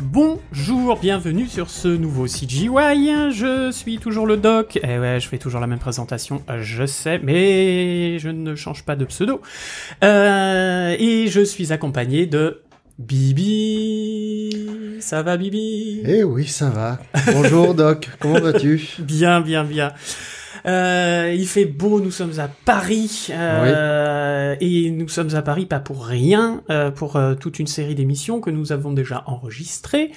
bonjour, bienvenue sur ce nouveau CGY. Je suis toujours le doc. Eh ouais, je fais toujours la même présentation, je sais, mais je ne change pas de pseudo. Euh, et je suis accompagné de Bibi. Ça va, Bibi? Eh oui, ça va. Bonjour Doc, comment vas-tu? Bien, bien, bien. Euh, il fait beau, nous sommes à Paris euh, et nous sommes à Paris pas pour rien, euh, pour euh, toute une série d'émissions que nous avons déjà enregistrées.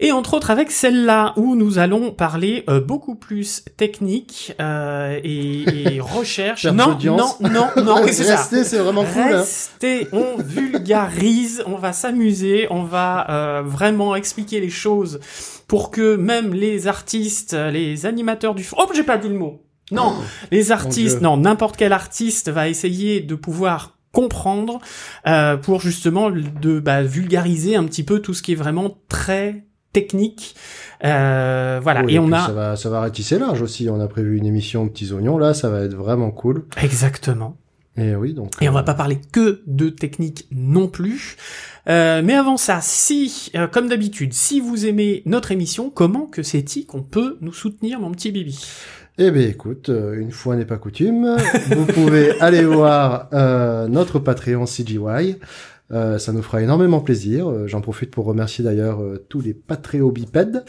Et entre autres avec celle-là où nous allons parler euh, beaucoup plus technique euh, et, et recherche. Non, non, non, non, oui, c'est ça. Restez, c'est vraiment cool. hein. Restez, on vulgarise, on va s'amuser, on va euh, vraiment expliquer les choses pour que même les artistes, les animateurs du... Oh, j'ai pas dit le mot. Non, les artistes, non, n'importe quel artiste va essayer de pouvoir comprendre euh, pour justement de bah, vulgariser un petit peu tout ce qui est vraiment très technique. Euh, voilà, Oui, et on a Ça va, ça va ratisser large aussi. On a prévu une émission Petits Oignons, là, ça va être vraiment cool. exactement. Et oui, donc... Et on euh, va pas parler que de technique non plus. Euh, mais avant ça, si, euh, comme d'habitude, si vous aimez notre émission, comment que c'est-il qu'on peut nous soutenir, mon petit Bibi? Eh bien, écoute, euh, une fois n'est pas coutume, vous pouvez aller voir euh, notre Patreon CGY. Euh, ça nous fera énormément plaisir. J'en profite pour remercier d'ailleurs euh, tous les Patreobipèdes.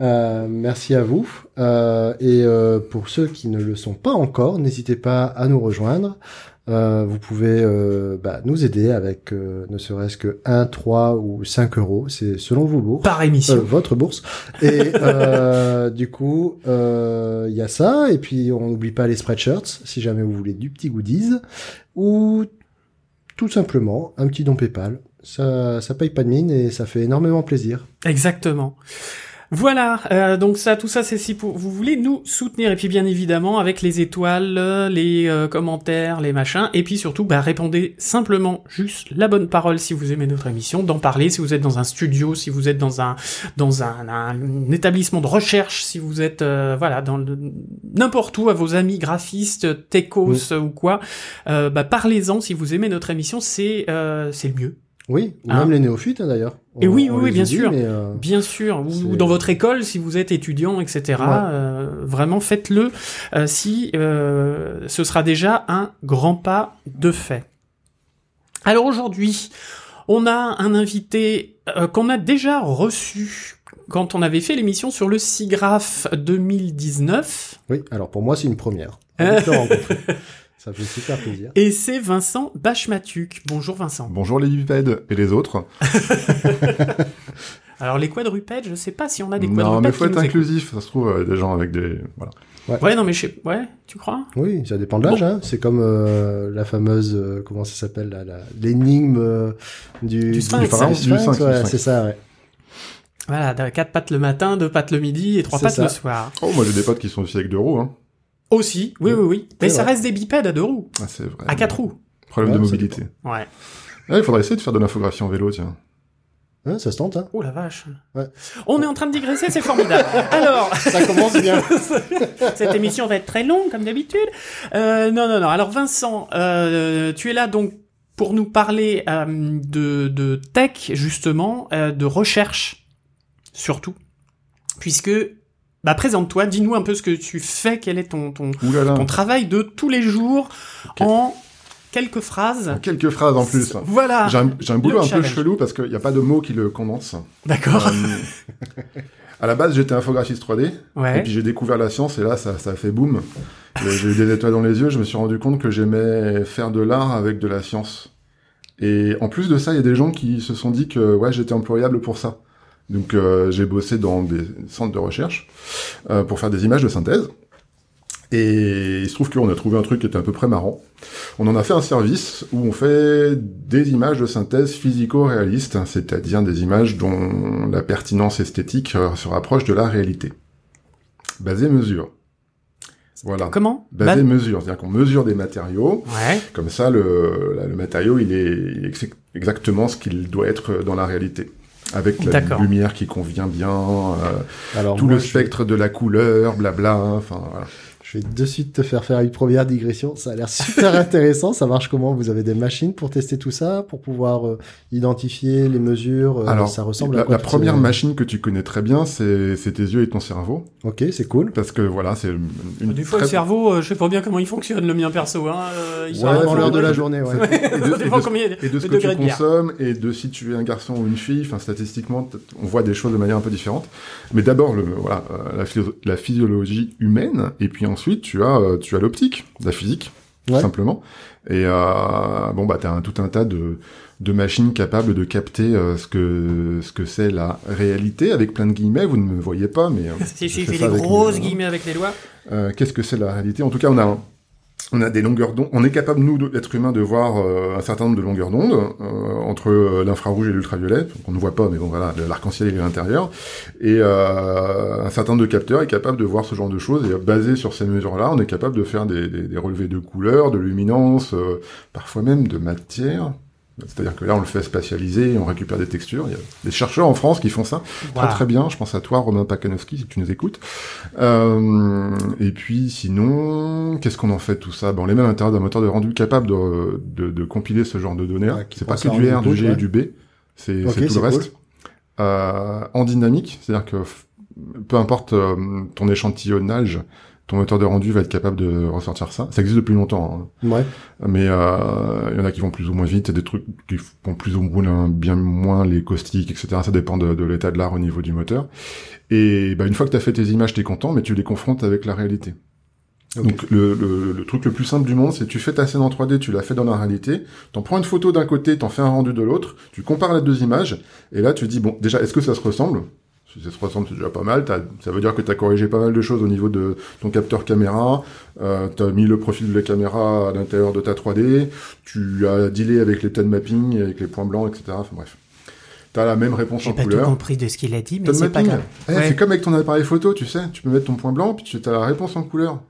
Euh, merci à vous. Euh, et euh, pour ceux qui ne le sont pas encore, n'hésitez pas à nous rejoindre. Euh, vous pouvez euh, bah, nous aider avec euh, ne serait-ce que 1, 3 ou 5 euros. C'est selon vos bourses. Par Euh, émission. votre bourse. Et euh, du coup, euh, il y a ça. Et puis, on n'oublie pas les spreadshirts, si jamais vous voulez du petit goodies. Ou tout simplement un petit don PayPal. Ça, ça paye pas de mine et ça fait énormément plaisir. Exactement. Voilà, euh, donc ça, tout ça, c'est si vous voulez nous soutenir, et puis bien évidemment avec les étoiles, les euh, commentaires, les machins, et puis surtout, bah, répondez simplement juste la bonne parole si vous aimez notre émission, d'en parler si vous êtes dans un studio, si vous êtes dans un dans un, un établissement de recherche, si vous êtes euh, voilà dans n'importe où à vos amis graphistes, techos ou quoi, euh, bah, parlez-en si vous aimez notre émission, c'est euh, c'est le mieux. Oui, ou Hein même les néophytes hein, d'ailleurs. Et On- oui, on oui, bien sûr. euh, Bien sûr, ou, dans votre école si vous êtes étudiant, etc. Ouais. euh, vraiment faites-le euh, si ce sera déjà un grand pas de fait. Alors aujourd'hui, on a un invité qu'on a déjà reçu quand on avait fait l'émission sur le SIGRAPH 2019. Oui, alors pour moi, c'est une première. Ça fait super plaisir. Et c'est Vincent Bachmatuc. Bonjour Vincent. Bonjour les bipèdes et les autres. Alors les quadrupèdes, je sais pas si on a des non, quadrupèdes. mais faut qui être inclusif, ça se trouve, euh, des gens avec des... Voilà. Ouais, non mais je sais... Ouais, tu crois? Oui, ça dépend de l'âge. Hein. C'est comme euh, la fameuse, euh, comment ça s'appelle, l'énigme euh, du, Du sphinx. ouais, c'est ça. Ouais. Voilà, quatre pattes le matin, deux pattes le midi et trois pattes ça. le soir. Oh, moi j'ai des potes qui sont aussi avec deux roues. Hein. Aussi, oui, oui, oui. Mais C'est ça vrai. reste des bipèdes à deux roues, Ah, c'est vrai. à quatre roues. Problème Ouais, de mobilité. Ouais. Ah, il faudrait essayer de faire de l'infographie en vélo, tiens. Hein, ça se tente. Hein. Oh la vache. Ouais. On est en train de digresser, c'est formidable. Alors, ça commence bien. cette émission va être très longue comme d'habitude. Euh, non, non, non. Alors Vincent, euh, tu es là donc pour nous parler euh, de, de tech justement, euh, de recherche surtout, puisque bah présente-toi, dis-nous un peu ce que tu fais, quel est ton travail de tous les jours en quelques phrases. Quelques phrases en plus. Voilà. J'ai un, un boulot un peu chelou parce qu'il n'y a pas de mots qui le condensent. D'accord. Euh, à la base, j'étais infographiste 3D. Et Ouais. puis j'ai découvert la science et là, ça, ça a fait boum. Et J'ai eu des étoiles dans les yeux. Je me suis rendu compte que j'aimais faire de l'art avec de la science. Et en plus de ça, il y a des gens qui se sont dit que ouais, j'étais employable pour ça. Donc euh, j'ai bossé dans des centres de recherche euh, pour faire des images de synthèse. Et il se trouve qu'on a trouvé un truc qui était à peu près marrant. On en a fait un service où on fait des images de synthèse physico-réalistes, c'est-à-dire des images dont la pertinence esthétique euh, se rapproche de la réalité. Basé mesure. Voilà. Comment? Basé Ba- mesure, c'est-à-dire qu'on mesure des matériaux, Ouais. comme ça le, le matériau il est, exactement ce qu'il doit être dans la réalité. Avec la lumière qui convient bien, euh, Alors tout moi, le je- spectre de la couleur, blabla, enfin voilà. Je vais de suite te faire faire une première digression. Ça a l'air super intéressant. Ça marche comment Vous avez des machines pour tester tout ça, pour pouvoir euh, identifier les mesures euh, Alors, ça ressemble la, à quoi la première ces- machine que tu connais très bien, c'est tes yeux et ton cerveau. Ok, c'est cool. Parce que voilà, c'est une Des fois, très- le cerveau, euh, je sais pas bien comment il fonctionne, le mien perso. Hein, euh, il Ouais, au- l'heure de la journée, ouais. Et de- et combien et de ce que tu consommes et de si tu es un garçon ou une fille. Enfin, statistiquement, on voit des choses de manière un peu différente. Mais d'abord, voilà, euh, la, physio- la physiologie humaine, et puis ensuite, tu as euh, tu as l'optique, la physique, tout Ouais. simplement. Et euh, bon, bah, t'as un, tout un tas de de machines capables de capter euh, ce que ce que c'est la réalité avec plein de guillemets. Vous ne me voyez pas, mais euh, Si, je si, il fais des avec grosses mes- guillemets avec les doigts. euh, qu'est-ce que c'est la réalité? En tout cas, on a un- on a des longueurs d'onde. On est capable, nous, d'êtres humains, de voir euh, un certain nombre de longueurs d'onde euh, entre euh, l'infrarouge et l'ultraviolet. On ne voit pas, mais bon, voilà, l'arc-en-ciel est à l'intérieur. Et un certain nombre de capteurs est capable de voir ce genre de choses. Et basé sur ces mesures-là, on est capable de faire des, des- des relevés de couleurs, de luminance, parfois même de matière. C'est-à-dire que là, on le fait spatialiser on récupère des textures. Il y a des chercheurs en France qui font ça. Très très bien, je pense à toi Romain Pakanowski si tu nous écoutes. Euh, et puis sinon, qu'est-ce qu'on en fait tout ça? Ben, On les met à l'intérieur d'un moteur de rendu capable de, de, de compiler ce genre de données. Ouais, c'est pas que du R, du G ouais. et du B, c'est tout le reste. Euh, en dynamique, c'est-à-dire que peu importe euh, ton échantillonnage, ton moteur de rendu va être capable de ressortir ça. Ça existe depuis longtemps. hein. Ouais. Mais euh, il y en a qui vont plus ou moins vite, et des trucs qui font plus ou moins bien moins les caustiques, etc. Ça dépend de, de l'état de l'art au niveau du moteur. Et bah, une fois que tu as fait tes images, t'es content, mais tu les confrontes avec la réalité. Donc le, le, le truc le plus simple du monde, c'est tu fais ta scène en 3D, tu l'as fait dans la réalité, t'en prends une photo d'un côté, t'en fais un rendu de l'autre, tu compares les deux images, et là tu dis bon déjà est-ce que ça se ressemble? Si ça se ressemble, c'est déjà pas mal. Ça veut dire que tu as corrigé pas mal de choses au niveau de ton capteur caméra. Euh, tu as mis le profil de la caméra à l'intérieur de ta 3D. Tu as dealé avec les tone mapping, avec les points blancs, etc. Enfin bref. Tu as la même réponse J'ai en pas tout couleur. compris de ce qu'il a dit, mais c'est pas grave. eh, Ouais. c'est comme avec ton appareil photo, tu sais. Tu peux mettre ton point blanc, puis tu as la réponse en couleur.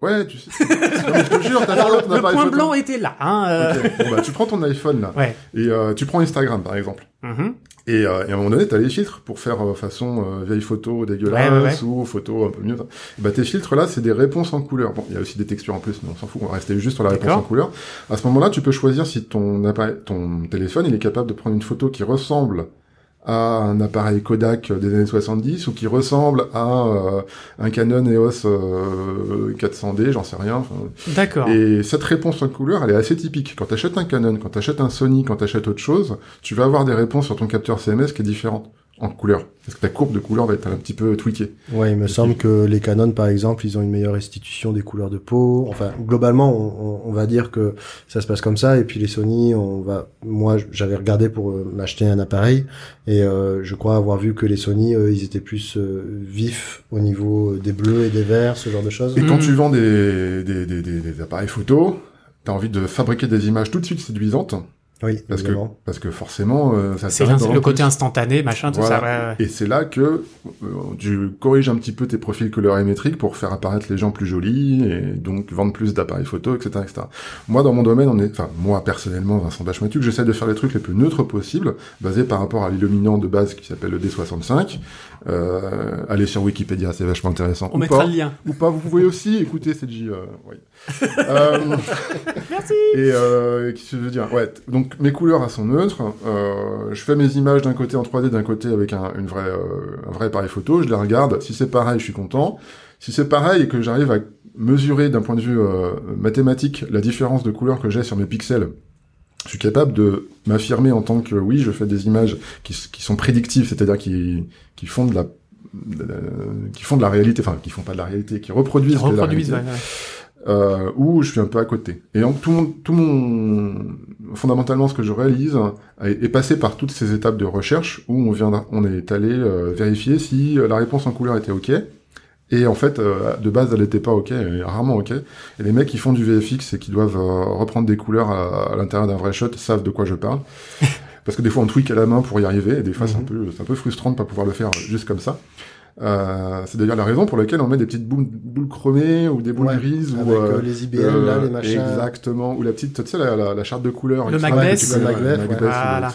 Ouais, tu sais. Non, mais je te jure, t'as le, ton le appareil point photo. blanc était là. Hein, euh. Bon, bah, tu prends ton iPhone, là, Ouais. et euh, tu prends Instagram, par exemple. Mhm. Et, euh, et à un moment donné, t'as les filtres pour faire euh, façon euh, vieille photo dégueulasse Ouais, ouais, ou photo un peu mieux. Bah tes filtres là, c'est des réponses en couleur. Bon, il y a aussi des textures en plus, mais on s'en fout. On va rester juste sur la réponse en couleur. À ce moment-là, tu peux choisir si ton appareil, ton téléphone, il est capable de prendre une photo qui ressemble à un appareil Kodak des années 70 ou qui ressemble à euh, un Canon EOS euh, 400D, j'en sais rien. Enfin, D'accord. et cette réponse en couleur, elle est assez typique. Quand tu achètes un Canon, quand tu achètes un Sony, quand tu achètes autre chose, tu vas avoir des réponses sur ton capteur CMS qui est différente en couleur. Parce que ta courbe de couleur va être un petit peu tweakée. Ouais, il me semble que les Canon, par exemple, ils ont une meilleure restitution des couleurs de peau. Enfin, globalement, on, on- on va dire que ça se passe comme ça. Et puis les Sony, on va. Moi, j'avais regardé pour euh, m'acheter un appareil, et euh, je crois avoir vu que les Sony, euh, ils étaient plus euh, vifs au niveau des bleus et des verts, ce genre de choses. Et quand Mhm. tu vends des, des, des, des, des appareils photo, tu as envie de fabriquer des images tout de suite séduisantes. Oui, Parce que, parce que forcément, euh, ça C'est le plus. côté instantané, machin, tout Voilà. ça. ouais, ouais. Et c'est là que euh, tu corriges un petit peu tes profils colorimétriques pour faire apparaître les gens plus jolis et donc vendre plus d'appareils photo, etc., etc. Moi, dans mon domaine, on est, enfin, moi personnellement, Vincent Bachmatuc, j'essaie de faire les trucs les plus neutres possibles, basés par rapport à l'illuminant de base qui s'appelle le D65. Euh, allez sur Wikipédia, c'est vachement intéressant. On Ou mettra pas. le lien. Ou pas, vous pouvez aussi écouter cette J. Euh, oui. Euh, Merci. et euh, qu'est-ce que je veux dire? Ouais, donc mes couleurs elles sont neutres. Euh, je fais mes images d'un côté en 3D, d'un côté avec un, une vraie, euh, un vrai appareil photo. Je les regarde. Si c'est pareil, je suis content. Si c'est pareil et que j'arrive à mesurer d'un point de vue euh, mathématique la différence de couleur que j'ai sur mes pixels, je suis capable de m'affirmer en tant que oui, je fais des images qui, qui sont prédictives, c'est-à-dire qui, qui font de la de la- qui font de la réalité, enfin qui font pas de la réalité, qui reproduisent, de la réalité ouais, ouais. Euh, où je suis un peu à côté. Et donc tout mon, tout mon, fondamentalement, ce que je réalise est, est passé par toutes ces étapes de recherche où on vient, on est allé euh, vérifier si euh, la réponse en couleur était ok. Et en fait, euh, de base, elle n'était pas ok, est rarement ok. Et les mecs qui font du VFX et qui doivent reprendre des couleurs à, à l'intérieur d'un vrai shot savent de quoi je parle. Parce que des fois, on tweak à la main pour y arriver, et des fois, c'est un Mhm. peu, c'est un peu frustrant de pas pouvoir le faire juste comme ça. Euh, c'est d'ailleurs la raison pour laquelle on met des petites boules, boules chromées ou des boules Ouais, grises Avec ou euh, euh, les IBM, là, euh, les machins. Exactement. Ou la petite, tu sais, la, la, la charte de couleurs. Le peux- Le ouais. Voilà.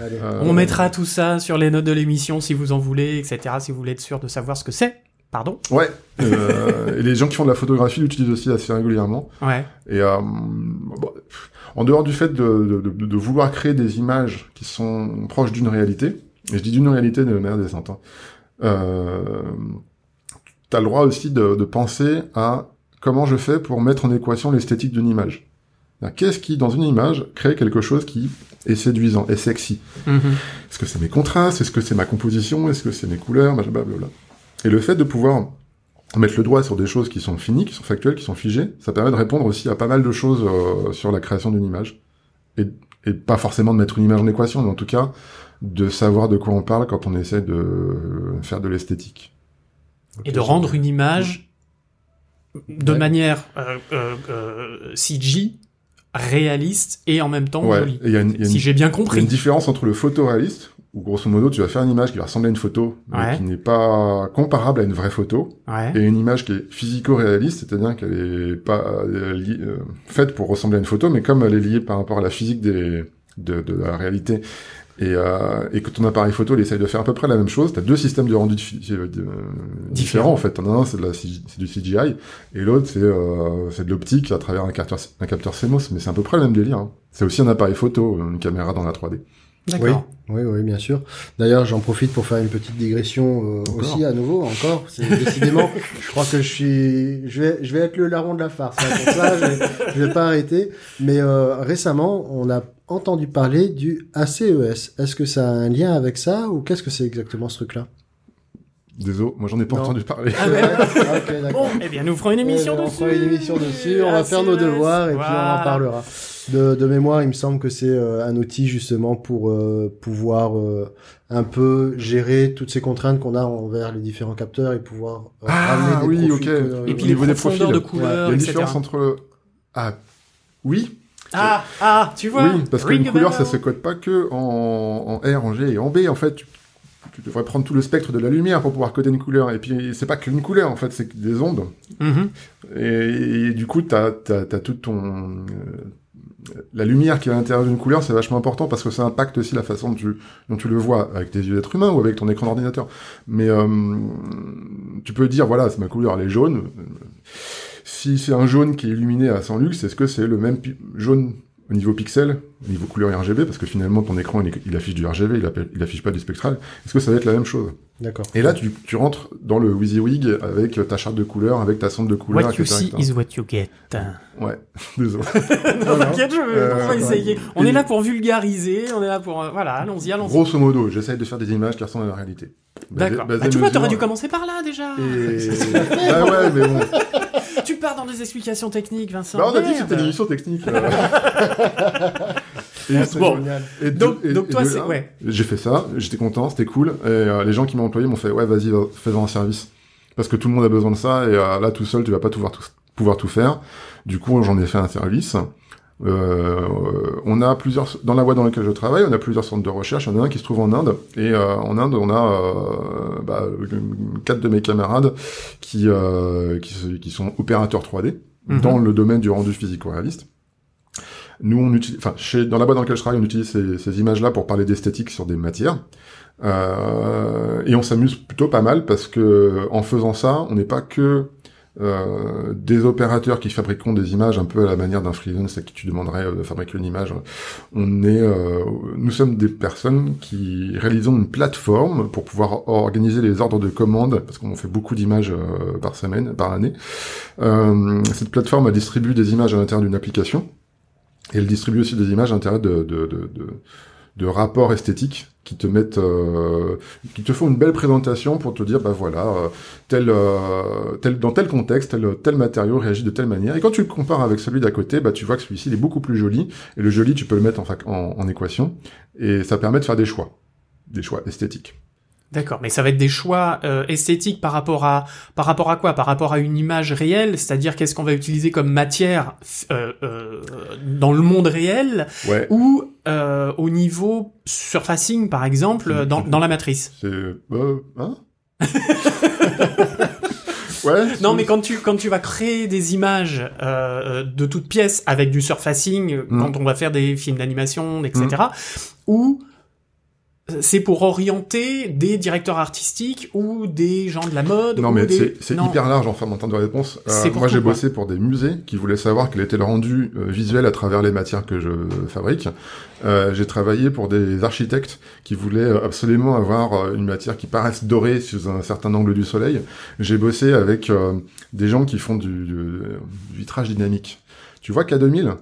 Allez. Euh, On mettra tout ça sur les notes de l'émission si vous en voulez, etc. Si vous voulez être sûr de savoir ce que c'est. Pardon Ouais. Euh, et les gens qui font de la photographie l'utilisent aussi assez régulièrement. Ouais. Et euh, bon, en dehors du fait de, de, de, vouloir créer des images qui sont proches d'une réalité, et je dis d'une réalité de manière décente, hein, euh, tu as le droit aussi de, de penser à comment je fais pour mettre en équation l'esthétique d'une image. Qu'est-ce qui, dans une image, crée quelque chose qui est séduisant, est sexy? Mhm. Est-ce que c'est mes contrastes? Est-ce que c'est ma composition? Est-ce que c'est mes couleurs? Blablabla. Et le fait de pouvoir mettre le doigt sur des choses qui sont finies, qui sont factuelles, qui sont figées, ça permet de répondre aussi à pas mal de choses euh, sur la création d'une image. Et, et pas forcément de mettre une image en équation, mais en tout cas de savoir de quoi on parle quand on essaie de faire de l'esthétique. Et de rendre une image de Ouais. manière euh, euh, euh, CG réaliste et en même temps Ouais, jolie. Si j'ai bien il y a compris. une différence entre le photoréaliste, où grosso modo tu vas faire une image qui va ressembler à une photo, mais Ouais. qui n'est pas comparable à une vraie photo, Ouais. et une image qui est physico-réaliste, c'est-à-dire qu'elle est pas euh, euh, faite pour ressembler à une photo, mais comme elle est liée par rapport à la physique des, de, de la réalité, et, euh, et que ton appareil photo il essaye de faire à peu près la même chose, t'as deux systèmes de rendu euh, de- différents en fait. T'en as un c'est du CGI, et l'autre c'est euh, de l'optique à travers un capteur, un capteur CMOS, mais c'est à peu près le même délire. hein. C'est aussi un appareil photo, une caméra dans la 3D. D'accord. Oui, oui, bien sûr. D'ailleurs, j'en profite pour faire une petite digression euh, aussi à nouveau, encore. C'est décidément, je crois que je suis, je vais, je vais être le larron de la farce. hein, pour ça, je, vais, je vais pas arrêter. Mais euh, récemment, on a entendu parler du ACES. Est-ce que ça a un lien avec ça ou qu'est-ce que c'est exactement ce truc-là? Désolé, moi j'en ai pas Non. entendu parler. Ah ouais. Ok, d'accord. Bon, eh bien, nous ferons une émission Ouais, dessus. On fera une émission dessus, on va faire nos ACES, devoirs et puis on en parlera. De, de mémoire, il me semble que c'est euh, un outil justement pour euh, pouvoir euh, un peu gérer toutes ces contraintes qu'on a envers les différents capteurs et pouvoir euh, Ah, ramener des oui, profils ok. que- Et puis les niveau des profondeurs de profils, Ouais. Il y couleurs, a une etc. différence entre... Ah, oui, Ah, ah, tu vois. oui, parce qu'une a couleur, ça se code pas que en, en R, en G et en B. En fait, tu, tu devrais prendre tout le spectre de la lumière pour pouvoir coder une couleur. Et puis, c'est pas qu'une couleur, en fait, c'est des ondes. Mhm. Et, et du coup, t'as as, tout ton... la lumière qui est à l'intérieur d'une couleur, c'est vachement important parce que ça impacte aussi la façon dont tu, le vois avec tes yeux d'être humain ou avec ton écran d'ordinateur. Mais euh, tu peux dire, voilà, c'est ma couleur, elle est jaune. Si c'est un jaune qui est illuminé à 100 lux, est-ce que c'est le même jaune au niveau pixel, au niveau couleur RGB Parce que finalement, ton écran, il, affiche du RGB, il, il affiche pas du spectral. Est-ce que ça va être la même chose? D'accord. Et là, tu, tu rentres dans le WYSIWYG avec ta charte de couleurs, avec ta sonde de couleurs, What you etc., see etc. is what you get. Ouais, désolé. non, t'inquiète, je Euh, on va ouais. essayer. On Et- est là pour vulgariser, on est là pour... euh, voilà, allons-y, allons-y. Grosso modo, j'essaye de faire des images qui ressemblent à la réalité. D'accord. basé Ah, tu vois, t'aurais dû commencer par là, déjà. Et... ah ouais, mais bon. Tu pars dans des explications techniques, Vincent. Bah, on a dit que c'était une émission technique. euh. Et, Bon. génial. et de- Donc, et- donc et toi, c'est... Ouais. J'ai fait ça, j'étais content, c'était cool. Et euh, les gens qui m'ont employé m'ont fait, ouais, vas-y, va- fais-en un service. Parce que tout le monde a besoin de ça, et euh, là, tout seul, tu vas pas pouvoir tout, pouvoir tout faire. Du coup, j'en ai fait un service. Euh, on a plusieurs dans la boîte dans laquelle je travaille, on a plusieurs centres de recherche. Il y en a un qui se trouve en Inde et euh, en Inde on a euh, bah, quatre de mes camarades qui euh, qui, qui sont opérateurs 3D Mhm. dans le domaine du rendu physico-réaliste. Nous, on utilise, enfin, chez, dans la boîte dans laquelle je travaille, on utilise ces, ces images-là pour parler d'esthétique sur des matières. Euh, et on s'amuse plutôt pas mal parce que en faisant ça, on n'est pas que euh, des opérateurs qui fabriqueront des images un peu à la manière d'un freelance à qui tu demanderais euh, de fabriquer une image. On est, euh, nous sommes des personnes qui réalisons une plateforme pour pouvoir organiser les ordres de commande parce qu'on fait beaucoup d'images euh, par semaine, par année. Euh, cette plateforme distribue des images à l'intérieur d'une application et elle distribue aussi des images à l'intérieur de, de, de, de, rapports esthétiques qui te mettent, euh, qui te font une belle présentation pour te dire, bah voilà, euh, tel, euh, tel, dans tel contexte, tel, tel matériau réagit de telle manière. Et quand tu le compares avec celui d'à côté, bah tu vois que celui-ci il est beaucoup plus joli. Et le joli, tu peux le mettre en, en, en équation. Et ça permet de faire des choix, des choix esthétiques. D'accord, mais ça va être des choix euh, esthétiques par rapport à par rapport à quoi? Par rapport à une image réelle, c'est-à-dire qu'est-ce qu'on va utiliser comme matière euh, euh, dans le monde réel? Ouais. ou euh, au niveau surfacing par exemple dans, dans la matrice? C'est, euh, hein? Ouais. Non, mais quand tu quand tu vas créer des images euh, de toutes pièces avec du surfacing, euh, Mm. quand on va faire des films d'animation, etc., où c'est pour orienter des directeurs artistiques ou des gens de la mode. Non, mais des- c'est hyper large en forme de réponse. Euh, moi, j'ai bossé pour des musées qui voulaient savoir quel était le rendu euh, visuel à travers les matières que je fabrique. Euh, j'ai travaillé pour des architectes qui voulaient euh, absolument avoir une matière qui paraisse dorée sous un certain angle du soleil. J'ai bossé avec des gens qui font du, du- du vitrage dynamique. Tu vois K2000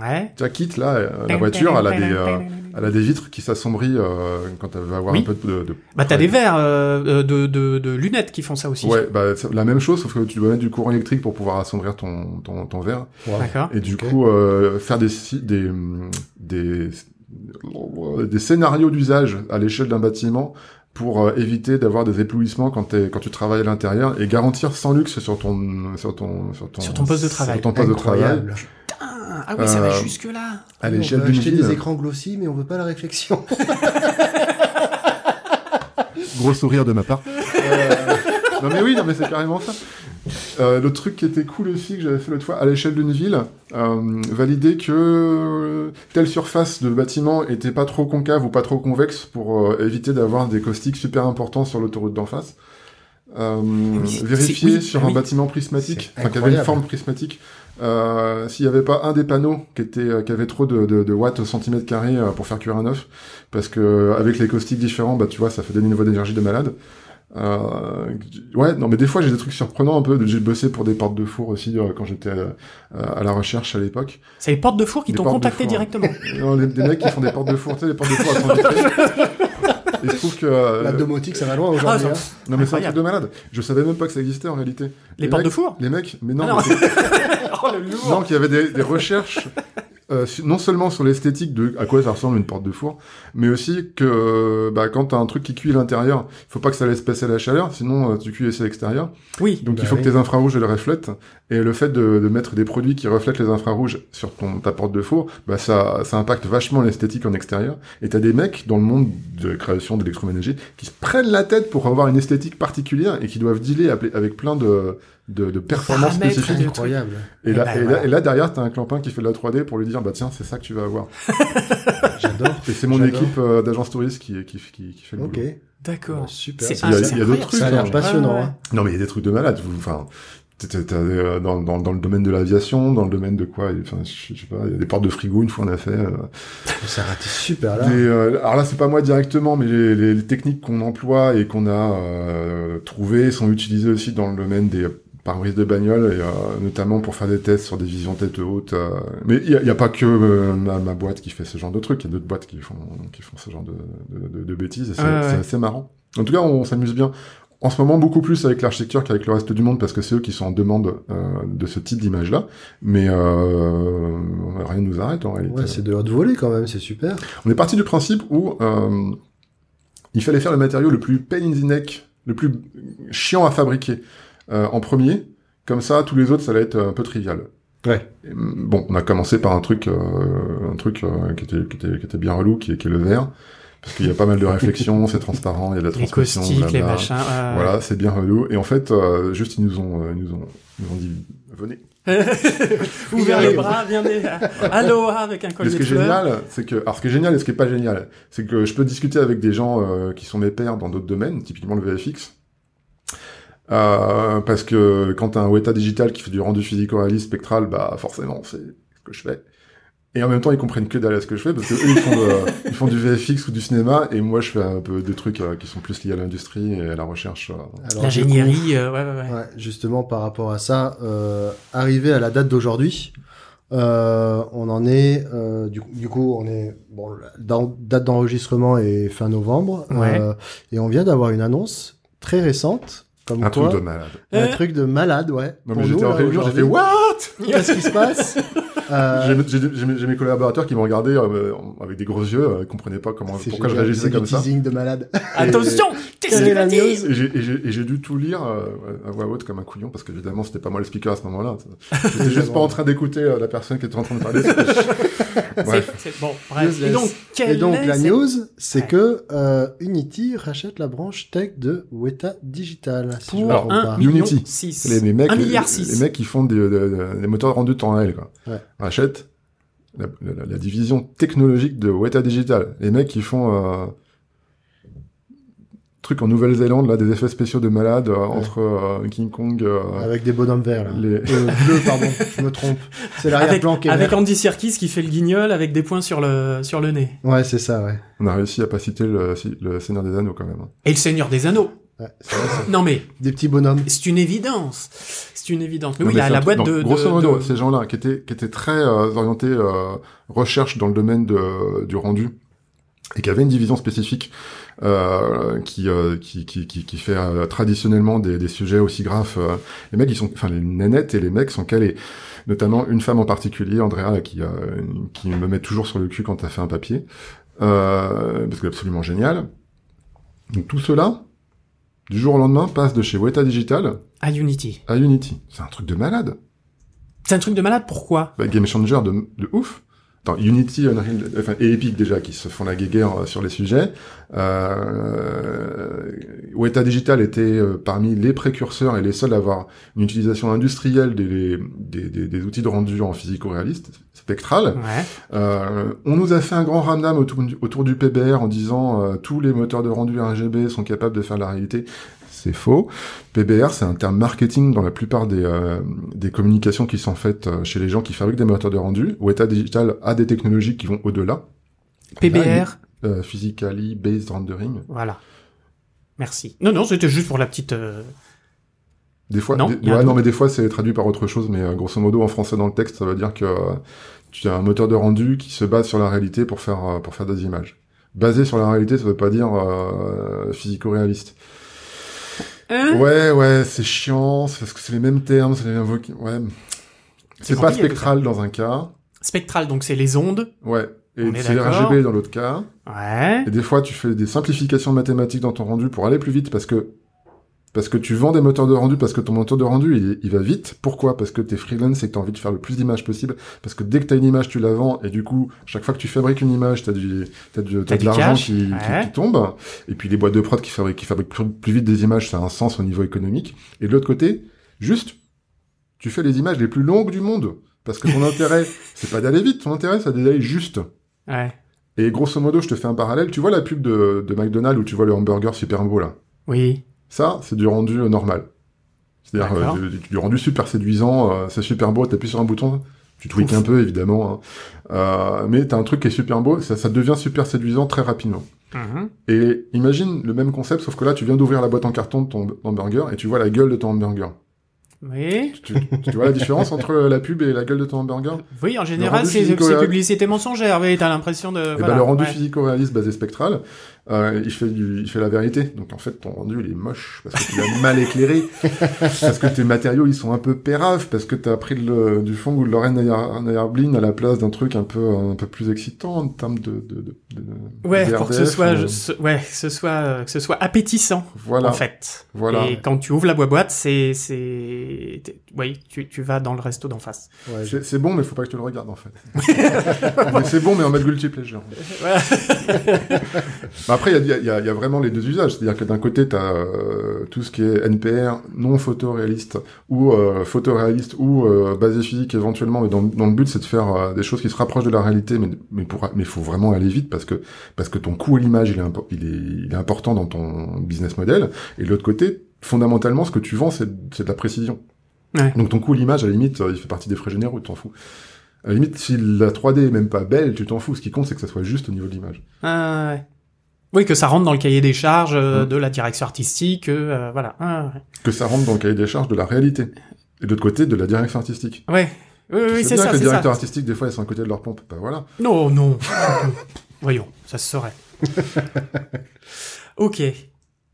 Ouais. Quitte là, euh, la voiture, elle a des, euh, elle a des vitres qui s'assombrient euh, quand elle va avoir Oui. un peu de, de Bah t'as des verres euh, de, de, de lunettes qui font ça aussi. Ouais, bah, c'est la même chose, sauf que tu dois mettre du courant électrique pour pouvoir assombrir ton, ton, ton verre. Wow. D'accord. Et du coup, euh, faire des, des, des, des scénarios d'usage à l'échelle d'un bâtiment pour euh, éviter d'avoir des éblouissements quand, t'es- quand tu travailles à l'intérieur et garantir sans luxe sur ton, sur ton, sur ton, Sur ton poste de travail. sur ton poste de travail. Ah, oui, ça va Euh, jusque là. À On l'échelle acheter des écrans glossy, mais on veut pas la réflexion. Gros sourire de ma part. Euh, non mais oui, non mais c'est carrément ça. Euh, le truc qui était cool aussi que j'avais fait l'autre fois à l'échelle d'une ville, euh, valider que telle surface de bâtiment était pas trop concave ou pas trop convexe pour euh, éviter d'avoir des caustiques super importants sur l'autoroute d'en face. Euh, oui, vérifier oui, sur un oui. bâtiment prismatique, enfin qui avait une forme prismatique, euh, s'il y avait pas un des panneaux qui était euh, qui avait trop de, de, de watts au centimètre carré euh, pour faire cuire un œuf, parce que euh, avec les caustiques différents, bah tu vois, ça fait des niveaux d'énergie de malade. Euh, ouais, non, mais des fois j'ai des trucs surprenants un peu. J'ai bossé pour des portes de four aussi euh, quand j'étais euh, à la recherche à l'époque. C'est les portes de four qui t'ont de contacté four. directement. Non, les- des mecs qui font des portes de four, tu sais, les portes de four. Et je trouve que euh, La domotique, ça va loin Ah, aujourd'hui. ça- hein. non mais c'est un truc de malade. Je savais même pas que ça existait en réalité. Les portes mecs- de four Les mecs, mais non, Ah non. mais- Oh le lourd. non, qu'il y avait des, des recherches, euh, non seulement sur l'esthétique de à quoi ça ressemble une porte de four, mais aussi que euh, bah, quand t'as un truc qui cuit à l'intérieur, faut pas que ça laisse passer la chaleur, sinon euh, tu cuis à l'extérieur. Oui. Donc Bah il faut oui. que tes infrarouges le reflètent. Et le fait de, de mettre des produits qui reflètent les infrarouges sur ton ta porte de four, bah ça, ça impacte vachement l'esthétique en extérieur. Et t'as des mecs dans le monde de création d'électroménager qui se prennent la tête pour avoir une esthétique particulière et qui doivent dealer avec plein de, de, de spécifiques. de- Incroyable. Et Et là, bah, et, là, voilà. et là, derrière, t'as un clampin qui fait de la 3D pour lui dire, bah tiens, c'est ça que tu vas avoir. J'adore. Et c'est mon équipe euh, d'agence touriste qui, qui, qui, qui fait le Ok. boulot. D'accord. Ouais, super. C'est Ça Il y a- il c'est y a d'autres trucs, a hein. l'air passionnant. Ouais, ouais. hein. Non, mais il y a des trucs de malade. vous- Enfin, t'as- t'as- t'as, euh, dans, dans, dans le domaine de l'aviation, dans le domaine de quoi Enfin, je je sais pas, il y a des portes de frigo, une fois on a fait. euh, Ça a raté super là. des, euh, alors là, c'est pas moi directement, mais les, les, les techniques qu'on emploie et qu'on a euh, trouvées sont utilisées aussi dans le domaine des pare-brise de bagnole, et euh, notamment pour faire des tests sur des visions tête haute. euh, mais il y a, pas que euh, ma, ma boîte qui fait ce genre de trucs, il y a d'autres boîtes qui font, qui font ce genre de, de, de, de bêtises, et c'est ouais. assez marrant. En tout cas, on s'amuse bien. En ce moment, beaucoup plus avec l'architecture qu'avec le reste du monde, parce que c'est eux qui sont en demande euh, de ce type d'image-là. Mais euh, rien ne nous arrête en réalité. Ouais, c'est de haute volée quand même, c'est super. On est parti du principe où euh, il fallait faire le matériau le plus pain in the neck, le plus chiant à fabriquer euh, en premier. Comme ça, tous les autres, ça allait être un peu trivial. Ouais. Et, hum, bon, on a commencé par un truc, euh, un truc euh, qui, était, qui, était, qui était bien relou, qui est, qui est le verre, parce qu'il y a pas mal de réflexions, c'est transparent, il y a de la Les transmission, caustiques, les machins. Voilà, c'est bien relou. Et en fait, euh, juste ils nous ont, euh, ils nous ont, ils nous ont dit, venez. Ouvert les bras, viendez. Aloha avec un collier ce qui est génial, c'est que, alors ce qui est génial et ce qui est pas génial, c'est que je peux discuter avec des gens euh, qui sont mes pairs dans d'autres domaines, typiquement le VFX. Euh, parce que quand t'as un Weta digital qui fait du rendu physico-réaliste spectral, bah forcément c'est ce que je fais. Et en même temps, ils comprennent que dalle à ce que je fais parce que eux, ils font, de- ils font du VFX ou du cinéma et moi, je fais un peu des trucs euh, qui sont plus liés à l'industrie et à la recherche. euh. L'ingénierie, euh, ouais, ouais, ouais. Ouais, justement par rapport à ça, euh, arrivé à la date d'aujourd'hui, euh, on en est, euh, du, coup- du coup, on est bon, la dan- date d'enregistrement est fin novembre, Ouais. euh, et on vient d'avoir une annonce très récente, comme Un quoi, truc de malade. un Euh. truc de malade, ouais. Non, mais j'étais en réunion, j'ai fait. What? Qu'est-ce qui se passe? Euh, J'ai j'ai- j'ai mes- j'ai mes collaborateurs qui m'ont regardé euh, avec des gros yeux, euh, ils comprenaient pas comment, pourquoi je réagissais comme ça. teasing de malade. Attention Qu'est-ce qu'il la news Et j'ai- et j'ai et j'ai dû tout lire euh, à voix haute comme un couillon parce qu'évidemment c'était pas moi le speaker à ce moment-là. J'étais juste pas en train d'écouter euh, la personne qui était en train de parler. Bref. C'est- c'est- Bon, bref. Yes, Et donc, quelle Et donc est la news, c'est Ouais. que euh, Unity rachète la branche tech de Weta Digital. Si je Pour trompe un Unity. six. les, les mecs, Un les, milliard les six. mecs qui font des, des- des- moteurs de rendu temps réel quoi. Ouais. Rachètent la, la- la division technologique de Weta Digital. Les mecs qui font euh, trucs en Nouvelle-Zélande, là, des effets spéciaux de malade euh, entre euh, King Kong. euh, Avec des bonhommes verts, là. les... Euh, bleu, pardon, je me trompe. C'est Avec, l'arrière-plan avec vert. Andy Serkis qui fait le guignol avec des points sur le, sur le nez. Ouais, c'est ça, ouais. On a réussi à pas citer le Seigneur des Anneaux quand même. hein. Et le Seigneur des Anneaux. Ouais vrai. Non mais, Des petits bonhommes. c'est une évidence. C'est une évidence. Mais Non, oui, mais la, c'est la un boîte truc- de, Grosso modo, de- ces gens-là qui étaient, qui étaient très euh, orientés euh, recherche dans le domaine de, du rendu et qui avaient une division spécifique euh, qui, euh, qui, qui, qui, qui fait euh, traditionnellement des, des sujets aussi graves. euh, les mecs, ils sont, enfin les nénettes et les mecs sont calés. Notamment une femme en particulier, Andrea, qui, euh, qui me met toujours sur le cul quand t'as fait un papier, euh, parce qu'elle est absolument géniale. Donc tout cela, du jour au lendemain, passe de chez Weta Digital à Unity. à Unity. C'est un truc de malade. C'est un truc de malade, pourquoi? Bah, game changer de, de ouf. Attends, Unity, Unreal, enfin, et Epic déjà qui se font la guéguerre euh, sur les sujets. Euh, Weta Digital était euh, parmi les précurseurs et les seuls à avoir une utilisation industrielle des, des, des, des outils de rendu en physico-réaliste, spectral. Ouais. Euh, on nous a fait un grand ramdam autour, du- autour du PBR en disant euh, tous les moteurs de rendu RGB sont capables de faire la réalité. C'est faux. PBR, c'est un terme marketing dans la plupart des, euh, des communications qui sont faites euh, chez les gens qui fabriquent des moteurs de rendu. Weta Digital a des technologies qui vont au-delà. PBR, Euh, physically Based Rendering. voilà. Merci. Non, non, c'était juste pour la petite... euh, Des fois, Non, des- ouais, non, mais des fois c'est traduit par autre chose, mais euh, grosso modo en français dans le texte, ça veut dire que euh, tu as un moteur de rendu qui se base sur la réalité pour faire euh, pour faire des images. Basé sur la réalité, ça veut pas dire euh, physico-réaliste. Hein Ouais, ouais, c'est chiant, c'est parce que c'est les mêmes termes, c'est les mêmes voc- ouais. C'est pas spectral dans un cas, Spectral, donc c'est les ondes. ouais, et c'est. RGB dans l'autre cas. Ouais. Et des fois, tu fais des simplifications mathématiques dans ton rendu pour aller plus vite parce que parce que tu vends des moteurs de rendu parce que ton moteur de rendu il, il va vite. Pourquoi? Parce que t'es freelance et que t'as envie de faire le plus d'images possible. Parce que dès que t'as une image, tu la vends et du coup, chaque fois que tu fabriques une image, t'as du t'as du t'as T'as de l'argent qui, qui- ouais. qui tombe. Et puis les boîtes de prod qui fabriquent qui fabriquent plus, plus vite des images, ça a un sens au niveau économique. Et de l'autre côté, juste, tu fais les images les plus longues du monde parce que ton intérêt, c'est pas d'aller vite. Ton intérêt, c'est d'aller juste. Ouais. Et grosso modo, je te fais un parallèle. Tu vois la pub de, de McDonald's où tu vois le hamburger super beau là? Oui. Ça, c'est du rendu euh, normal. C'est-à-dire euh, du, du rendu super séduisant, euh, c'est super beau, t'appuies sur un bouton, tu tweaks un peu évidemment, hein. Euh, mais t'as un truc qui est super beau, ça, ça devient super séduisant très rapidement. Mhm. Et imagine le même concept, sauf que là, tu viens d'ouvrir la boîte en carton de ton hamburger et tu vois la gueule de ton hamburger. Oui. Tu, tu vois la différence entre la pub et la gueule de ton hamburger? Oui, en général, c'est publicité mensongère. Oui, t'as l'impression de. Et voilà, bah, le rendu ouais. physico-réaliste basé spectral, euh, il fait du, il fait la vérité. Donc en fait, ton rendu il est moche parce que tu l'as mal éclairé, parce que tes matériaux ils sont un peu péraves, parce que t'as pris le, du fond ou de Lorraine Ayarblin à la place d'un truc un peu un peu plus excitant en termes de, de, de, de- Ouais, pour que ce soit, je- ce- ouais, que ce soit, euh, que ce soit appétissant, voilà, en fait. voilà. Et quand tu ouvres la boîte, c'est, c'est, oui, tu, tu vas dans le resto d'en face. Ouais, C'est c'est bon, mais faut pas que tu le regardes en fait. c'est bon, mais en mode guilty pleasure. Bah, après, il y a, y, a, y a vraiment les deux usages. C'est-à-dire que d'un côté, tu as tout ce qui est NPR, non photoréaliste, ou euh, photoréaliste, ou euh, basé physique éventuellement. Mais dans, dans le but, c'est de faire euh, des choses qui se rapprochent de la réalité, mais mais pour mais faut vraiment aller vite parce que parce que ton coût à l'image, il est, il, est, il est important dans ton business model. Et de l'autre côté, fondamentalement, ce que tu vends, c'est c'est de la précision. Ouais. Donc ton coût à l'image, à la limite, euh, il fait partie des frais généraux, tu t'en fous. À la limite, si la 3D est même pas belle, tu t'en fous. Ce qui compte, c'est que ça soit juste au niveau de l'image. Ah, ouais. Oui, que ça rentre dans le cahier des charges euh, Mm. de la direction artistique, euh, voilà. Ah, que ça rentre dans le cahier des charges de la réalité. Et de l'autre côté, de la direction artistique. ouais. Oui, oui, sais c'est bien ça, que les c'est ça. directeurs artistiques, des fois, ils sont à côté de leur pompe. Bah voilà. Non, non. Voyons, ça se saurait. ok.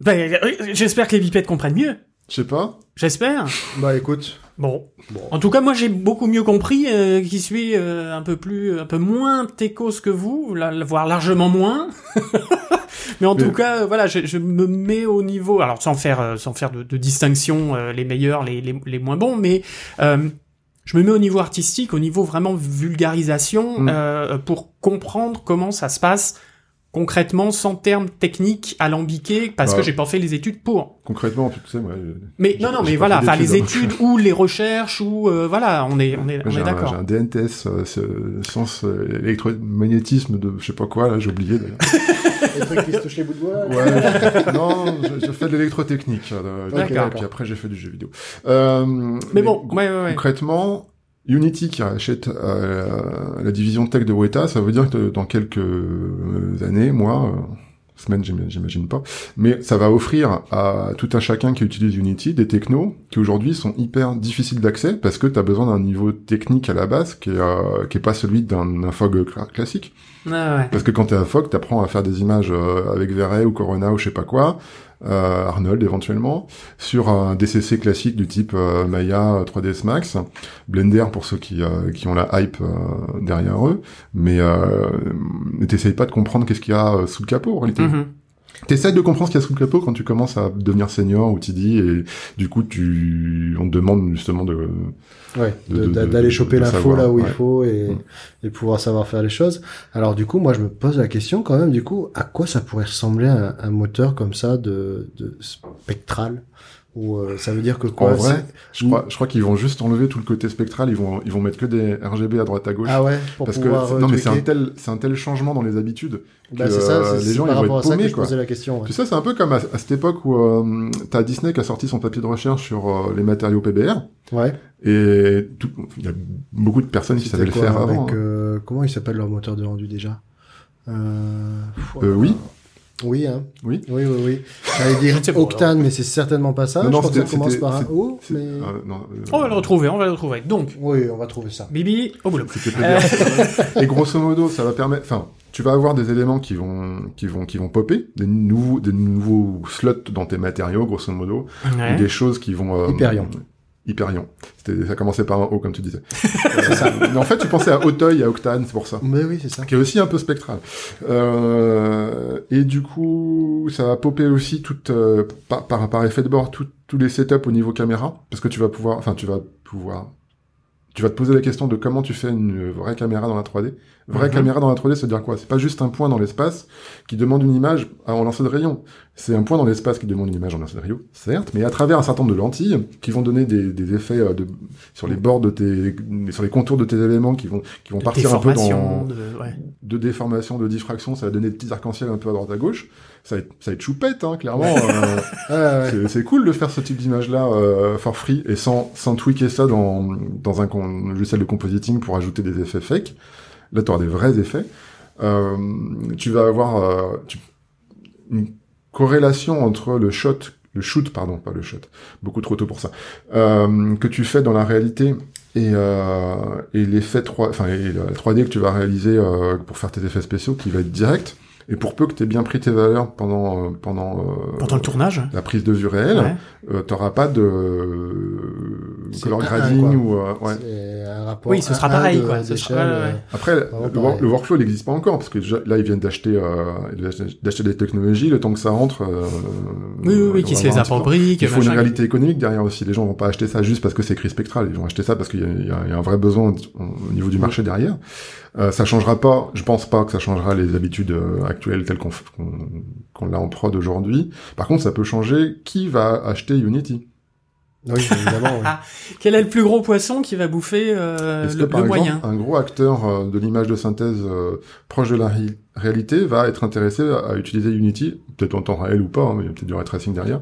Ben, euh, j'espère que les bipèdes comprennent mieux. Je sais pas. J'espère. Bah écoute, Bon. bon. En tout cas, moi, j'ai beaucoup mieux compris, euh, qui suis euh, un peu plus, un peu moins techos que vous, la- voire largement moins. Mais en Mais- tout cas, euh, voilà, je, je me mets au niveau, alors sans faire, euh, sans faire de, de distinction, euh, les meilleurs, les, les, les moins bons, mais euh, je me mets au niveau artistique, au niveau vraiment vulgarisation, Mm. euh, pour comprendre comment ça se passe concrètement sans termes techniques alambiqués parce Bah. que j'ai pas fait les études pour. Concrètement, tu sais, moi, Mais non, non, mais voilà, enfin les hein. études ou les recherches ou euh, voilà, on est, on est, on d'accord. j'ai un DNTS, euh, sciences euh, électromagnétisme de je sais pas quoi, là, j'ai oublié d'ailleurs. Les trucs qui se touchent les bouts de bois. Ouais, je- non, je, je fais de l'électrotechnique. euh, D'accord. Et puis après, j'ai fait du jeu vidéo. Euh, Mais bon, ouais, ouais, ouais. concrètement, Unity qui rachète euh, la division tech de Weta, ça veut dire que dans quelques euh, années, mois, euh, semaines, j'im- j'imagine pas, mais ça va offrir à tout un chacun qui utilise Unity des technos qui aujourd'hui sont hyper difficiles d'accès parce que tu as besoin d'un niveau technique à la base qui est, euh, qui est pas celui d'un FOG cla- classique. Ah ouais. Parce que quand t'es à FOG, t'apprends à faire des images euh, avec V-Ray ou Corona ou je sais pas quoi, euh, Arnold éventuellement, sur un DCC classique du type euh, Maya 3ds Max, Blender pour ceux qui, euh, qui ont la hype euh, derrière eux, mais euh, t'essayes pas de comprendre qu'est-ce qu'il y a euh, sous le capot en réalité. Mhm. T'essayes de comprendre ce qu'il y a sous le capot quand tu commences à devenir senior ou TD et du coup tu on te demande justement de Ouais, d'aller choper l'info là où il faut et, Mm. et pouvoir savoir faire les choses. Alors du coup, moi je me pose la question quand même, du coup, à quoi ça pourrait ressembler un, un moteur comme ça de, de spectral? Ou euh, ça veut dire que quoi en vrai, je crois, je crois qu'ils vont juste enlever tout le côté spectral, ils vont, ils vont mettre que des RGB à droite à gauche. Ah ouais, pour parce que non mais c'est un retweaker. tel, c'est un tel changement dans les habitudes. Bah, que, c'est ça, euh, les gens, par ils vont à être ça que je quoi. posais la question. ouais. Tu sais, c'est un peu comme à, à cette époque où euh, t'as Disney qui a sorti son papier de recherche sur euh, les matériaux PBR, Ouais. et il y a beaucoup de personnes qui savaient le faire avec, avant. hein. euh, comment il s'appelle leur moteur de rendu déjà? Euh... Euh, oui. Oui, hein. Oui. Oui, oui, oui. J'allais dire Octane, mais c'est certainement pas ça. Non, je crois que ça commence par un O, mais... euh, non, euh, On va le retrouver, on va le retrouver. Donc, Oui, on va trouver ça. Bibi, au boulot. Et grosso modo, ça va permettre, enfin, tu vas avoir des éléments qui vont, qui vont, qui vont popper, des nouveaux, des nouveaux slots dans tes matériaux, grosso modo, Ouais. ou des choses qui vont. euh, Hyperion. Hyperion. C'était, ça commençait par un O, comme tu disais. ça. Mais en fait, tu pensais à Auteuil à Octane, c'est pour ça. Mais oui, c'est ça. Qui est aussi un peu spectral. Euh, et du coup, ça va popper aussi tout, euh, par, par, par effet de bord, tous les setups au niveau caméra, parce que tu vas pouvoir, enfin, tu vas pouvoir, tu vas te poser la question de comment tu fais une vraie caméra dans la 3D. Vraie Mhm. caméra dans la 3D, c'est dire quoi? C'est pas juste un point dans l'espace qui demande une image en lancer de rayon. C'est un point dans l'espace qui demande une image en lancer de rayon, certes, mais à travers un certain nombre de lentilles qui vont donner des, des effets euh, de, sur les bords de tes, sur les contours de tes éléments qui vont, qui vont De partir un peu dans, de- ouais. de déformation, de diffraction, ça va donner des petits arcs-en-ciel un peu à droite à gauche. Ça va être, ça va être choupette, hein, clairement. euh, Ouais, ouais. c'est- cool de faire ce type d'image-là euh, for free et sans, sans tweaker ça dans, dans un logiciel de compositing pour ajouter des effets fake. Là, tu auras des vrais effets. Euh, tu vas avoir euh, une corrélation entre le shot, le shoot, pardon, pas le shot, beaucoup trop tôt pour ça, euh, que tu fais dans la réalité et, euh, et l'effet 3, enfin, la 3D que tu vas réaliser euh, pour faire tes effets spéciaux qui va être direct. Et pour peu que tu aies bien pris tes valeurs pendant, euh, pendant, euh, Pendant le tournage. la prise de vue réelle, Ouais. euh, t'auras pas de euh, color un, grading quoi. ou euh, ouais. Un rapport. Oui, ce sera un- un pareil, quoi. Ce sera- ouais, ouais. Après, le, pareil. le workflow n'existe pas encore parce que déjà, là ils viennent d'acheter euh, d'acheter des technologies, le temps que ça rentre. euh, Oui, oui, oui, qui se les un approprient. Il faut une réalité économique derrière aussi. Les gens vont pas acheter ça juste parce que c'est écrit spectral. Ils vont acheter ça parce qu'il y, y a un vrai besoin au niveau du marché derrière. Euh, ça changera pas. Je pense pas que ça changera les habitudes euh, actuelles telles qu'on l'a en prod aujourd'hui. Par contre, ça peut changer qui va acheter Unity. Oui, évidemment. oui. Quel est le plus gros poisson qui va bouffer euh, que le, par le exemple, moyen un gros acteur euh, de l'image de synthèse euh, proche de la ré- réalité va être intéressé à, à utiliser Unity, peut-être en temps réel ou pas, hein, mais il y a peut-être du ray tracing derrière.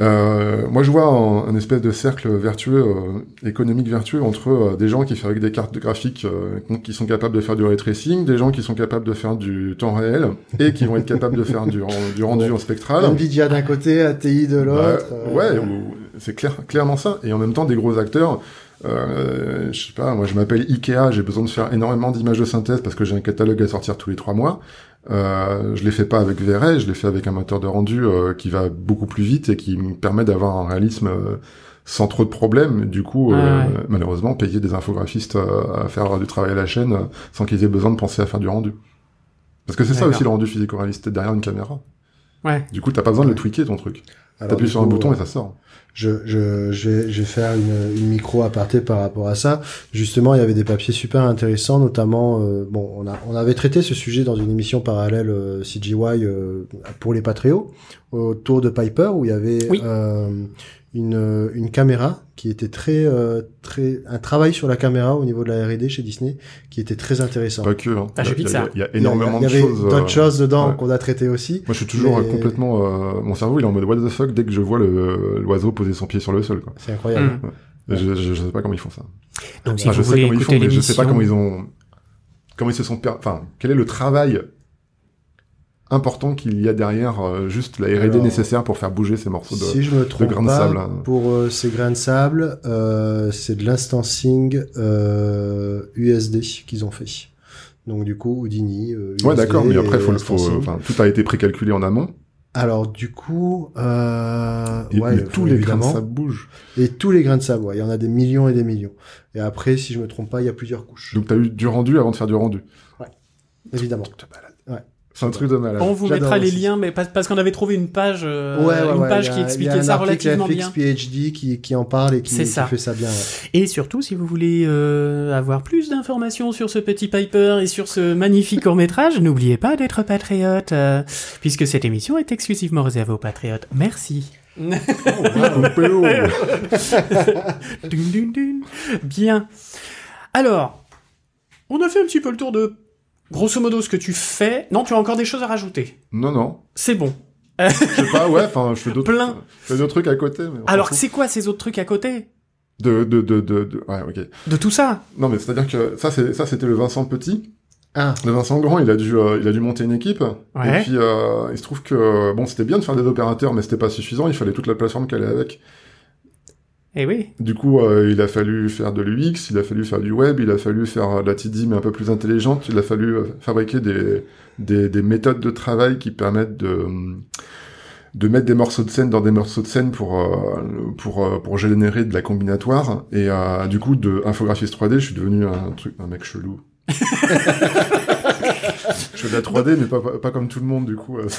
Euh, moi, je vois un, un espèce de cercle vertueux, euh, économique vertueux, entre euh, des gens qui font avec des cartes graphiques euh, qui sont capables de faire du ray tracing, des gens qui sont capables de faire du temps réel, et qui vont être capables de faire du, ren- du rendu en spectral. Nvidia d'un côté, ATI de Bah, l'autre. euh, ouais, ou- c'est clair, clairement ça. Et en même temps, des gros acteurs. Euh, je sais pas, moi je m'appelle Ikea, j'ai besoin de faire énormément d'images de synthèse parce que j'ai un catalogue à sortir tous les trois mois. Euh, je l'ai fait pas avec V-Ray, je l'ai fait avec un moteur de rendu euh, qui va beaucoup plus vite et qui me permet d'avoir un réalisme euh, sans trop de problèmes. Du coup, euh, Ah ouais. malheureusement, payer des infographistes à faire du travail à la chaîne sans qu'ils aient besoin de penser à faire du rendu. Parce que c'est ça aussi le rendu physico-réaliste, derrière une caméra. Ouais. Du coup, t'as pas besoin de le tweaker ton truc. T'appuies sur un bouton euh, et ça sort. je, je, je, vais, je vais faire une, une micro aparté par rapport à ça. Justement, il y avait des papiers super intéressants, notamment, euh, bon, on, a, on avait traité ce sujet dans une émission parallèle euh, CGY euh, pour les Patreos, autour de Piper, où il y avait Oui. Euh, une, une caméra qui était très, euh, très, un travail sur la caméra au niveau de la R&D chez Disney, qui était très intéressant. Pas que. Hein. Ah, il, y a, Pixar. il y a- il y a énormément il y de avait choses. d'autres euh, choses dedans ouais. qu'on a traité aussi. Moi, je suis toujours Mais- complètement. euh, mon cerveau, il est en mode what the fuck dès que je vois le- l'oiseau poser son pied sur le sol. Quoi. C'est incroyable. Mm. Je, je, je sais pas comment ils font ça. Donc si Enfin, je vous sais voulez comment ils font, mais je sais pas comment ils ont. Comment ils se sont. per- Enfin, quel est le travail important qu'il y a derrière euh, juste la R&D nécessaire pour faire bouger ces morceaux de. Si je me trompe grains de sable, pour euh, ces grains de sable, euh, c'est de l'instancing euh, USD qu'ils ont fait. Donc du coup, Houdini. euh, Ouais, USD d'accord, mais après, faut faut, tout a été précalculé en amont. Alors du coup, euh, Et, ouais, tous les grains de évidemment. sable bougent. Et tous les grains de sable, ouais, il y en a des millions et des millions. Et après, si je me trompe pas, il y a plusieurs couches. Donc t'as eu du rendu avant de faire du rendu. Évidemment. Ouais. C'est un truc de malade. On vous mettra les liens, mais parce, qu'on avait trouvé une page, euh, ouais, ouais, une ouais, page a- qui expliquait un ça relativement FX bien. PhD qui, qui en parle et qui, C'est qui ça. fait ça bien. ouais. Et surtout, si vous voulez euh, avoir plus d'informations sur ce petit Piper et sur ce magnifique court métrage, n'oubliez pas d'être patriote, euh, puisque cette émission est exclusivement réservée aux patriotes. Merci. Oh. Dun, dun, dun. Bien. Alors, on a fait un petit peu le tour de grosso modo ce que tu fais. Non, tu as encore des choses à rajouter. non, non. C'est bon. Je sais pas, ouais, enfin, je fais d'autres, Plein. je fais d'autres trucs à côté. Mais Alors, c'est quoi ces autres trucs à côté de, de, de, de, de- ouais, ok. de tout ça Non, mais c'est-à-dire que ça, c'est, ça, c'était le Vincent Petit. Ah, Le Vincent Grand, il a dû, euh, il a dû monter une équipe. Ouais. Et puis, euh, il se trouve que, bon, c'était bien de faire des opérateurs, mais c'était pas suffisant. Il fallait toute la plateforme qui allait avec. Eh oui. Du coup, euh, il a fallu faire de l'UX, il a fallu faire du web, il a fallu faire euh, de la TD mais un peu plus intelligente, il a fallu euh, fabriquer des, des, des méthodes de travail qui permettent de, de mettre des morceaux de scène dans des morceaux de scène pour, euh, pour, pour générer de la combinatoire. Et euh, du coup, de infographiste 3D, je suis devenu un truc, un mec chelou. je fais de la 3D, mais pas, pas, pas comme tout le monde, du coup. euh.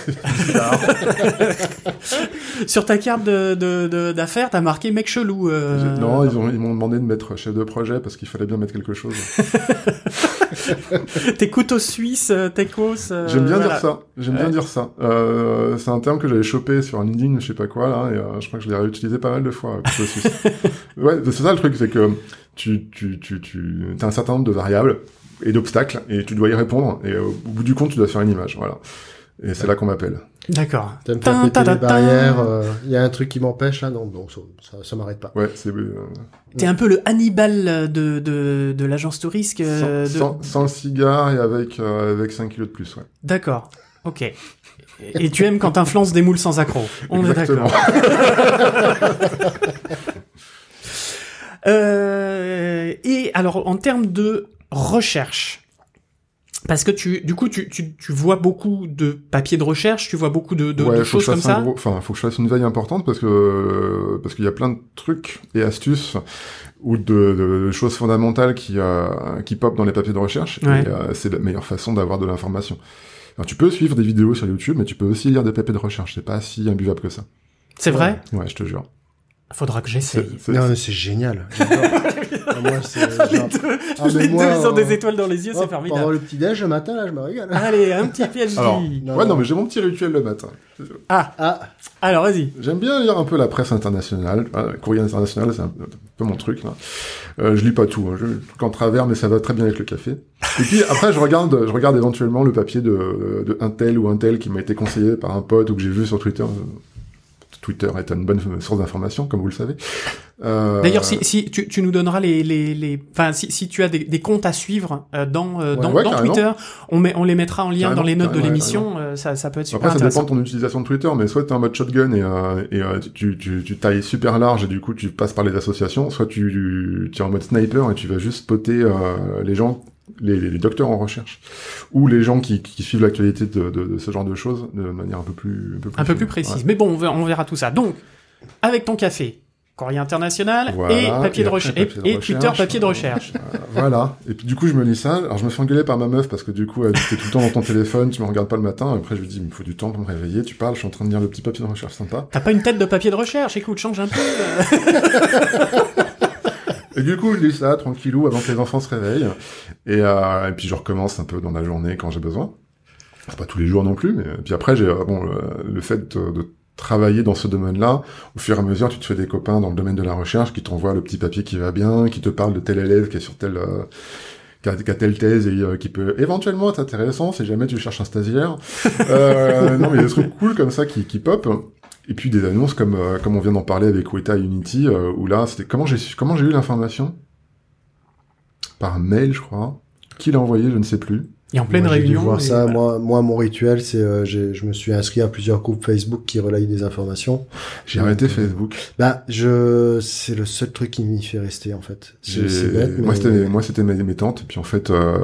Sur ta carte d'affaires, t'as marqué mec chelou. euh, Non, ils ont ils m'ont demandé de mettre chef de projet parce qu'il fallait bien mettre quelque chose. Tes couteaux suisses, euh, techos. euh, J'aime bien voilà. dire ça. J'aime bien dire ça. Euh, c'est un terme que j'avais chopé sur un LinkedIn, je sais pas quoi là, et euh, je crois que je l'ai réutilisé pas mal de fois. ouais, c'est ça le truc, c'est que tu tu tu tu as un certain nombre de variables et d'obstacles et tu dois y répondre et euh, au bout du compte tu dois faire une image, voilà. Et c'est là qu'on m'appelle. D'accord. t'aimes faire Tin, péter ta, ta, les ta. barrières. euh, Il y a un truc qui m'empêche là, non, non, ça, ça, ça m'arrête pas. Ouais, c'est euh, T'es un peu le Hannibal de, de, de l'agence touriste. euh, sans, de- sans, sans le cigare et avec euh, avec 5 kilos de plus, ouais. D'accord. Ok. Et tu aimes quand t'influences des moules sans accroc. On est d'accord. Euh, et alors, en termes de recherche, parce que tu, du coup, tu, tu, tu vois beaucoup de papiers de recherche, tu vois beaucoup de, de, ouais, de choses comme ça. gros- Enfin, faut que je fasse une veille importante parce que parce qu'il y a plein de trucs et astuces ou de, de choses fondamentales qui euh, qui pop dans les papiers de recherche. Ouais. Et euh, c'est la meilleure façon d'avoir de l'information. Alors, tu peux suivre des vidéos sur YouTube, mais tu peux aussi lire des papiers de recherche. C'est pas si imbuvable que ça. C'est vrai? Ouais, je te jure. Faudra que j'essaye. c'est- Non, mais c'est génial. Ah, moi, c'est Les genre- deux, Ah, les moi, deux, ils ont euh, des étoiles dans les yeux, oh, c'est formidable. Pendant le petit déj le matin, là, je me régale. Allez, un petit PhD. Alors, Non, ouais, non. mais j'ai mon petit rituel le matin. Ah, Ah, alors vas-y. J'aime bien lire un peu la presse internationale. Voilà, courrier international, c'est un peu, mon truc. Là. Euh, je lis pas tout, hein. je lis le truc en travers, mais ça va très bien avec le café. Et puis après, je regarde, je regarde éventuellement le papier de, de un tel ou un tel qui m'a été conseillé par un pote ou que j'ai vu sur Twitter. Twitter est une bonne source d'information, comme vous le savez. Euh, D'ailleurs, si, si tu, tu nous donneras les, les, les, enfin, si, si tu as des, des comptes à suivre euh, dans, euh, Ouais. dans, Ouais, dans carrément. Twitter, on met, on les mettra en lien Carrément, dans les notes de l'émission. euh, ça, ça peut être super Après, ça dépend de ton utilisation de Twitter, mais soit t'es en mode shotgun et, euh, et euh, tu, tu, tu tailles super large et du coup tu passes par les associations, soit tu, tu es en mode sniper et tu vas juste spotter euh, les gens, les, les docteurs en recherche, ou les gens qui, qui suivent l'actualité de, de, de ce genre de choses de manière un peu plus, un peu plus, Un peu plus précise. Ouais. Mais bon, on verra, on verra tout ça. Donc, avec ton café, Courrier international Voilà, et papier de, après, recherche de et, et Twitter papier de recherche. Euh, voilà. Et puis du coup, je me lis ça. Alors, je me fais engueuler par ma meuf parce que du coup, elle t'es tout le temps dans ton téléphone, tu me regardes pas le matin. Après, je lui dis, il me faut du temps pour me réveiller. Tu parles, je suis en train de lire le petit papier de recherche sympa. T'as pas une tête de papier de recherche? Écoute, change un peu. Et du coup, je lis ça tranquillou avant que les enfants se réveillent. Et, euh, et puis, je recommence un peu dans la journée quand j'ai besoin. C'est pas tous les jours non plus, mais puis après, j'ai euh, bon le, fait de, travailler dans ce domaine-là, au fur et à mesure, tu te fais des copains dans le domaine de la recherche qui t'envoient le petit papier qui va bien, qui te parle de tel élève qui est sur tel euh, qui a, telle thèse et euh, qui peut éventuellement être intéressant si jamais tu cherches un stagiaire. euh, non, mais des trucs cool comme ça qui, qui pop. Et puis des annonces comme euh, comme on vient d'en parler avec Weta Unity, euh, où là, c'était comment j'ai comment j'ai eu l'information? Par mail, je crois. Qui l'a envoyé, je ne sais plus. Et en pleine Moi, dû réunion. voir ça. voilà. Moi, moi, mon rituel, c'est, euh, j'ai- je me suis inscrit à plusieurs groupes Facebook qui relayent des informations. J'ai arrêté euh, Facebook. Bah, je, c'est le seul truc qui m'y fait rester en fait. C'est J'ai- c'est bête, mais Moi, c'était moi, c'était mes, mes tantes. Et puis en fait, euh,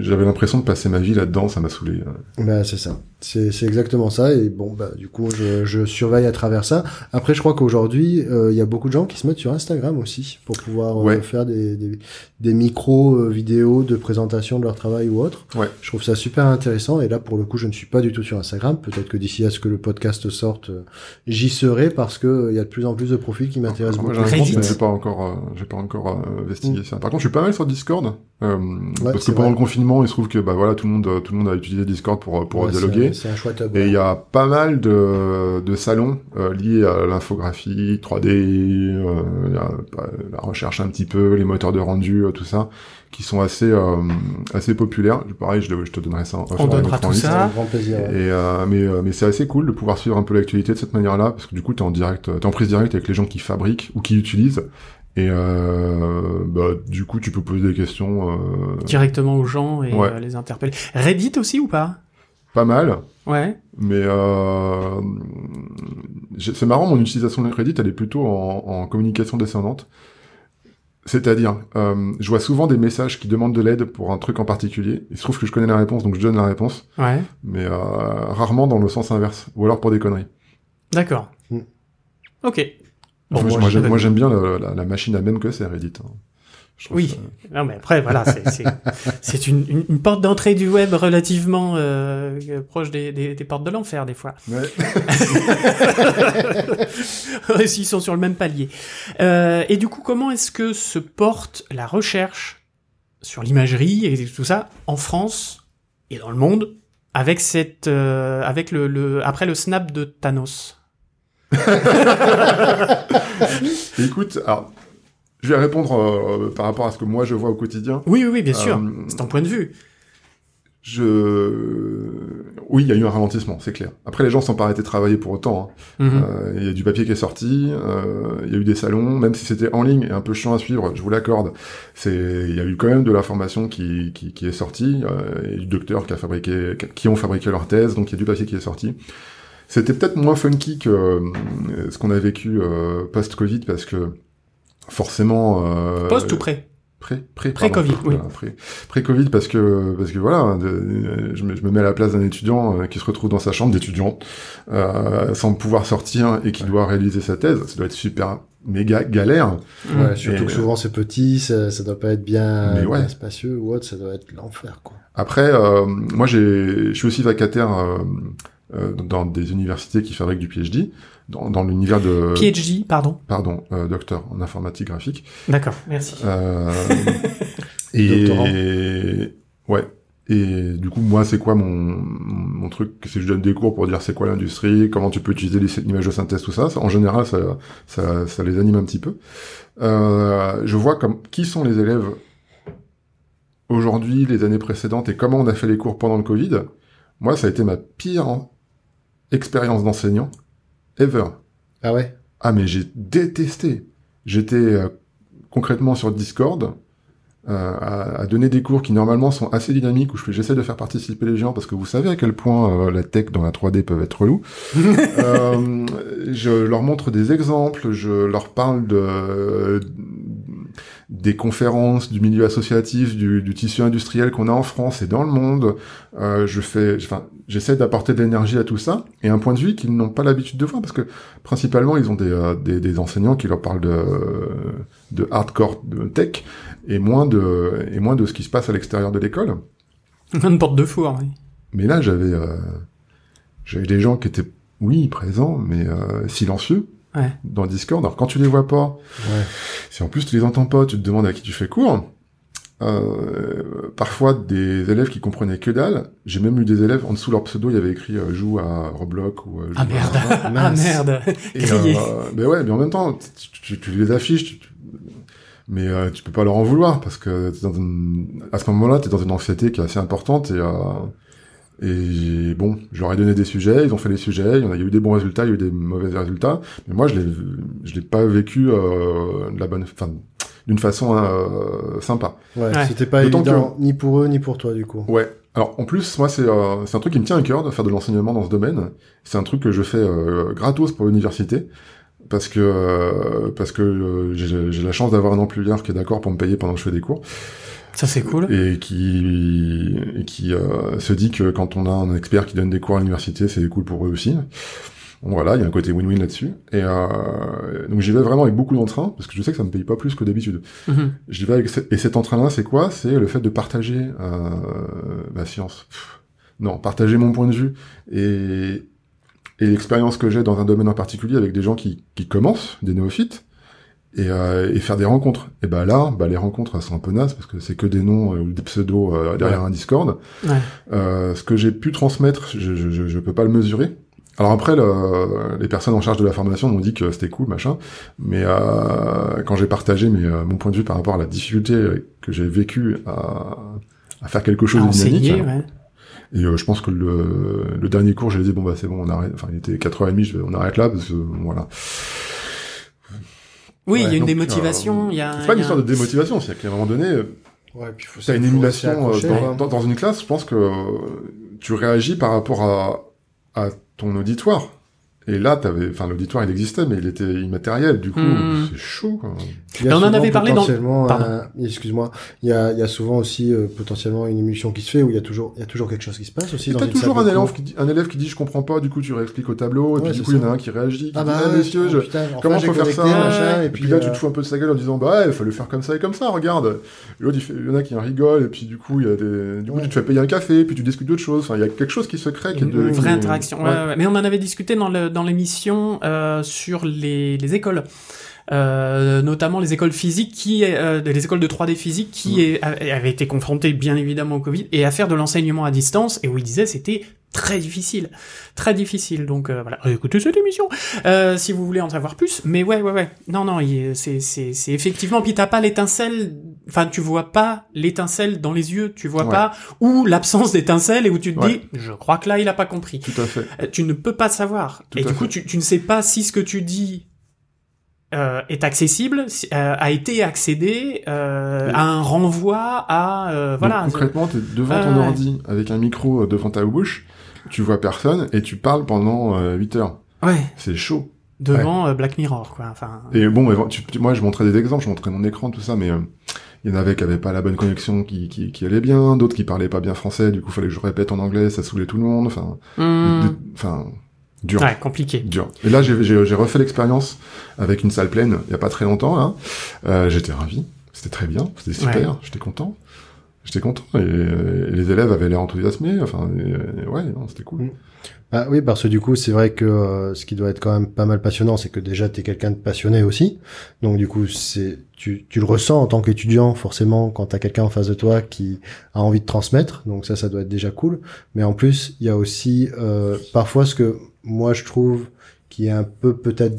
j'avais l'impression de passer ma vie là-dedans. Ça m'a saoulé. Bah, c'est ça. C'est, c'est exactement ça. Et bon, bah, du coup, je, je surveille à travers ça. Après, je crois qu'aujourd'hui, euh, il y a beaucoup de gens qui se mettent sur Instagram aussi pour pouvoir euh, Ouais. faire des, des, des micros euh, vidéos de présentation de leur travail ou autre. Ouais. Je trouve ça super intéressant. Et là, pour le coup, je ne suis pas du tout sur Instagram. Peut-être que d'ici à ce que le podcast sorte, euh, j'y serai parce que euh, il y a de plus en plus de profils qui m'intéressent Moi, beaucoup. j'ai Reddit. l'impression que j'ai pas encore, euh, j'ai pas encore euh, investigué ça. Par contre, je suis pas mal sur Discord. euh, parce que c'est pendant vrai. le confinement, il se trouve que bah voilà, tout le monde, euh, tout le monde a utilisé Discord pour pour dialoguer. C'est un Et il y a pas mal de, de salons euh, liés à l'infographie, 3D, euh, il y a, bah, la recherche un petit peu, les moteurs de rendu, euh, tout ça, qui sont assez euh, assez populaires. Pareil, je, je te donnerai ça. On donnera tout ça. Un grand plaisir. ouais. Et euh, mais euh, mais c'est assez cool de pouvoir suivre un peu l'actualité de cette manière-là parce que du coup t'es en direct, t'es en prise directe avec les gens qui fabriquent ou qui utilisent. Et euh, bah du coup tu peux poser des questions euh, Directement aux gens et Ouais. euh, les interpeller. Reddit aussi ou pas? Pas mal. Ouais. Mais euh, c'est marrant, mon utilisation de Reddit, elle est plutôt en, en communication descendante. C'est-à-dire, euh, je vois souvent des messages qui demandent de l'aide pour un truc en particulier. Il se trouve que je connais la réponse, donc je donne la réponse, Ouais. mais euh, rarement dans le sens inverse, ou alors pour des conneries. D'accord. Mm. Ok. Bon, moi, j'aime, moi, j'aime bien la, la- la machine à même que c'est Reddit. hein. Oui. Non, mais après, voilà, c'est- une, une, une porte d'entrée du web relativement euh, euh, proche des, des, des portes de l'enfer, des fois. Ouais. S'ils sont sur le même palier. Euh, et du coup, comment est-ce que se porte la recherche sur l'imagerie et tout ça en France et dans le monde avec cette, euh, avec le, le, après le snap de Thanos? Écoute, alors, je vais répondre euh, par rapport à ce que moi je vois au quotidien. Oui, oui, oui, bien sûr. Euh, C'est ton point de vue. Je... Oui, il y a eu un ralentissement, c'est clair. Après, les gens sont pas arrêtés de travailler pour autant. hein. Mhm. Euh, Il y a du papier qui est sorti, euh, il y a eu des salons, même si c'était en ligne et un peu chiant à suivre, je vous l'accorde. C'est, il y a eu quand même de l'information qui, qui, qui est sortie, euh, et du docteur qui a fabriqué, qui ont fabriqué leur thèse, donc il y a du papier qui est sorti. C'était peut-être moins funky que euh, ce qu'on a vécu euh, post-Covid parce que forcément. Euh, Post ou prêt Pré, pré, Pré-Covid, pardon, oui. voilà, pré, pré-Covid parce que parce que voilà, de- je, me, je me mets à la place d'un étudiant euh, qui se retrouve dans sa chambre d'étudiant euh, sans pouvoir sortir et qui doit réaliser sa thèse. Ça doit être super méga galère. Ouais, surtout Et, que souvent c'est petit, ça, ça doit pas être bien, Mais ouais. bien spacieux ou autre, ça doit être l'enfer quoi. Après, euh, moi j'ai, je suis aussi vacataire euh, dans des universités qui fabriquent du PhD dans, dans l'univers de PhD, pardon. pardon euh, docteur en informatique graphique. D'accord, merci. Euh, et Doctorant. ouais. Et du coup, moi, c'est quoi mon, mon truc? C'est que je donne des cours pour dire c'est quoi l'industrie, comment tu peux utiliser les- l'image de synthèse, tout ça. Ça, En général, ça, ça, ça les anime un petit peu. Euh, je vois comme qui sont les élèves aujourd'hui, les années précédentes, et comment on a fait les cours pendant le Covid. Moi, ça a été ma pire expérience d'enseignant ever. Ah ouais? Ah mais j'ai détesté. J'étais euh, concrètement sur Discord euh, à, à donner des cours qui normalement sont assez dynamiques où je fais j'essaie de faire participer les gens parce que vous savez à quel point euh, la tech dans la 3D peuvent être relous. Euh, je leur montre des exemples, je leur parle de des conférences, du milieu associatif, du, du tissu industriel qu'on a en France et dans le monde. Euh, je fais, enfin, j'essaie d'apporter de l'énergie à tout ça et un point de vue qu'ils n'ont pas l'habitude de voir parce que principalement ils ont des, euh, des, des, enseignants qui leur parlent de, de hardcore de tech et moins de et moins de ce qui se passe à l'extérieur de l'école. Une porte de four. Oui. Mais là, j'avais euh, j'avais des gens qui étaient oui présents mais euh, silencieux Ouais. dans Discord. Alors quand tu les vois pas, Ouais. si en plus tu les entends pas, tu te demandes à qui tu fais cours. Euh, parfois des élèves qui comprenaient que dalle. J'ai même eu des élèves en dessous de leur pseudo, il y avait écrit euh, joue à Roblox ou euh, joue Ah à- merde. ah mince. merde. Et, Grillé. euh, mais ouais, mais en même temps, tu, tu- tu les affiches, tu- tu- mais euh, tu peux pas leur en vouloir parce que t'es dans une... à ce moment-là, t'es dans une anxiété qui est assez importante et euh, et bon, je leur ai donné des sujets, ils ont fait les sujets, il y en a, il y a eu des bons résultats, il y a eu des mauvais résultats, mais moi je l'ai je l'ai pas vécu euh, de la bonne, enfin d'une façon euh, sympa. Ouais, Ouais. c'était pas D'autant évident, ni pour eux, ni pour toi, du coup. Ouais. Alors en plus, moi c'est euh, c'est un truc qui me tient à cœur de faire de l'enseignement dans ce domaine. C'est un truc que je fais euh, gratos pour l'université parce que euh, parce que euh, j'ai j'ai la chance d'avoir un employeur qui est d'accord pour me payer pendant que je fais des cours Ça c'est cool. et qui et qui euh, se dit que quand on a un expert qui donne des cours à l'université, c'est cool pour eux aussi. Bon, voilà, il y a un côté win-win là-dessus. Et euh, donc j'y vais vraiment avec beaucoup d'entrain parce que je sais que ça me paye pas plus que d'habitude. Mhm. Je vais avec ce- et cet entrain-là, c'est quoi? C'est le fait de partager euh, la science. Pff, non, partager mon point de vue et, et l'expérience que j'ai dans un domaine en particulier avec des gens qui, qui commencent, des néophytes, et, euh, et faire des rencontres. Et bah là, bah les rencontres elles sont un peu nazes parce que c'est que des noms euh, ou des pseudos euh, derrière un Discord. Ouais. Euh, ce que j'ai pu transmettre, je, je, je, peux pas le mesurer. Alors après, le- les personnes en charge de la formation m'ont dit que c'était cool, machin. Mais euh, quand j'ai partagé mes, euh, mon point de vue par rapport à la difficulté que j'ai vécu à, à faire quelque chose de dynamique, enseigner, ouais. et euh, je pense que le, le dernier cours, j'ai dit bon bah c'est bon, on arrête. Enfin, il était 4h30, je on arrête là parce que voilà. Oui, il y a une donc, démotivation, euh, il y a. C'est pas une histoire un- de démotivation, c'est qu'à un moment donné, Ouais, puis faut T'as une émulation euh, dans, quoi. dans, dans une classe, je pense que euh, tu réagis par rapport à, à ton auditoire. Et là, t'avais, enfin, l'auditoire, il existait, mais il était immatériel. Du coup, Hmm. c'est chaud. Quoi. Il y a Et on en souvent avait parlé dans- potentiellement Pardon. un- Excuse-moi. Il y a, il y a souvent aussi euh, potentiellement une émulsion qui se fait où il y a toujours, il y a toujours quelque chose qui se passe aussi. T'as toujours un élève, qui dit, un élève qui dit je comprends pas, du coup tu réexpliques au tableau, et Ouais, puis du coup il y en a un qui réagit, qui Ah dit bah ah, je- putain, enfin, comment j'ai faut faire ça machin, et, puis, puis là euh, tu te fous un peu de sa gueule en disant bah ouais, il faut le faire comme ça et comme ça, regarde. L'autre il, y en a qui en rigole, et puis du coup il y a des, du coup tu te fais payer un café, puis tu discutes d'autres choses, enfin il y a quelque chose qui se crée, Une vraie interaction. Mais on en avait discuté dans le dans l'émission euh, sur les, les écoles. Euh, notamment les écoles physiques qui euh, les écoles de 3D physique qui Mm. est- avaient été confrontées bien évidemment au Covid et à faire de l'enseignement à distance et où il disait c'était très difficile. Très difficile. Donc euh, voilà. Écoutez cette émission. Si vous voulez en savoir plus. Mais ouais ouais ouais. Non non il- c'est c'est c'est effectivement puis t'as pas l'étincelle enfin tu vois pas l'étincelle dans les yeux tu vois Ouais. pas ou l'absence d'étincelle et où tu te Ouais. dis je crois que là il a pas compris Tout à fait. euh, tu ne peux pas savoir. Tout et du coup, tu, tu ne sais pas si ce que tu dis euh, est accessible, si- euh, a été accédé, euh, à un renvoi à euh, Donc, voilà. concrètement, t'es devant ton ordi avec un micro euh, devant ta bouche, tu vois personne et tu parles pendant euh, 8 heures. Ouais, C'est chaud. devant Black Mirror, quoi. Enfin. Et bon, éve- tu- tu- moi je montrais des exemples, je montrais mon écran, tout ça, mais euh, il y en avait qui avaient pas la bonne connexion qui, qui, qui allait bien, d'autres qui parlaient pas bien français, du coup fallait que je répète en anglais, ça saoulait tout le monde, enfin, hmm, enfin, dur. Ouais, compliqué. Dur. Et là, j'ai j'ai- j'ai refait l'expérience avec une salle pleine il y a pas très longtemps. Là. Euh, j'étais ravi. C'était très bien. C'était super. Ouais. J'étais content. J'étais content. Et, et les élèves avaient l'air enthousiasmés. Enfin, et- et ouais, non, c'était cool. Ah oui, parce que du coup, c'est vrai que euh, ce qui doit être quand même pas mal passionnant, c'est que déjà, tu es quelqu'un de passionné aussi. Donc du coup, c'est tu, tu le ressens en tant qu'étudiant, forcément, quand tu as quelqu'un en face de toi qui a envie de transmettre. Donc ça, ça doit être déjà cool. Mais en plus, il y a aussi euh, parfois ce que moi, je trouve qui est un peu peut-être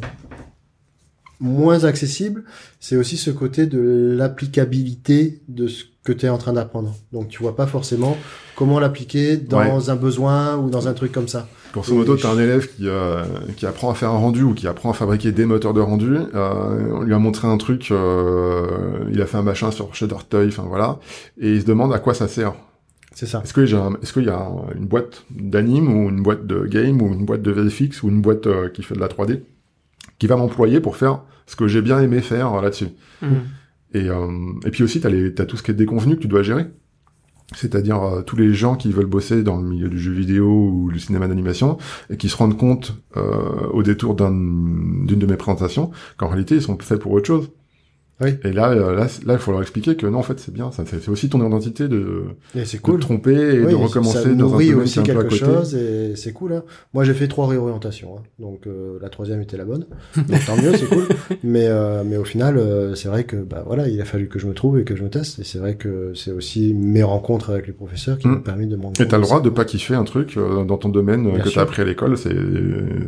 moins accessible, c'est aussi ce côté de l'applicabilité de ce que tu es en train d'apprendre. Donc tu vois pas forcément comment l'appliquer dans un besoin ou dans un truc comme ça. Grosso modo, Et t'as un élève qui, euh, qui apprend à faire un rendu ou qui apprend à fabriquer des moteurs de rendu. Euh, on lui a montré un truc, euh, il a fait un machin sur Shutterstock, enfin voilà, et il se demande à quoi ça sert. C'est ça. Est-ce que j'ai un- est-ce qu'il y a un- une boîte d'anime ou une boîte de game ou une boîte de VFX ou une boîte euh, qui fait de la 3D qui va m'employer pour faire ce que j'ai bien aimé faire euh, là-dessus Hmm. Et, euh, et puis aussi, t'as les, tout ce qui est déconvenu que tu dois gérer. C'est-à-dire euh, tous les gens qui veulent bosser dans le milieu du jeu vidéo ou du cinéma d'animation et qui se rendent compte euh, au détour d'un- d'une de mes présentations qu'en réalité ils sont faits pour autre chose. Oui. Et là, euh, là, là, il faut leur expliquer que non, en fait, c'est bien. Ça, c'est aussi ton identité de, cool. te tromper et Oui, de recommencer ça dans un domaine aussi peu à quelque côté. chose et c'est cool. Hein. Moi, j'ai fait trois réorientations, hein. donc euh, la troisième était la bonne. Donc tant mieux, c'est cool. Mais euh, mais au final, euh, c'est vrai que bah voilà, il a fallu que je me trouve et que je me teste. Et c'est vrai que c'est aussi mes rencontres avec les professeurs qui Mm. m'ont permis de me rendre Et t'as le droit de pas kiffer un truc euh, dans ton domaine euh, Bien que t'as appris à l'école, c'est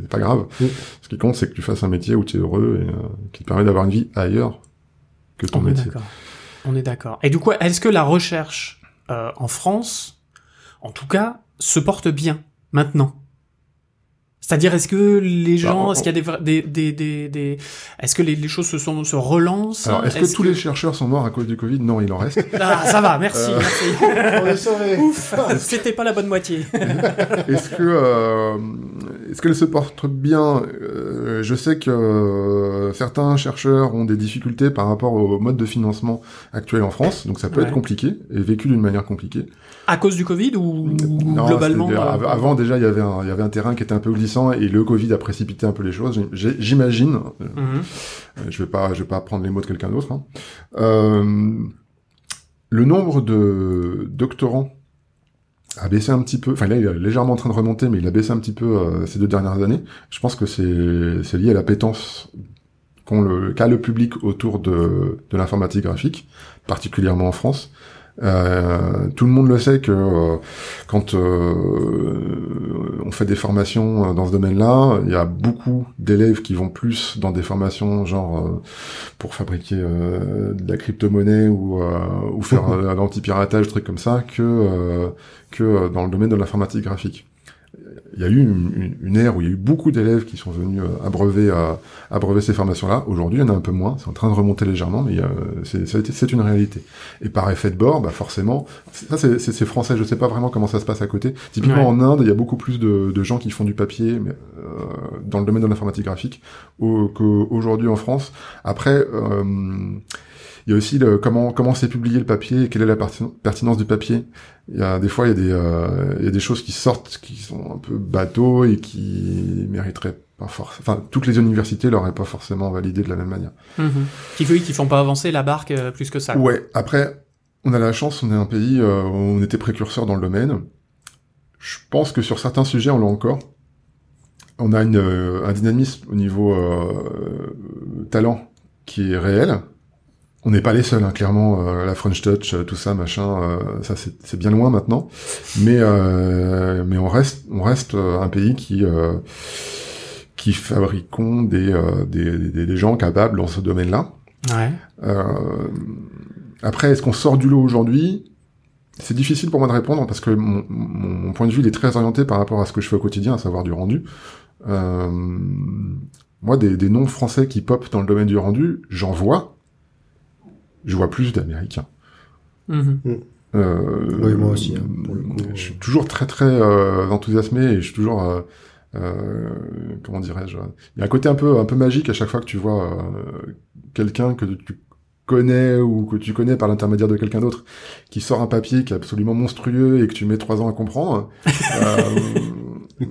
pas grave. Mm. Ce qui compte, c'est que tu fasses un métier où tu es heureux et qui te permet d'avoir une vie ailleurs que ton On est métier. On est d'accord. Et du coup, est-ce que la recherche euh, en France, en tout cas, se porte bien maintenant? C'est-à-dire, est-ce que les gens, Bah, est-ce qu'il y a des, des, des, des, est-ce que les, les choses se sont se relancent? Alors, est-ce que tous les chercheurs sont morts à cause du Covid? Non, il en reste. Ah, ça va, merci, Euh. merci. On est. Ouf, c'était pas la bonne moitié. Est-ce que euh, est-ce qu'elle se porte bien Euh, Je sais que euh, certains chercheurs ont des difficultés par rapport au mode de financement actuel en France, donc ça peut Ouais. être compliqué et vécu d'une manière compliquée. À cause du Covid ou Non, globalement euh, av- avant déjà il y avait un il y avait un terrain qui était un peu glissant et le Covid a précipité un peu les choses. J'imagine. Mhm. Je vais pas je vais pas prendre les mots de quelqu'un d'autre. hein. Le nombre de doctorants a baissé un petit peu. Enfin là, il est légèrement en train de remonter, mais il a baissé un petit peu euh, ces deux dernières années. Je pense que c'est lié à la pétence qu'ont le qu'a le public autour de l'informatique graphique, particulièrement en France. Euh, tout le monde le sait que euh, quand euh, on fait des formations euh, dans ce domaine-là, il y a beaucoup d'élèves qui vont plus dans des formations genre euh, pour fabriquer euh, de la crypto-monnaie ou, euh, ou faire l'anti-piratage, trucs comme ça, que euh, que dans le domaine de l'informatique graphique. Il y a eu une, une- une ère où il y a eu beaucoup d'élèves qui sont venus euh, abreuver, euh, abreuver ces formations-là. Aujourd'hui, il y en a un peu moins. C'est en train de remonter légèrement, mais euh, c'est une réalité. Et par effet de bord, bah forcément, ça c'est- français. Je sais pas vraiment comment ça se passe à côté. Typiquement Ouais. en Inde, il y a beaucoup plus de, de gens qui font du papier mais, euh, dans le domaine de l'informatique graphique au- qu'aujourd'hui en France. Après, euh, il y a aussi le, comment comment c'est publié le papier, et quelle est la pertin- pertinence du papier. Il y a des fois il y a des euh, il y a des choses qui sortent qui sont un peu bateaux et qui mériteraient pas forcément. Enfin, toutes les universités l'auraient pas forcément validé de la même manière. Mhm. Qui, oui, qui font pas avancer la barque euh, plus que ça. quoi. Ouais. Après, on a la chance, on est un pays euh, où on était précurseur dans le domaine. Je pense que sur certains sujets, on l'a encore. On a une, euh, un dynamisme au niveau euh, talent qui est réel. On n'est pas les seuls, hein, clairement. euh, la French Touch, euh, tout ça, machin, euh, ça c'est bien loin maintenant. Mais euh, mais on reste on reste euh, un pays qui euh, qui fabriquons des, euh, des, des des gens capables dans ce domaine-là. Ouais. Euh, après, est-ce qu'on sort du lot aujourd'hui? C'est difficile pour moi de répondre parce que mon, mon, point de vue il est très orienté par rapport à ce que je fais au quotidien, à savoir du rendu. Euh, moi, des, des noms français qui pop dans le domaine du rendu, j'en vois. Je vois plus d'Américains. Mhm. Euh, Oui, moi aussi, hein, pour le coup. Je suis toujours très très euh, enthousiasmé et je suis toujours euh, euh, comment dirais-je Il y a un côté un peu un peu magique à chaque fois que tu vois euh, quelqu'un que tu connais ou que tu connais par l'intermédiaire de quelqu'un d'autre qui sort un papier qui est absolument monstrueux et que tu mets trois ans à comprendre euh,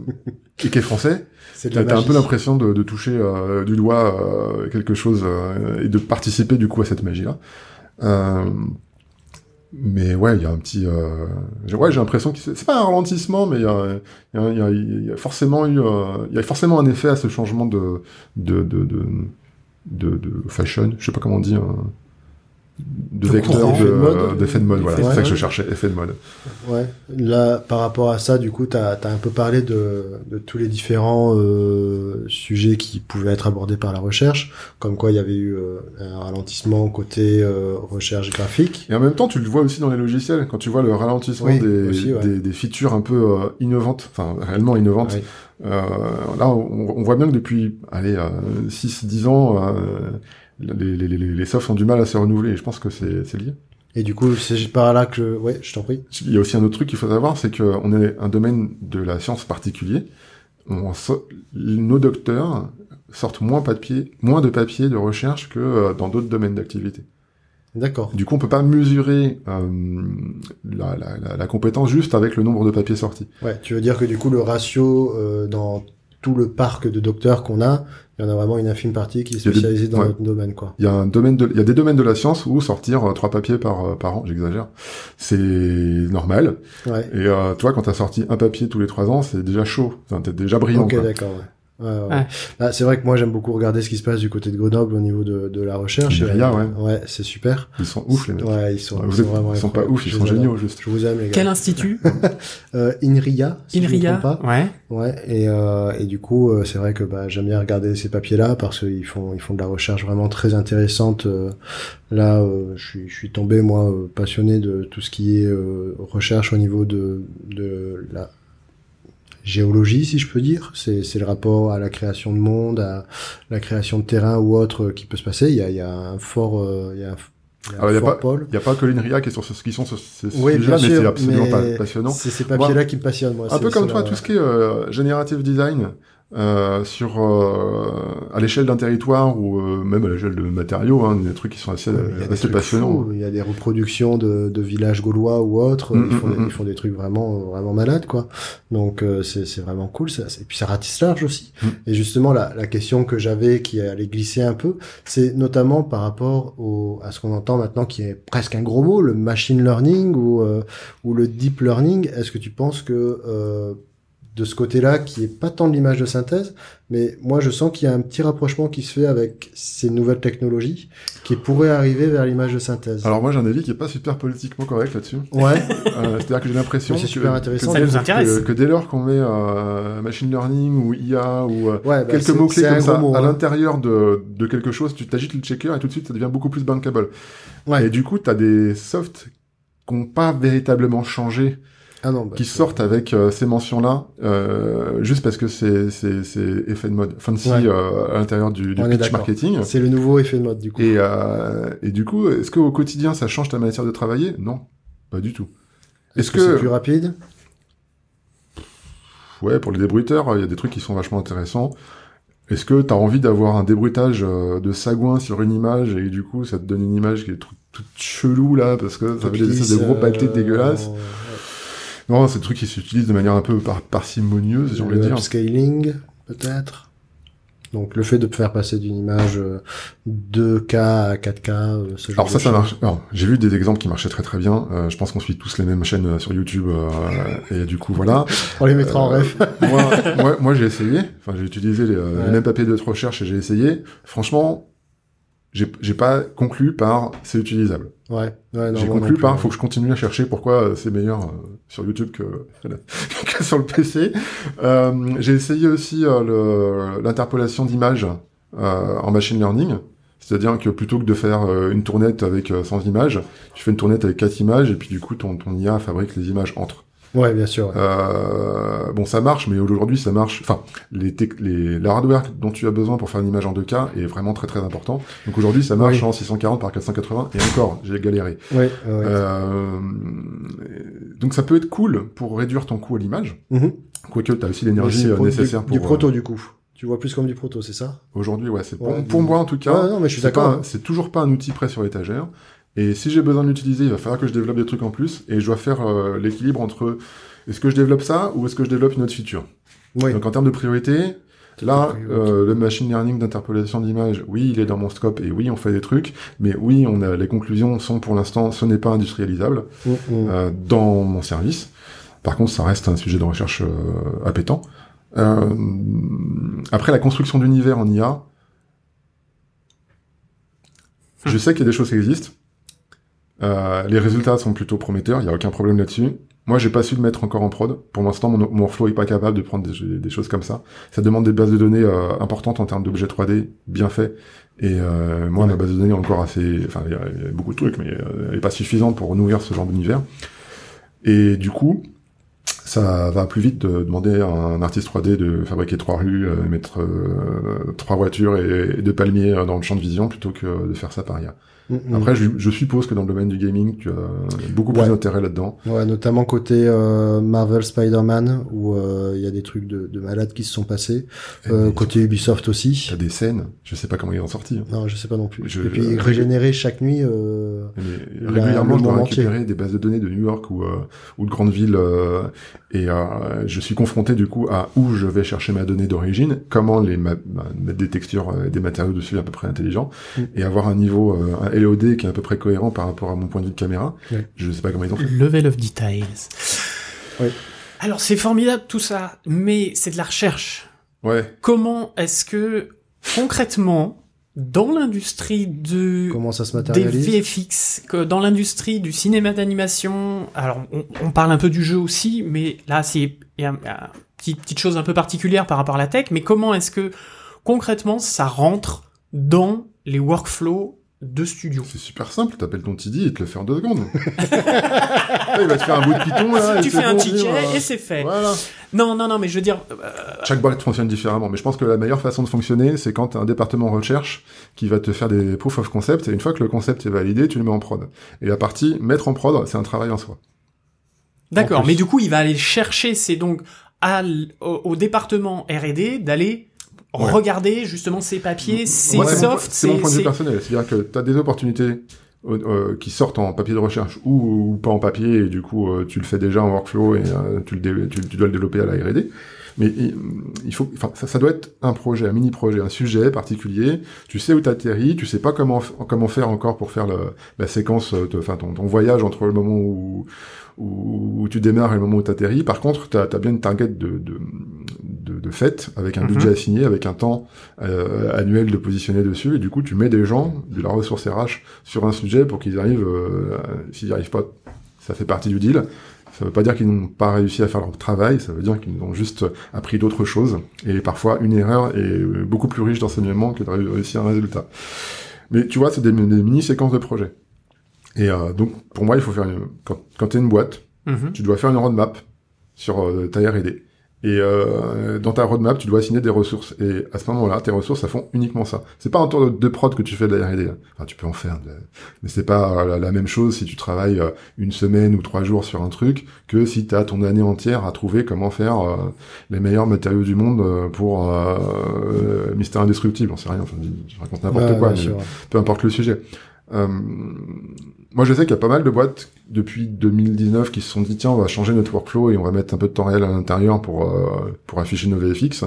et qui est français. T'as un peu l'impression de, de toucher euh, du doigt euh, quelque chose euh, et de participer du coup à cette magie-là. Mais ouais, il y a un petit. J'ai- Ouais, j'ai l'impression que c'est pas un ralentissement, mais il y a, il y a- il y a- il y a forcément eu, il y a forcément un effet à ce changement de de de de, de, de fashion. Je sais pas comment on dit. De De vecteur de- mode. d'effet de mode, voilà, c'est ça que je cherchais, effet de mode. Ouais. Là, par rapport à ça, du coup, t'as as un peu parlé de, de tous les différents euh, sujets qui pouvaient être abordés par la recherche, comme quoi il y avait eu euh, un ralentissement côté euh, recherche graphique. Et en même temps, tu le vois aussi dans les logiciels, quand tu vois le ralentissement Oui, des, aussi, ouais. des, des features un peu euh, innovantes, enfin réellement innovantes. Ouais. Euh, là, on, on voit bien que depuis, allez, euh, 6-10 ans, euh, les, les, les, les softs ont du mal à se renouveler. Et je pense que c'est lié. Et du coup, c'est par là que, ouais, je t'en prie. Il y a aussi un autre truc qu'il faut savoir, c'est qu'on est un domaine de la science particulier. On nos docteurs sortent moins, papier, moins de papiers de recherche que euh, dans d'autres domaines d'activité. D'accord. Du coup, on peut pas mesurer euh, la, la, la, la compétence juste avec le nombre de papiers sortis. Ouais, tu veux dire que du coup, le ratio euh, dans tout le parc de docteurs qu'on a, il y en a vraiment une infime partie qui est des- spécialisée dans ouais. notre domaine, quoi. Il y a un domaine de, il y a des domaines de la science où sortir euh, trois papiers par euh, par an, j'exagère, c'est normal. Ouais. Et euh, toi, quand t'as sorti un papier tous les trois ans, c'est déjà chaud. Enfin, t'es déjà brillant. Ok, d'accord. Ouais. Ouais. Bah, c'est vrai que moi j'aime beaucoup regarder ce qui se passe du côté de Grenoble au niveau de, de la recherche. Et, ouais. Ouais, c'est super. Ils sont ouf les mecs. Ouais, ils sont, Ouais, ils vous sont êtes- vraiment ils sont pas ouf, ils sont géniaux juste. Je vous aime les gars. Quel institut? Euh, Inria, si Inria pas. Ouais. Ouais, et, euh, et du coup, euh, c'est vrai que bah, j'aime bien regarder ces papiers-là parce qu'ils font, ils font de la recherche vraiment très intéressante. euh, là, euh, je suis, je suis tombé moi euh, passionné de tout ce qui est euh, recherche au niveau de, de la géologie, si je peux dire. C'est, c'est le rapport à la création de monde, à la création de terrain ou autre euh, qui peut se passer. Il y a, il y a un fort, euh, il y a un, il y a a pas- que l'INRIA qui est sur ce, qui sont sur ces Oui, bien mais c'est absolument mais pas passionnant. C'est ces papiers-là qui me passionnent, moi. Un peu comme toi, tout ce qui est euh, générative design euh, sur euh, à l'échelle d'un territoire ou euh, même à l'échelle de matériaux, hein, des trucs qui sont assez, Ouais, il y a des assez passionnants. fous. Il y a des reproductions de, de villages gaulois ou autres. Mm, ils, font mm, des, mm. ils font des trucs vraiment, vraiment malades, quoi. Donc euh, c'est vraiment cool. Ça. Et puis ça ratisse large aussi. Mm. Et justement, la, la question que j'avais, qui allait glisser un peu, c'est notamment par rapport au, à ce qu'on entend maintenant, qui est presque un gros mot, le machine learning ou euh, ou le deep learning. Est-ce que tu penses que euh, de ce côté-là, qui est pas tant de l'image de synthèse, mais moi je sens qu'il y a un petit rapprochement qui se fait avec ces nouvelles technologies qui pourraient arriver vers l'image de synthèse. Alors moi j'ai un avis qui est pas super politiquement correct là-dessus. ouais, Euh, C'est-à-dire que j'ai l'impression que, super que- dès lors qu'on met euh, machine learning ou IA ou euh, ouais, bah, quelques mots clés comme ça mot, à hein. l'intérieur de, de quelque chose, tu t'agites le checker et tout de suite ça devient beaucoup plus bankable. Ouais. Et du coup, tu as des softs qui n'ont pas véritablement changé, Ah non, bah, qui sortent avec euh, ces mentions-là, euh, juste parce que c'est c'est c'est effet de mode, fancy Ouais. euh, à l'intérieur du, du pitch marketing. C'est le nouveau effet de mode du coup. Et, euh, et du coup, est-ce qu'au quotidien ça change ta manière de travailler? Non, pas du tout. Est-ce que c'est que, plus rapide? Ouais, pour les débruiteurs, il y a des trucs qui sont vachement intéressants. Est-ce que tu as envie d'avoir un débruitage euh, de sagouin sur une image et du coup ça te donne une image qui est toute, toute chelou là parce que ça fait des gros paletés dégueulasses? Non, c'est des trucs qui s'utilisent de manière un peu par parcimonieuse, j'ai envie de Le dire. upscaling, peut-être. Donc le fait de faire passer d'une image euh, 2K à 4K, euh, ce genre Alors ça, de ça marche. Alors, j'ai vu des exemples qui marchaient très très bien. Euh, je pense qu'on suit tous les mêmes chaînes euh, sur YouTube euh, et du coup voilà. On les mettra en Euh, ref. moi, moi, moi, j'ai essayé. Enfin, j'ai utilisé les, euh, Ouais. les mêmes papiers de recherche et j'ai essayé. Franchement, j'ai j'ai pas conclu par c'est utilisable. Ouais. ouais non, J'ai conclu plus, par ouais. faut que je continue à chercher pourquoi euh, c'est meilleur euh, sur YouTube que, que sur le PC. Euh, j'ai essayé aussi euh, l'interpolation d'images euh, en machine learning. C'est-à-dire que plutôt que de faire une tournette avec euh, 100 images, tu fais une tournette avec 4 images et puis du coup ton, ton IA fabrique les images entre. Ouais, bien sûr. ouais. Euh, bon, ça marche, mais aujourd'hui, ça marche. Enfin, les, les, le hardware dont tu as besoin pour faire une image en 2K est vraiment très très important. Donc aujourd'hui, ça marche Oui. en 640 par 480 et encore, j'ai galéré. Ouais, ouais, ouais. Euh, donc ça peut être cool pour réduire ton coût à l'image. Mhm. Quoique tu as aussi l'énergie euh, nécessaire du, pour. du proto euh, du coup. Tu vois plus comme du proto, c'est ça? Aujourd'hui, ouais, c'est pour, Ouais, pour du- moi en tout cas. Ouais, non, mais je suis d'accord. hein. C'est toujours pas un outil prêt sur l'étagère. Et si j'ai besoin de l'utiliser, il va falloir que je développe des trucs en plus. Et je dois faire euh, l'équilibre entre est-ce que je développe ça ou est-ce que je développe une autre feature. Oui. Donc en termes de priorité, là, priorité. euh, le machine learning d'interpolation d'image, oui, il est dans mon scope et oui, on fait des trucs, mais oui, on a les conclusions sont pour l'instant, ce n'est pas industrialisable Mm, mm. euh, dans mon service. Par contre, ça reste un sujet de recherche euh, appétant. Euh, après, la construction d'univers en IA, je sais qu'il y a des choses qui existent. Euh, les résultats sont plutôt prometteurs, il n'y a aucun problème là-dessus. Moi, j'ai pas su le mettre encore en prod. Pour l'instant, mon, mon workflow est pas capable de prendre des, choses comme ça. Ça demande des bases de données euh, importantes en termes d'objets 3D, bien faits. Et euh, moi, ma base de données est encore assez... Enfin, il y, a- beaucoup de trucs, mais euh, elle est pas suffisante pour nourrir ce genre d'univers. Et du coup, ça va plus vite de demander à un artiste 3D de fabriquer trois rues, euh, mettre euh, trois voitures et, et deux palmiers dans le champ de vision plutôt que de faire ça par IA. Mm, mm. Après, je, je suppose que dans le domaine du gaming, tu as beaucoup plus d'intérêt là-dedans. Ouais, notamment côté euh, Marvel Spider-Man, où euh, il y a des trucs de, de malades qui se sont passés. Euh, côté Ubisoft aussi. T'as des scènes, je sais pas comment ils en sorti. hein. Non, je sais pas non plus. Je- Et puis régénérer chaque nuit. Euh... La- régulièrement, je dois récupérer des bases de données de New York ou, euh, ou de grandes villes, euh, et euh, je suis confronté du coup à où je vais chercher ma donnée d'origine, comment les ma- ma- mettre des textures, euh, des matériaux dessus à peu près intelligents, Mm. et avoir un niveau, euh, un LOD qui est à peu près cohérent par rapport à mon point de vue de caméra. Ouais. Je sais pas comment ils ont fait. Level of details. Oui. Alors c'est formidable tout ça, mais c'est de la recherche. Ouais. Comment est-ce que concrètement, dans l'industrie de Comment ça se des matérialise VFX, que dans l'industrie du cinéma d'animation, alors on, on parle un peu du jeu aussi, mais là c'est une petite, petite chose un peu particulière par rapport à la tech, mais comment est-ce que concrètement ça rentre dans les workflows de studio C'est super simple, t'appelles ton TD et te le fait en deux secondes. il va te faire un bout de là. et Tu fais un ticket voilà. et c'est fait. Voilà. Non, non, non, mais je veux dire, euh, Chaque boîte fonctionne différemment, mais je pense que la meilleure façon de fonctionner, c'est quand un département recherche qui va te faire des proof of concept, et une fois que le concept est validé, tu le mets en prod. Et la partie mettre en prod, c'est un travail en soi. d'accord, mais du coup il va aller chercher, c'est donc à au, au département R&D d'aller Ouais. regarder justement ces papiers, ces softs, C'est mon point de vue personnel. C'est-à-dire que tu as des opportunités euh, euh, qui sortent en papier de recherche ou, ou pas en papier, et du coup, euh, tu le fais déjà en workflow et euh, tu, le tu, tu dois le développer à la R&D. Mais il, faut, enfin, ça, ça doit être un projet, un mini-projet, un sujet particulier. Tu sais où t'atterris, tu sais pas comment comment faire encore pour faire le- la séquence, de- enfin ton, ton voyage entre le moment où, où, tu démarres et le moment où t'atterris. Par contre, t'as as bien une target de de, de, de fête avec un Mhm. budget assigné, avec un temps euh, annuel de positionner dessus. Et du coup, tu mets des gens de la ressource RH sur un sujet pour qu'ils arrivent. euh, S'ils n'y arrivent pas, ça fait partie du deal. Ça veut pas dire qu'ils n'ont pas réussi à faire leur travail, ça veut dire qu'ils ont juste appris d'autres choses. Et parfois, une erreur est beaucoup plus riche d'enseignement que de réussir un résultat. Mais tu vois, c'est des, des mini-séquences de projet. Et euh, donc, pour moi, il faut faire une... Quand, quand tu es une boîte, Mhm. tu dois faire une roadmap sur euh, ta R&D. Et euh, dans ta roadmap, tu dois assigner des ressources. Et à ce moment-là, tes ressources, ça font uniquement ça. C'est pas un tour de, prod que tu fais de la R&D. Enfin, tu peux en faire, de- mais c'est pas la, la même chose si tu travailles euh, une semaine ou trois jours sur un truc que si tu as ton année entière à trouver comment faire euh, les meilleurs matériaux du monde euh, pour euh, euh, Mister Indestructible. On sait rien. Enfin, je, raconte n'importe quoi. mais- peu importe le sujet. Euh, moi, je sais qu'il y a pas mal de boîtes depuis 2019 qui se sont dit tiens, on va changer notre workflow et on va mettre un peu de temps réel à l'intérieur pour euh, pour afficher nos VFX.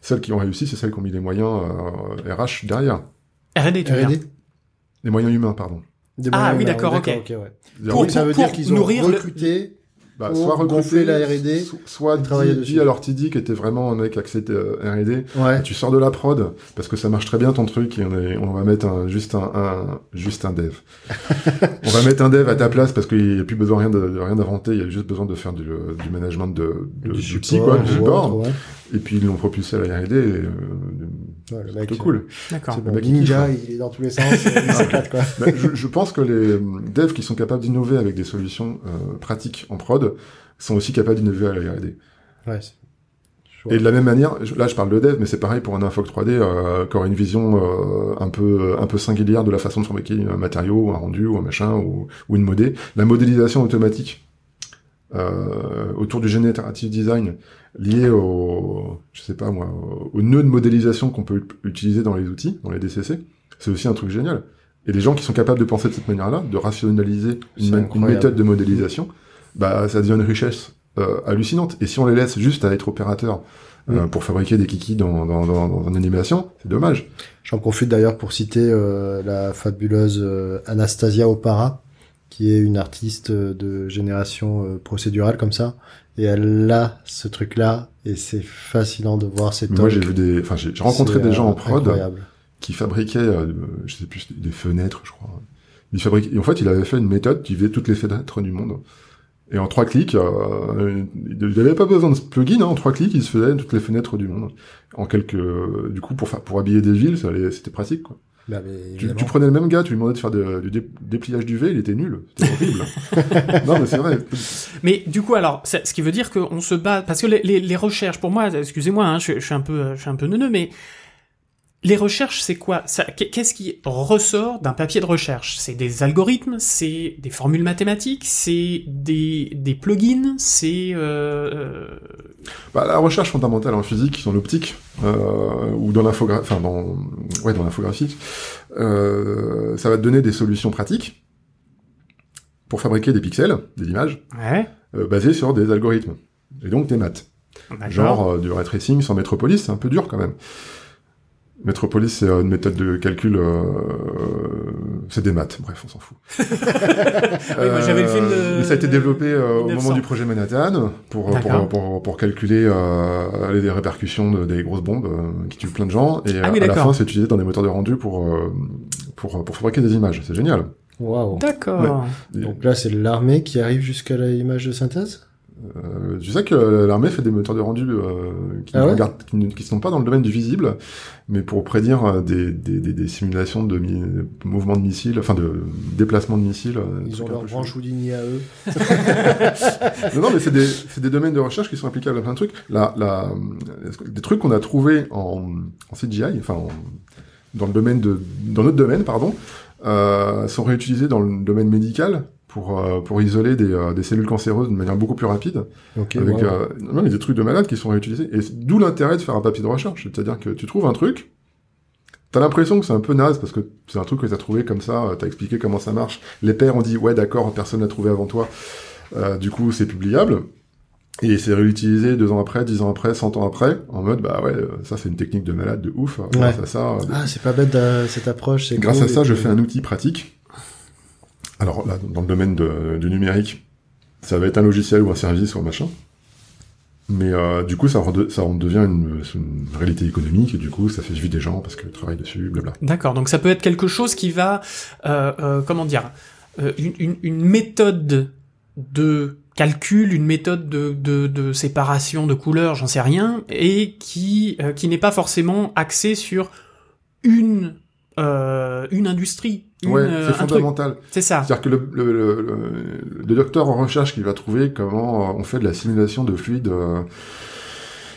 Celles qui ont réussi, c'est celles qui ont mis les moyens euh, RH derrière, R&D, tu veux dire. R&D les moyens humains, pardon. Des Ah, oui, d'accord, ok. ouais. Pour- Donc, ça veut pour dire qu'ils ont nourrir le- recruté Bah, Pour soit recruter, gonfler la R&D, so- soit travailler dit, dessus. leur TD qui était vraiment un mec axé euh, R&D. Ouais. Tu sors de la prod parce que ça marche très bien ton truc et on, est, on va mettre un, juste un, un juste un dev. on va mettre un dev à ta place parce qu'il n'y a plus besoin rien de, de rien d'inventer, il y a juste besoin de faire du, du management de, de Du support, quoi, du support. autre, ouais. Et puis ils l'ont propulsé à la R&D. Et, euh, Ouais, le c'est mec, plutôt cool. D'accord. C'est Le bon, mec, il Ninja, kiffe, il est dans tous les sens, il s'éclate, quoi. Mais je, je pense que les euh, devs qui sont capables d'innover avec des solutions euh, pratiques en prod sont aussi capables d'innover à la R&D. Ouais. c'est- Et de la même manière, là je parle de dev, mais c'est pareil pour un Infoc 3D euh, qui aurait une vision euh, un peu un peu singulière de la façon de fabriquer un matériau, ou un rendu, ou un machin, ou, ou une modé. La modélisation automatique euh, autour du generative design lié au, je sais pas moi, au, nœud de modélisation qu'on peut utiliser dans les outils, dans les DCC, c'est aussi un truc génial. Et les gens qui sont capables de penser de cette manière-là, de rationaliser une, méthode de modélisation, bah ça devient une richesse euh, hallucinante. Et si on les laisse juste à être opérateurs euh, pour fabriquer des kikis dans, dans, dans, dans une animation, c'est dommage. J'en profite d'ailleurs pour citer euh, la fabuleuse Anastasia Opara, qui est une artiste de génération procédurale comme ça. Et elle a ce truc-là, et c'est fascinant de voir Mais Moi, j'ai vu des, enfin, j'ai rencontré des gens euh, en prod Incroyable. qui fabriquaient, euh, je sais plus, des fenêtres, je crois. Ils fabriquaient, et en fait, il avait fait une méthode qui faisait toutes les fenêtres du monde. Et en trois clics, euh, il n'avait pas besoin de ce plugin, hein, en trois clics, il se faisait toutes les fenêtres du monde. En quelques, du coup, pour, pour habiller des villes, ça allait- c'était pratique, quoi. Bah, mais Tu, tu prenais le même gars, tu lui demandais de faire de- du dé- dépliage du V, il était nul. C'était horrible. non, mais c'est vrai. Mais du coup, alors, ça- ce qui veut dire qu'on se bat parce que les, les, les recherches, pour moi, excusez-moi, hein, je, je suis un peu, je suis un peu neuneux, mais les recherches, c'est quoi? Qu'est-ce qui ressort d'un papier de recherche? C'est des algorithmes, c'est des formules mathématiques, c'est des, des plugins, c'est... Euh, euh, Bah, la recherche fondamentale en physique, dans l'optique, euh, ou dans l'infographie, enfin dans, ouais, dans l'infographie, euh, ça va te donner des solutions pratiques pour fabriquer des pixels, des images, Ouais, basées sur des algorithmes. Et donc des maths. Genre du ray tracing sans Metropolis, c'est un peu dur quand même. Metropolis, c'est euh, une méthode de calcul, euh, c'est des maths, bref, on s'en fout. Oui, moi, j'avais le film de- mais ça a été développé euh, au 1900. moment du projet Manhattan pour, pour, pour, pour calculer euh, les répercussions de- des grosses bombes euh, qui tuent plein de gens. Et Ah oui, euh, à la fin, c'est utilisé dans des moteurs de rendu pour, euh, pour, pour fabriquer des images. C'est génial. Waouh. D'accord. Donc là, c'est l'armée qui arrive jusqu'à l'image de synthèse? Euh, tu sais que l'armée fait des moteurs de rendu euh, qui, Ah ne ouais regardent- qui ne qui sont pas dans le domaine du visible, mais pour prédire euh, des, des, des, des simulations de mouvements de missiles, enfin de déplacements de missiles. euh, Ils ont leur branche Houdini à eux. Non, non, mais c'est des, c'est des domaines de recherche qui sont applicables à plein de trucs. La, la, des trucs qu'on a trouvés en, en CGI, enfin, en- dans le domaine de, dans notre domaine, pardon, euh, sont réutilisés dans le domaine médical pour, euh, pour isoler des, euh, des cellules cancéreuses de manière beaucoup plus rapide. Ok, avec, wow. euh, des trucs de malades qui sont réutilisés. Et d'où l'intérêt de faire un papier de recherche. C'est-à-dire que tu trouves un truc, T'as l'impression que c'est un peu naze parce que c'est un truc que t'as trouvé comme ça, t'as expliqué comment ça marche. Les pairs ont dit ouais d'accord, personne l'a trouvé avant toi, Euh, du coup c'est publiable. Et c'est réutilisé deux ans après, dix ans après, cent ans après, en mode bah ouais, ça c'est une technique de malade de ouf. euh, Grâce Ouais. à ça, Ah, c'est pas bête euh, cette approche. grâce cool, à ça, je fais un outil pratique. Alors là, dans le domaine du numérique, ça va être un logiciel ou un service ou un machin. Mais euh, du coup, ça, rede- ça en devient une, réalité économique et du coup, ça fait vivre des gens parce qu'ils travaillent dessus, blabla. D'accord, donc ça peut être quelque chose qui va, euh, euh, comment dire, euh, une, méthode de calcul, une méthode de, de, de séparation de couleurs, j'en sais rien, et qui, euh, qui n'est pas forcément axée sur une, euh, une industrie, une, Ouais, euh, c'est fondamental. C'est ça. C'est-à-dire que le, le, le, le- le docteur en recherche qui va trouver comment on fait de la simulation de fluide euh,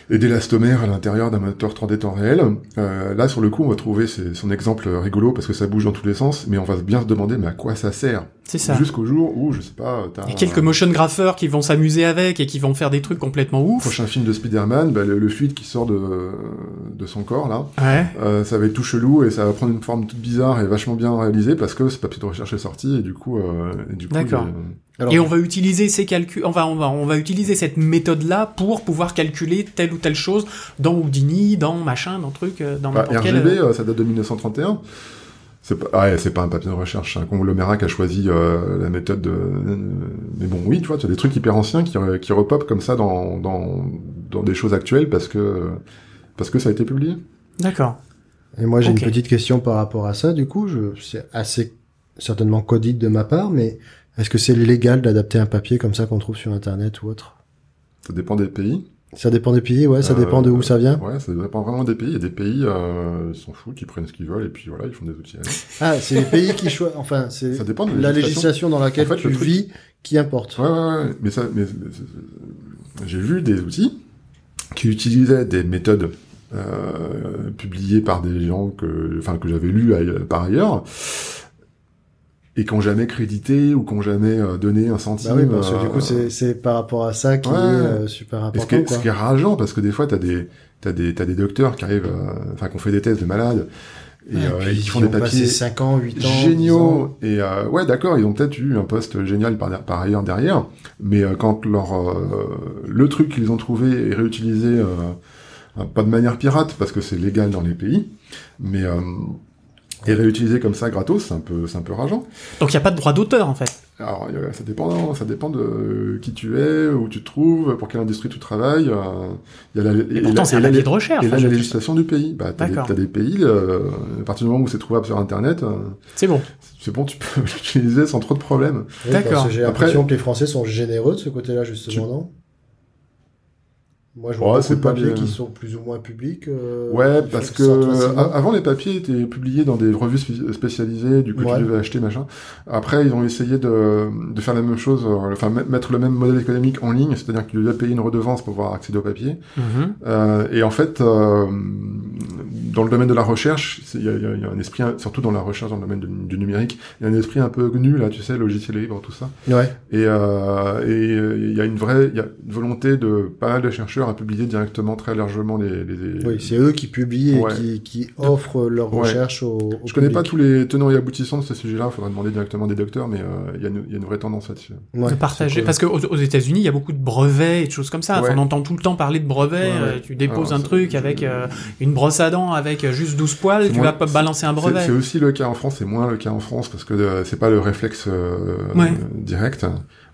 et d'élastomère à l'intérieur d'un moteur 3D temps réel, euh, là sur le coup on va trouver son exemple rigolo parce que ça bouge dans tous les sens, mais on va bien se demander mais à quoi ça sert C'est ça. Jusqu'au jour où, je sais pas, t'as Il y a quelques motion grapheurs qui vont s'amuser avec et qui vont faire des trucs complètement ouf. prochain film de Spider-Man, bah, le, le fluide qui sort de, de son corps là, Ouais. euh, ça va être tout chelou et ça va prendre une forme toute bizarre et vachement bien réalisée parce que ce papier de recherche est sorti et du coup, euh, et du coup D'accord. il Alors, Et on va utiliser ces calculs, on va, on va, on va utiliser cette méthode-là pour pouvoir calculer telle ou telle chose dans Houdini, dans machin, dans truc, euh, dans Bah, quel. RGB, euh, ça date de 1931. C'est pas, ouais, c'est pas un papier de recherche, c'est un conglomérat qui a choisi euh, la méthode de... Mais bon, oui, tu vois, tu as des trucs hyper anciens qui, qui repopent comme ça dans, dans, dans des choses actuelles parce que, parce que ça a été publié. D'accord. Et moi, j'ai une petite question par rapport à ça. Du coup, je, c'est assez certainement codite de ma part, mais est-ce que c'est légal d'adapter un papier comme ça qu'on trouve sur Internet ou autre? Ça dépend des pays. Ça dépend des pays, ouais, ça Euh, dépend de où ça vient. Ouais, ça dépend vraiment des pays. Il y a des pays, euh, ils s'en foutent, ils prennent ce qu'ils veulent et puis voilà, ils font des outils. Ah, c'est les pays qui choisissent. Enfin, c'est Ça dépend de la législation dans laquelle En fait, tu truc- vis qui importe. Ouais, ouais, ouais. Mais ça, mais, mais j'ai vu des outils qui utilisaient des méthodes euh, publiées par des gens que, enfin, que j'avais aille- par ailleurs et qui n'ont jamais crédité ou qui n'ont jamais euh, donné un centime. Bah oui, parce que du euh, coup, c'est, c'est par rapport à ça qui Ouais. est euh, super et ce important. qui, est, quoi. ce qui est rageant, parce que des fois, t'as des, t'as des, t'as des docteurs qui arrivent, euh, enfin, qui ont fait des tests de malades, et, Ouais, euh, et qui font des papiers 5 ans, 8 ans. 10 ans. géniaux. Et euh, ouais, d'accord, ils ont peut-être eu un poste génial par, par ailleurs derrière, mais euh, quand leur euh, le truc qu'ils ont trouvé est réutilisé, euh, euh, pas de manière pirate parce que c'est légal dans les pays, mais est réutilisé comme ça gratos, c'est un peu, c'est un peu rageant. Donc il n'y a pas de droit d'auteur en fait. Alors ça dépend, ça dépend de qui tu es, où tu te trouves, pour quelle industrie tu travailles. euh, Il y a la, Et pourtant c'est un papier de recherche. et enfin, là, la législation du pays. Bah, t'as des, D'accord. t'as des pays, euh, à partir du moment où c'est trouvable sur Internet, euh, C'est bon. c'est bon, tu peux l'utiliser sans trop de problèmes. Oui, D'accord. parce que J'ai Après- l'impression que les Français sont généreux de ce côté-là, justement, non? Moi, je vois Ouais, beaucoup c'est de papiers qui sont plus ou moins publics. euh, Ouais, parce que avant les papiers étaient publiés dans des revues spé- spécialisées, du coup Ouais. tu devais acheter machin. Après ils ont essayé de, de faire la même chose, euh, enfin met- mettre le même modèle économique en ligne, c'est-à-dire que tu devais payer une redevance pour pouvoir accéder au papier. Mhm. Euh, et en fait, euh, dans le domaine de la recherche, il y a, y y un esprit, surtout dans la recherche dans le domaine du, du numérique, il y a un esprit un peu gnu là, tu sais, logiciel libre, tout ça. Ouais. Et, et il y a une vraie, il y a une volonté de pas mal de chercheurs à publier directement très largement les. les Oui, c'est eux qui publient et Ouais. qui, qui offrent leurs Ouais. recherches au, au Je connais pas public. tous les tenants et aboutissants de ce sujet-là, il faudra demander directement des docteurs, mais euh, il y, a une- il y a une vraie tendance là-dessus. Ouais, de partager. Parce qu'aux aux États-Unis, il y a beaucoup de brevets et de choses comme ça. Enfin, on entend tout le temps parler de brevets. Ouais, euh, ouais. tu déposes Alors, un truc avec euh, une brosse à dents avec juste 12 poils, tu moins- vas pas balancer un brevet. c'est aussi le cas en France, c'est moins le cas en France parce que euh, c'est pas le réflexe euh, Ouais. direct.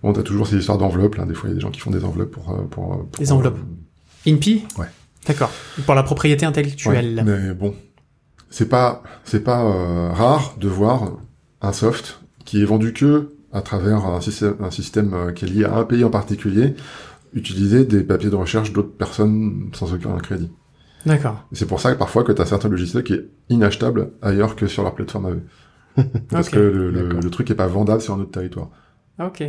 Bon, t'as toujours ces histoires d'enveloppes. Là, des fois, il y a des gens qui font des enveloppes pour pour, pour Des enveloppes. INPI Ouais. D'accord. Pour la propriété Ouais, intellectuelle. mais bon, c'est pas c'est pas euh, rare de voir un soft qui est vendu que à travers un système, un système euh, qui est lié à un pays en particulier, utiliser des papiers de recherche d'autres personnes sans aucun crédit. D'accord. C'est pour ça que parfois que tu as certains logiciels qui est inachetable ailleurs que sur leur plateforme eux. Parce que le, le- D'accord. le truc est pas vendable sur un autre territoire. Ok.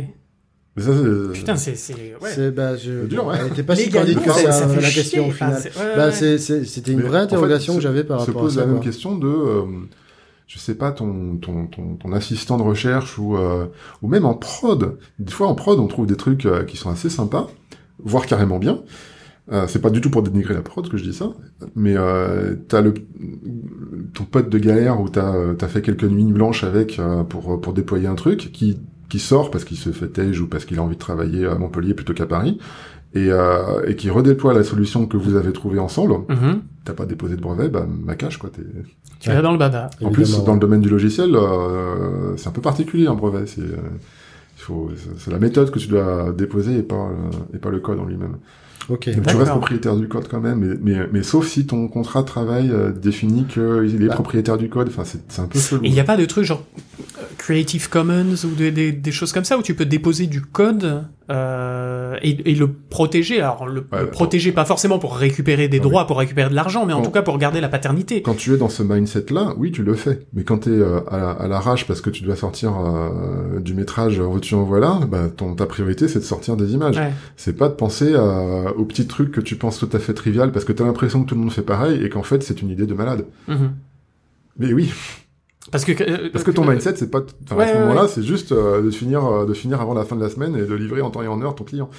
Mais ça, c'est... Putain, c'est c'est ouais. C'est bah, je... Dur, ouais. Elle était pas si candide que ça- ça, fait la chier. question au Enfin, final. ouais, Bah, c'est- c'est- c'était une Mais vraie en fait, interrogation se- que j'avais par se rapport à pose ça. la même question de, euh, je sais pas, ton, ton, ton, ton assistant de recherche ou, euh, ou même en prod. Des fois, en prod, on trouve des trucs euh, qui sont assez sympas, voire carrément bien. Euh, c'est pas du tout pour dénigrer la prod que je dis ça, mais euh, t'as le ton pote de galère où t'as euh, t'as fait quelques nuits blanches avec euh, pour pour déployer un truc qui qui sort parce qu'il se fait tège ou parce qu'il a envie de travailler à Montpellier plutôt qu'à Paris et euh, et qui redéploie la solution que vous avez trouvée ensemble Mhm. t'as pas déposé de brevet, bah ma cache quoi. t'es- Tu vas dans le baba. En plus, dans le domaine du logiciel, euh, c'est un peu particulier un brevet. C'est euh, il faut, c'est- c'est la méthode que tu dois déposer et pas euh, et pas le code en lui-même. Ok. Donc tu restes propriétaire du code quand même, mais, mais, mais sauf si ton contrat de travail euh, définit qu'il est Bah. propriétaire du code. Enfin, c'est c'est un peu chelou. Et il n'y a pas de truc genre euh, Creative Commons ou des, des, des choses comme ça où tu peux déposer du code euh, et, et le protéger. Alors le, Ouais, le ouais. protéger pas forcément pour récupérer des droits, pour récupérer de l'argent, mais en tout cas pour garder la paternité. Quand tu es dans ce mindset-là, oui, tu le fais. Mais quand tu es à, la- à l'arrache parce que tu dois sortir euh, du métrage veux-tu en voilà, bah, ton, ta priorité c'est de sortir des images. Ouais. C'est pas de penser à, aux petits trucs que tu penses tout à fait trivial parce que tu as l'impression que tout le monde fait pareil et qu'en fait c'est une idée de malade. Mhm. Mais oui, Parce que euh, parce que ton euh, mindset c'est pas enfin, Ouais, à ce moment-là, ouais. c'est juste euh, de finir euh, de finir avant la fin de la semaine et de livrer en temps et en heure ton client.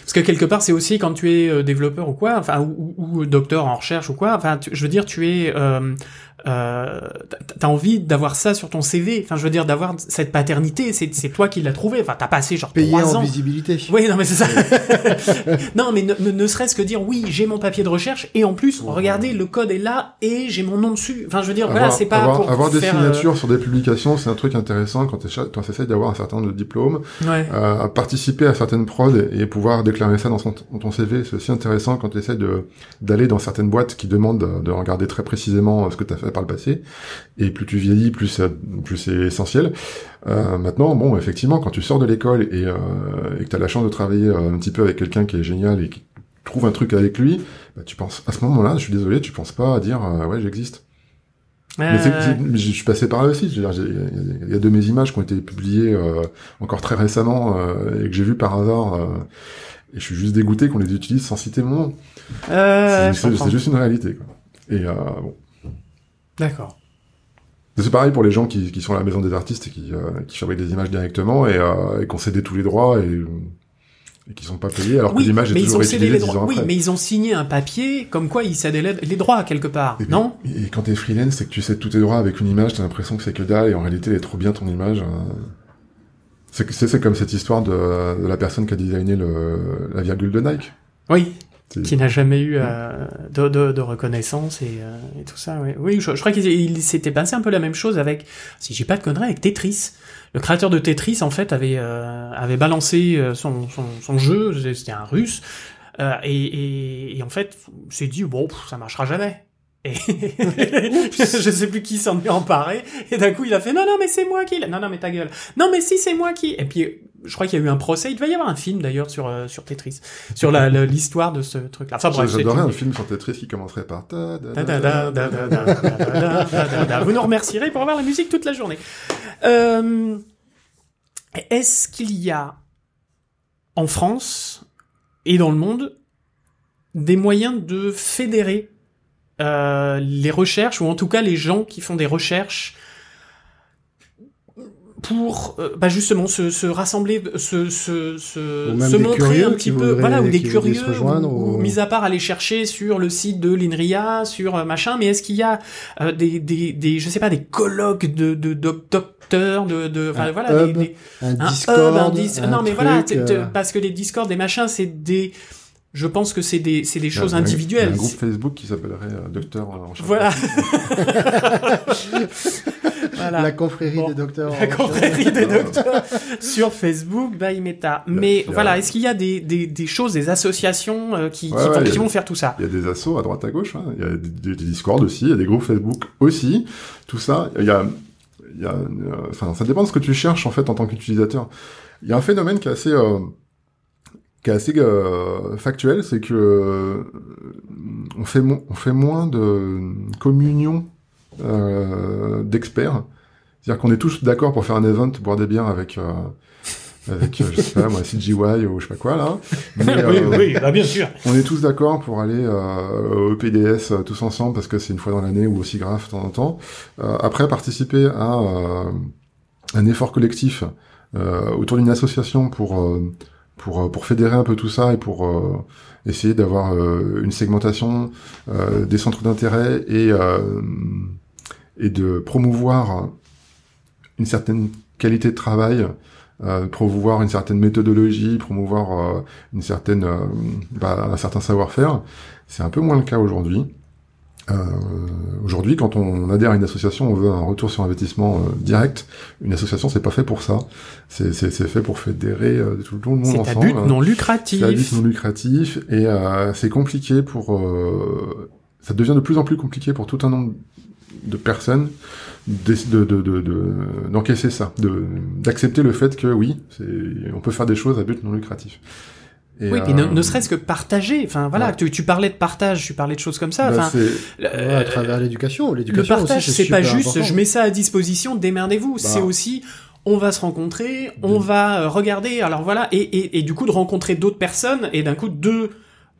Parce que quelque part, c'est aussi quand tu es euh, développeur ou quoi, enfin ou, ou- ou docteur en recherche ou quoi. Enfin, tu- je veux dire, tu es, euh, euh, t'as- t'as envie d'avoir ça sur ton CV. Enfin, je veux dire, d'avoir cette paternité. C'est c'est toi qui l'as trouvé. Enfin, t'as passé genre Payé trois en ans. visibilité. Oui, non, mais c'est ça. non, mais ne, ne- ne serait-ce que dire oui, j'ai mon papier de recherche et en plus, regardez, le code est là et j'ai mon nom dessus. Enfin, je veux dire, voilà, c'est pas avoir, pour avoir des faire, euh, signatures sur des publications, c'est un truc intéressant quand tu essaies d'avoir un certain nombre de diplômes. ouais. Euh, participer à certaines prods et pouvoir déclarer ça dans, son- dans ton CV, c'est aussi intéressant quand tu essaies de d'aller dans certaines boîtes qui demandent de, de regarder très précisément euh, ce que tu as fait par le passé. Et plus tu vieillis, plus ça- plus c'est essentiel. Euh, maintenant, bon, effectivement, quand tu sors de l'école et, euh, et que tu as la chance de travailler euh, un petit peu avec quelqu'un qui est génial et qui trouve un truc avec lui, bah, tu penses à ce moment-là, je suis désolé, tu penses pas à dire euh, ouais j'existe. Mais c'est- Euh, c'est- mais je suis passé par là aussi. Il y a- de mes images qui ont été publiées euh, encore très récemment euh, et que j'ai vu par hasard. euh, et je suis juste dégoûté qu'on les utilise sans citer mon nom. euh, C'est- juste une réalité. Quoi. Et euh, bon. D'accord. C'est pareil pour les gens qui, qui sont à la maison des artistes et qui, euh, qui fabriquent des images directement et, euh, et qui ont cédé tous les droits et, et qui sont pas payés alors que l'image est toujours ont cédé utilisée les droits. ans Oui, après. mais ils ont signé un papier comme quoi ils cédaient les, droits quelque part, Et, non? et quand t'es freelance, c'est que tu cèdes tous tes droits avec une image, t'as l'impression que c'est que dalle, et en réalité, elle est trop bien ton image. euh. C'est comme cette histoire de, de la personne qui a designé le, la virgule de Nike. Oui. Qui n'a jamais eu euh, de, de, de reconnaissance et, euh, et tout ça. Oui, oui je, je crois qu'il il s'était passé un peu la même chose avec, si j'ai pas de conneries, avec Tetris. Le créateur de Tetris, en fait, avait euh, avait balancé euh, son, son, son jeu, c'était un russe, euh, et, et, et en fait, s'est dit bon, pff, ça marchera jamais. Et je sais plus qui s'en est emparé. Et d'un coup, il a fait non, non, mais c'est moi qui. l'a- Non, non, mais ta gueule. Non, mais si c'est moi qui. Et puis je crois qu'il y a eu un procès. Il devait y avoir un film d'ailleurs sur euh, sur Tetris, sur l'histoire de ce truc-là. Enfin bref, j'adorais un film sur Tetris qui commencerait par. Vous nous remercierez pour avoir la musique toute la journée. Euh, est-ce qu'il y a en France et dans le monde des moyens de fédérer euh, les recherches ou en tout cas les gens qui font des recherches pour euh, bah justement se, se rassembler, se, se, se, Ou même se des montrer un petit peu, voudraient- voilà, ou des curieux, se rejoindre, ou, ou ou- mis à part aller chercher sur le site de l'INRIA, sur euh, machin, mais est-ce qu'il y a euh, des, des, des, je sais pas, des colloques de, de, doc- docteurs, de, de, enfin, Un voilà, des- hub, des- un un Discord, hub, un dis- un non mais truc, voilà, t- t- euh, parce que les Discord, des machins, c'est des, je pense que c'est des, c'est des choses individuelles. Il y a un groupe Facebook qui s'appellerait euh, Docteur en. Voilà. voilà. la confrérie Bon. des docteurs. La confrérie des docteurs sur Facebook by Meta. Mais il y a- voilà, est-ce qu'il y a des, des, des choses, des associations euh, qui, Ouais, vont- ouais, qui faire tout ça? Il y a des assos à droite à gauche, hein. il y a des, des- Discord aussi, il y a des groupes Facebook aussi, tout ça. Il y a, il y a, euh, enfin, ça dépend de ce que tu cherches en fait en tant qu'utilisateur. Il y a un phénomène qui est assez, euh, qui est assez euh, factuel, c'est que euh, on fait, mo- on fait moins de communion euh, d'experts. C'est-à-dire qu'on est tous d'accord pour faire un event, boire des bières avec, euh, avec, euh, je sais pas, moi, CGY ou je sais pas quoi là. Mais, euh, bah, bien sûr. on est tous d'accord pour aller euh, au PDS tous ensemble parce que c'est une fois dans l'année ou aussi grave de temps en temps. Euh, après, participer à euh, un effort collectif euh, autour d'une association pour euh, pour pour fédérer un peu tout ça et pour euh, essayer d'avoir euh, une segmentation euh, des centres d'intérêt et euh, et de promouvoir une certaine qualité de travail, euh, promouvoir une certaine méthodologie, promouvoir euh, une certaine, euh, bah, un certain savoir-faire. C'est un peu moins le cas aujourd'hui. Euh, aujourd'hui, quand on adhère à une association, on veut un retour sur investissement euh, direct. Une association, c'est pas fait pour ça. C'est fait pour fédérer euh, tout le monde C'est à but non lucratif. C'est à but non lucratif et euh, c'est compliqué pour. euh, ça devient de plus en plus compliqué pour tout un nombre de personnes d'es- de de de de- d'encaisser ça, de d'accepter le fait que oui, on peut faire des choses à but non lucratif. Et, Oui, puis ne, euh, ne serait-ce que partager. Enfin voilà, ouais. tu, tu parlais de partage, tu parlais de choses comme ça. bah, Enfin, c'est- le- Ouais, à travers l'éducation. le L'éducation aussi, partage, c'est pas juste, important. je mets ça à disposition, démerdez-vous. C'est aussi, on va se rencontrer, on De- va euh, regarder. Alors voilà, et, et, et du coup de rencontrer d'autres personnes et d'un coup deux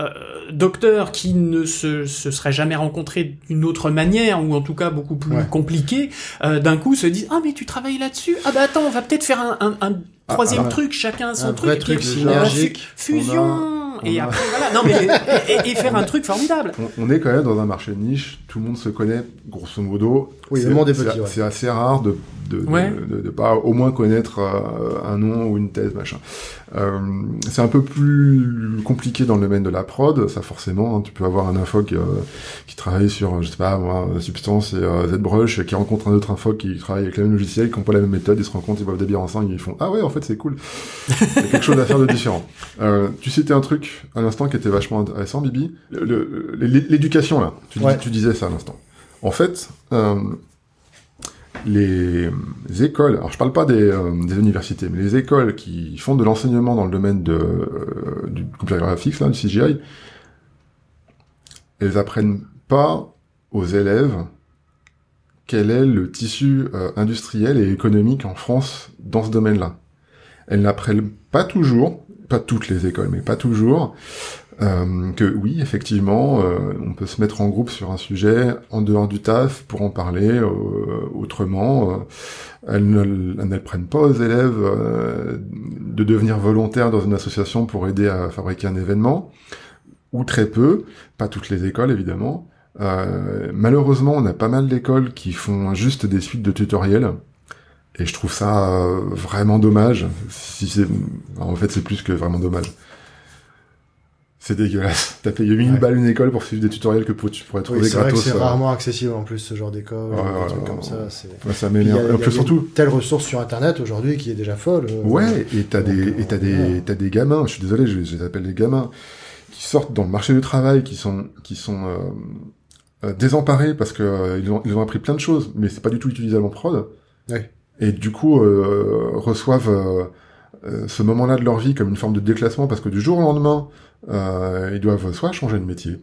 euh, docteurs qui ne se, se seraient jamais rencontrés d'une autre manière ou en tout cas beaucoup plus Ouais. compliquée, euh, d'un coup se disent ah mais tu travailles là-dessus? Ah bah attends on va peut-être faire un, un, un troisième ah truc chacun son Un truc vrai et puis truc synergique. fusion et a- après voilà non mais et, et- et faire un truc formidable on, on est quand même dans un marché de niche, tout le monde se connaît, grosso modo. Oui, C'est- ouais. Assez rare de de, de- Ouais. de, de pas au moins connaître euh, un nom ou une thèse, machin. Euh, c'est un peu plus compliqué dans le domaine de la prod, ça forcément. hein. tu peux avoir un infoc euh, qui travaille sur, je sais pas, moi, Substance et euh, ZBrush, qui rencontre un autre infoc qui travaille avec le même logiciel, qui n'ont pas la même méthode, ils se rencontrent, ils boivent des bières ensemble, ils font ah ouais, en fait c'est cool. Il y a quelque chose à faire de différent. Euh, tu citais un truc à l'instant qui était vachement intéressant, Bibi. L'éducation là, tu, dis- Ouais. tu disais ça à l'instant. En fait, euh, les écoles, alors je parle pas des, euh, des universités, mais les écoles qui font de l'enseignement dans le domaine de, euh, du computer graphics, là, du CGI, elles apprennent pas aux élèves quel est le tissu industriel et économique en France dans ce domaine-là. Elles n'apprennent pas toujours, pas toutes les écoles, mais pas toujours, euh, que oui, effectivement, euh, on peut se mettre en groupe sur un sujet en dehors du taf pour en parler euh, autrement. elles ne elles n'apprennent pas aux élèves de devenir volontaires dans une association pour aider à fabriquer un événement, ou très peu, pas toutes les écoles évidemment. Malheureusement, on a pas mal d'écoles qui font juste des suites de tutoriels. Et je trouve ça euh, vraiment dommage. Si c'est, en fait, c'est plus que vraiment dommage. C'est dégueulasse. T'as payé 1000 Ouais. balles une école pour suivre des tutoriels que tu pourrais trouver Oui, c'est gratos. c'est euh, rarement accessible en plus ce genre d'école, Ouais, ouais, trucs comme ça. c'est- ouais, ça m'énerve. En plus, surtout. telle ressource sur Internet aujourd'hui qui est déjà folle. euh, Ouais, et t'as des, euh, et t'as des, t'as des gamins, je suis désolé, je, je les appelle des gamins, qui sortent dans le marché du travail, qui sont, qui sont euh, désemparés parce que ils ont, ils ont appris plein de choses, mais c'est pas du tout utilisable en prod. Ouais. Et du coup, euh, reçoivent euh, euh, ce moment-là de leur vie comme une forme de déclassement parce que du jour au lendemain, euh, ils doivent soit changer de métier,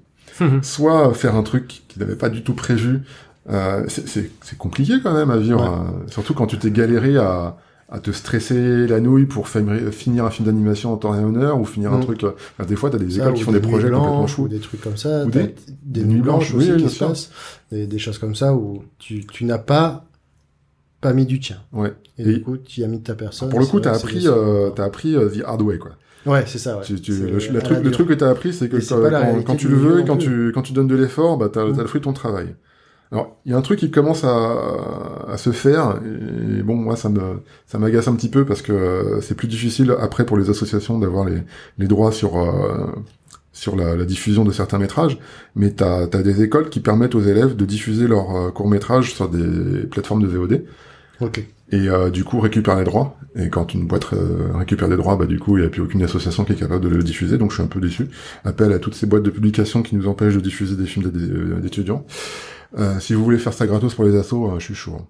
soit faire un truc qu'ils n'avaient pas du tout prévu. Euh, c'est- compliqué quand même à vivre, Ouais. hein. surtout quand tu t'es galéré à, à te stresser la nouille pour finir un film d'animation en temps et en heure ou finir un Mm. truc. enfin, des fois, t'as des écoles qui font des projets complètement blanches, fous. Ou des trucs comme ça. Ou des- des, nuits blanches aussi oui, qui se passent. Des, des choses comme ça où tu, tu n'as pas, pas mis du tien. Ouais. Et, Et- du coup, tu as mis de ta personne. Pour le coup, vrai t'as appris, euh, t'as appris euh, the hard way, quoi. Ouais, c'est ça, ouais. Tu- le, la truc, le truc que t'as appris, c'est que quand, quand- tu le veux, quand tu, quand tu donnes de l'effort, bah, t'as, Mm. t'as le fruit de ton travail. Alors, il y a un truc qui commence à, à se faire, et bon, moi, ça me, ça m'agace un petit peu parce que euh, c'est plus difficile après pour les associations d'avoir les, les droits sur, euh, sur la, la diffusion de certains métrages, mais t'as, t'as des écoles qui permettent aux élèves de diffuser leurs euh, courts-métrages sur des plateformes de VOD Ok. et euh, du coup récupère les droits. Et quand une boîte euh, récupère des droits, bah du coup il n'y a plus aucune association qui est capable de le diffuser, donc je suis un peu déçu. Appel à toutes ces boîtes de publication qui nous empêchent de diffuser des films euh, d'étudiants. Euh, si vous voulez faire ça gratos pour les assos, euh, je suis chaud. hein.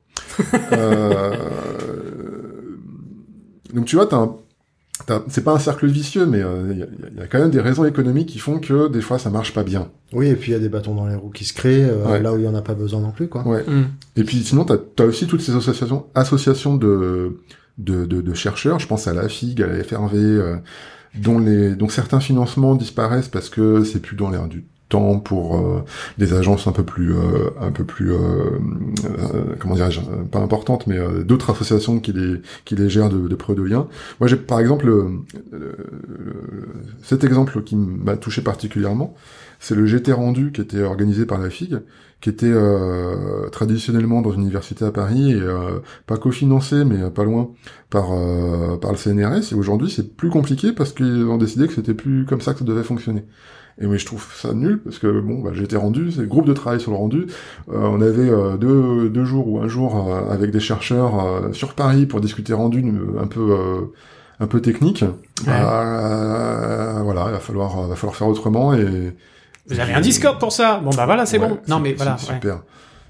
Euh, donc tu vois, t'as un... t'as- c'est pas un cercle vicieux, mais euh, il y, a- il y a quand même des raisons économiques qui font que des fois ça marche pas bien. Oui, et puis il y a des bâtons dans les roues qui se créent, euh, Ouais. là où il y en a pas besoin non plus, quoi. Ouais. Hmm. Et puis sinon, t'as as aussi toutes ces associations, associations de, de, de, de chercheurs. Je pense à la FIG, à la FRV, euh, dont les dont certains financements disparaissent parce que c'est plus dans l'air du temps pour euh, des agences un peu plus euh, un peu plus euh, euh, comment dirais-je pas importantes mais euh, d'autres associations qui les qui les gèrent de, de près de loin. Moi j'ai par exemple cet exemple qui m'a touché particulièrement, c'est le GT rendu qui était organisé par la FIG qui était euh, traditionnellement dans une université à Paris et pas cofinancé mais pas loin par par le CNRS et aujourd'hui c'est plus compliqué parce qu'ils ont décidé que c'était plus comme ça que ça devait fonctionner. Et oui, je trouve ça nul parce que bon, bah, j'étais rendu, c'est le groupe de travail sur le rendu. Euh, on avait euh, deux, deux jours ou un jour euh, avec des chercheurs euh, sur Paris pour discuter rendu euh, un peu euh, un peu technique. Bah, euh, voilà, il va falloir va falloir faire autrement et Vous avez un Discord pour ça? Bon bah voilà, c'est Ouais, bon. Non mais voilà. ouais.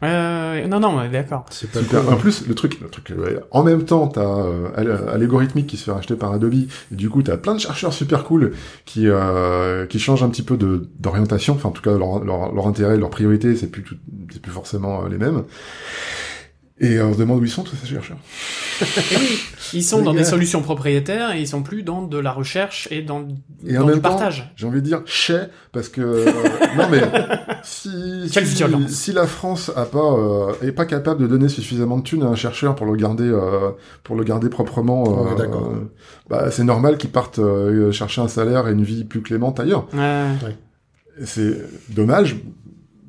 Euh, non non, ouais, d'accord. C'est pas cool, En plus, le truc, le truc, ouais, en même temps, t'as euh, Al- Allegorithmic qui se fait racheter par Adobe, et du coup, t'as plein de chercheurs super cool qui euh, qui changent un petit peu de d'orientation. Enfin, en tout cas, leur, leur, leur intérêt, leur priorité, c'est plus tout- c'est plus forcément euh, les mêmes. Et euh, on se demande où ils sont tous ces chercheurs. Et oui, ils sont dans des solutions propriétaires et ils sont plus dans de la recherche et dans, Et dans en du temps, partage. j'ai envie de dire chais parce que euh, non mais si Quelle si, violence. si la France a pas euh, est pas capable de donner suffisamment de thunes à un chercheur pour le garder euh, pour le garder proprement, euh, bah c'est normal qu'il parte euh, chercher un salaire et une vie plus clémente ailleurs. Ouais. C'est dommage,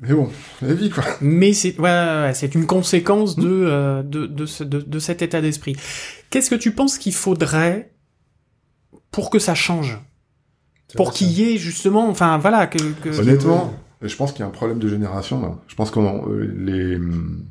mais bon, la vie quoi. Mais c'est ouais, ouais, ouais, c'est une conséquence de, euh, de, de, ce- de, de cet état d'esprit. Qu'est-ce que tu penses qu'il faudrait pour que ça change? Pour qu'il y ait justement, enfin voilà, que, que... Honnêtement, je pense qu'il y a un problème de génération. Là. Je pense que les hum,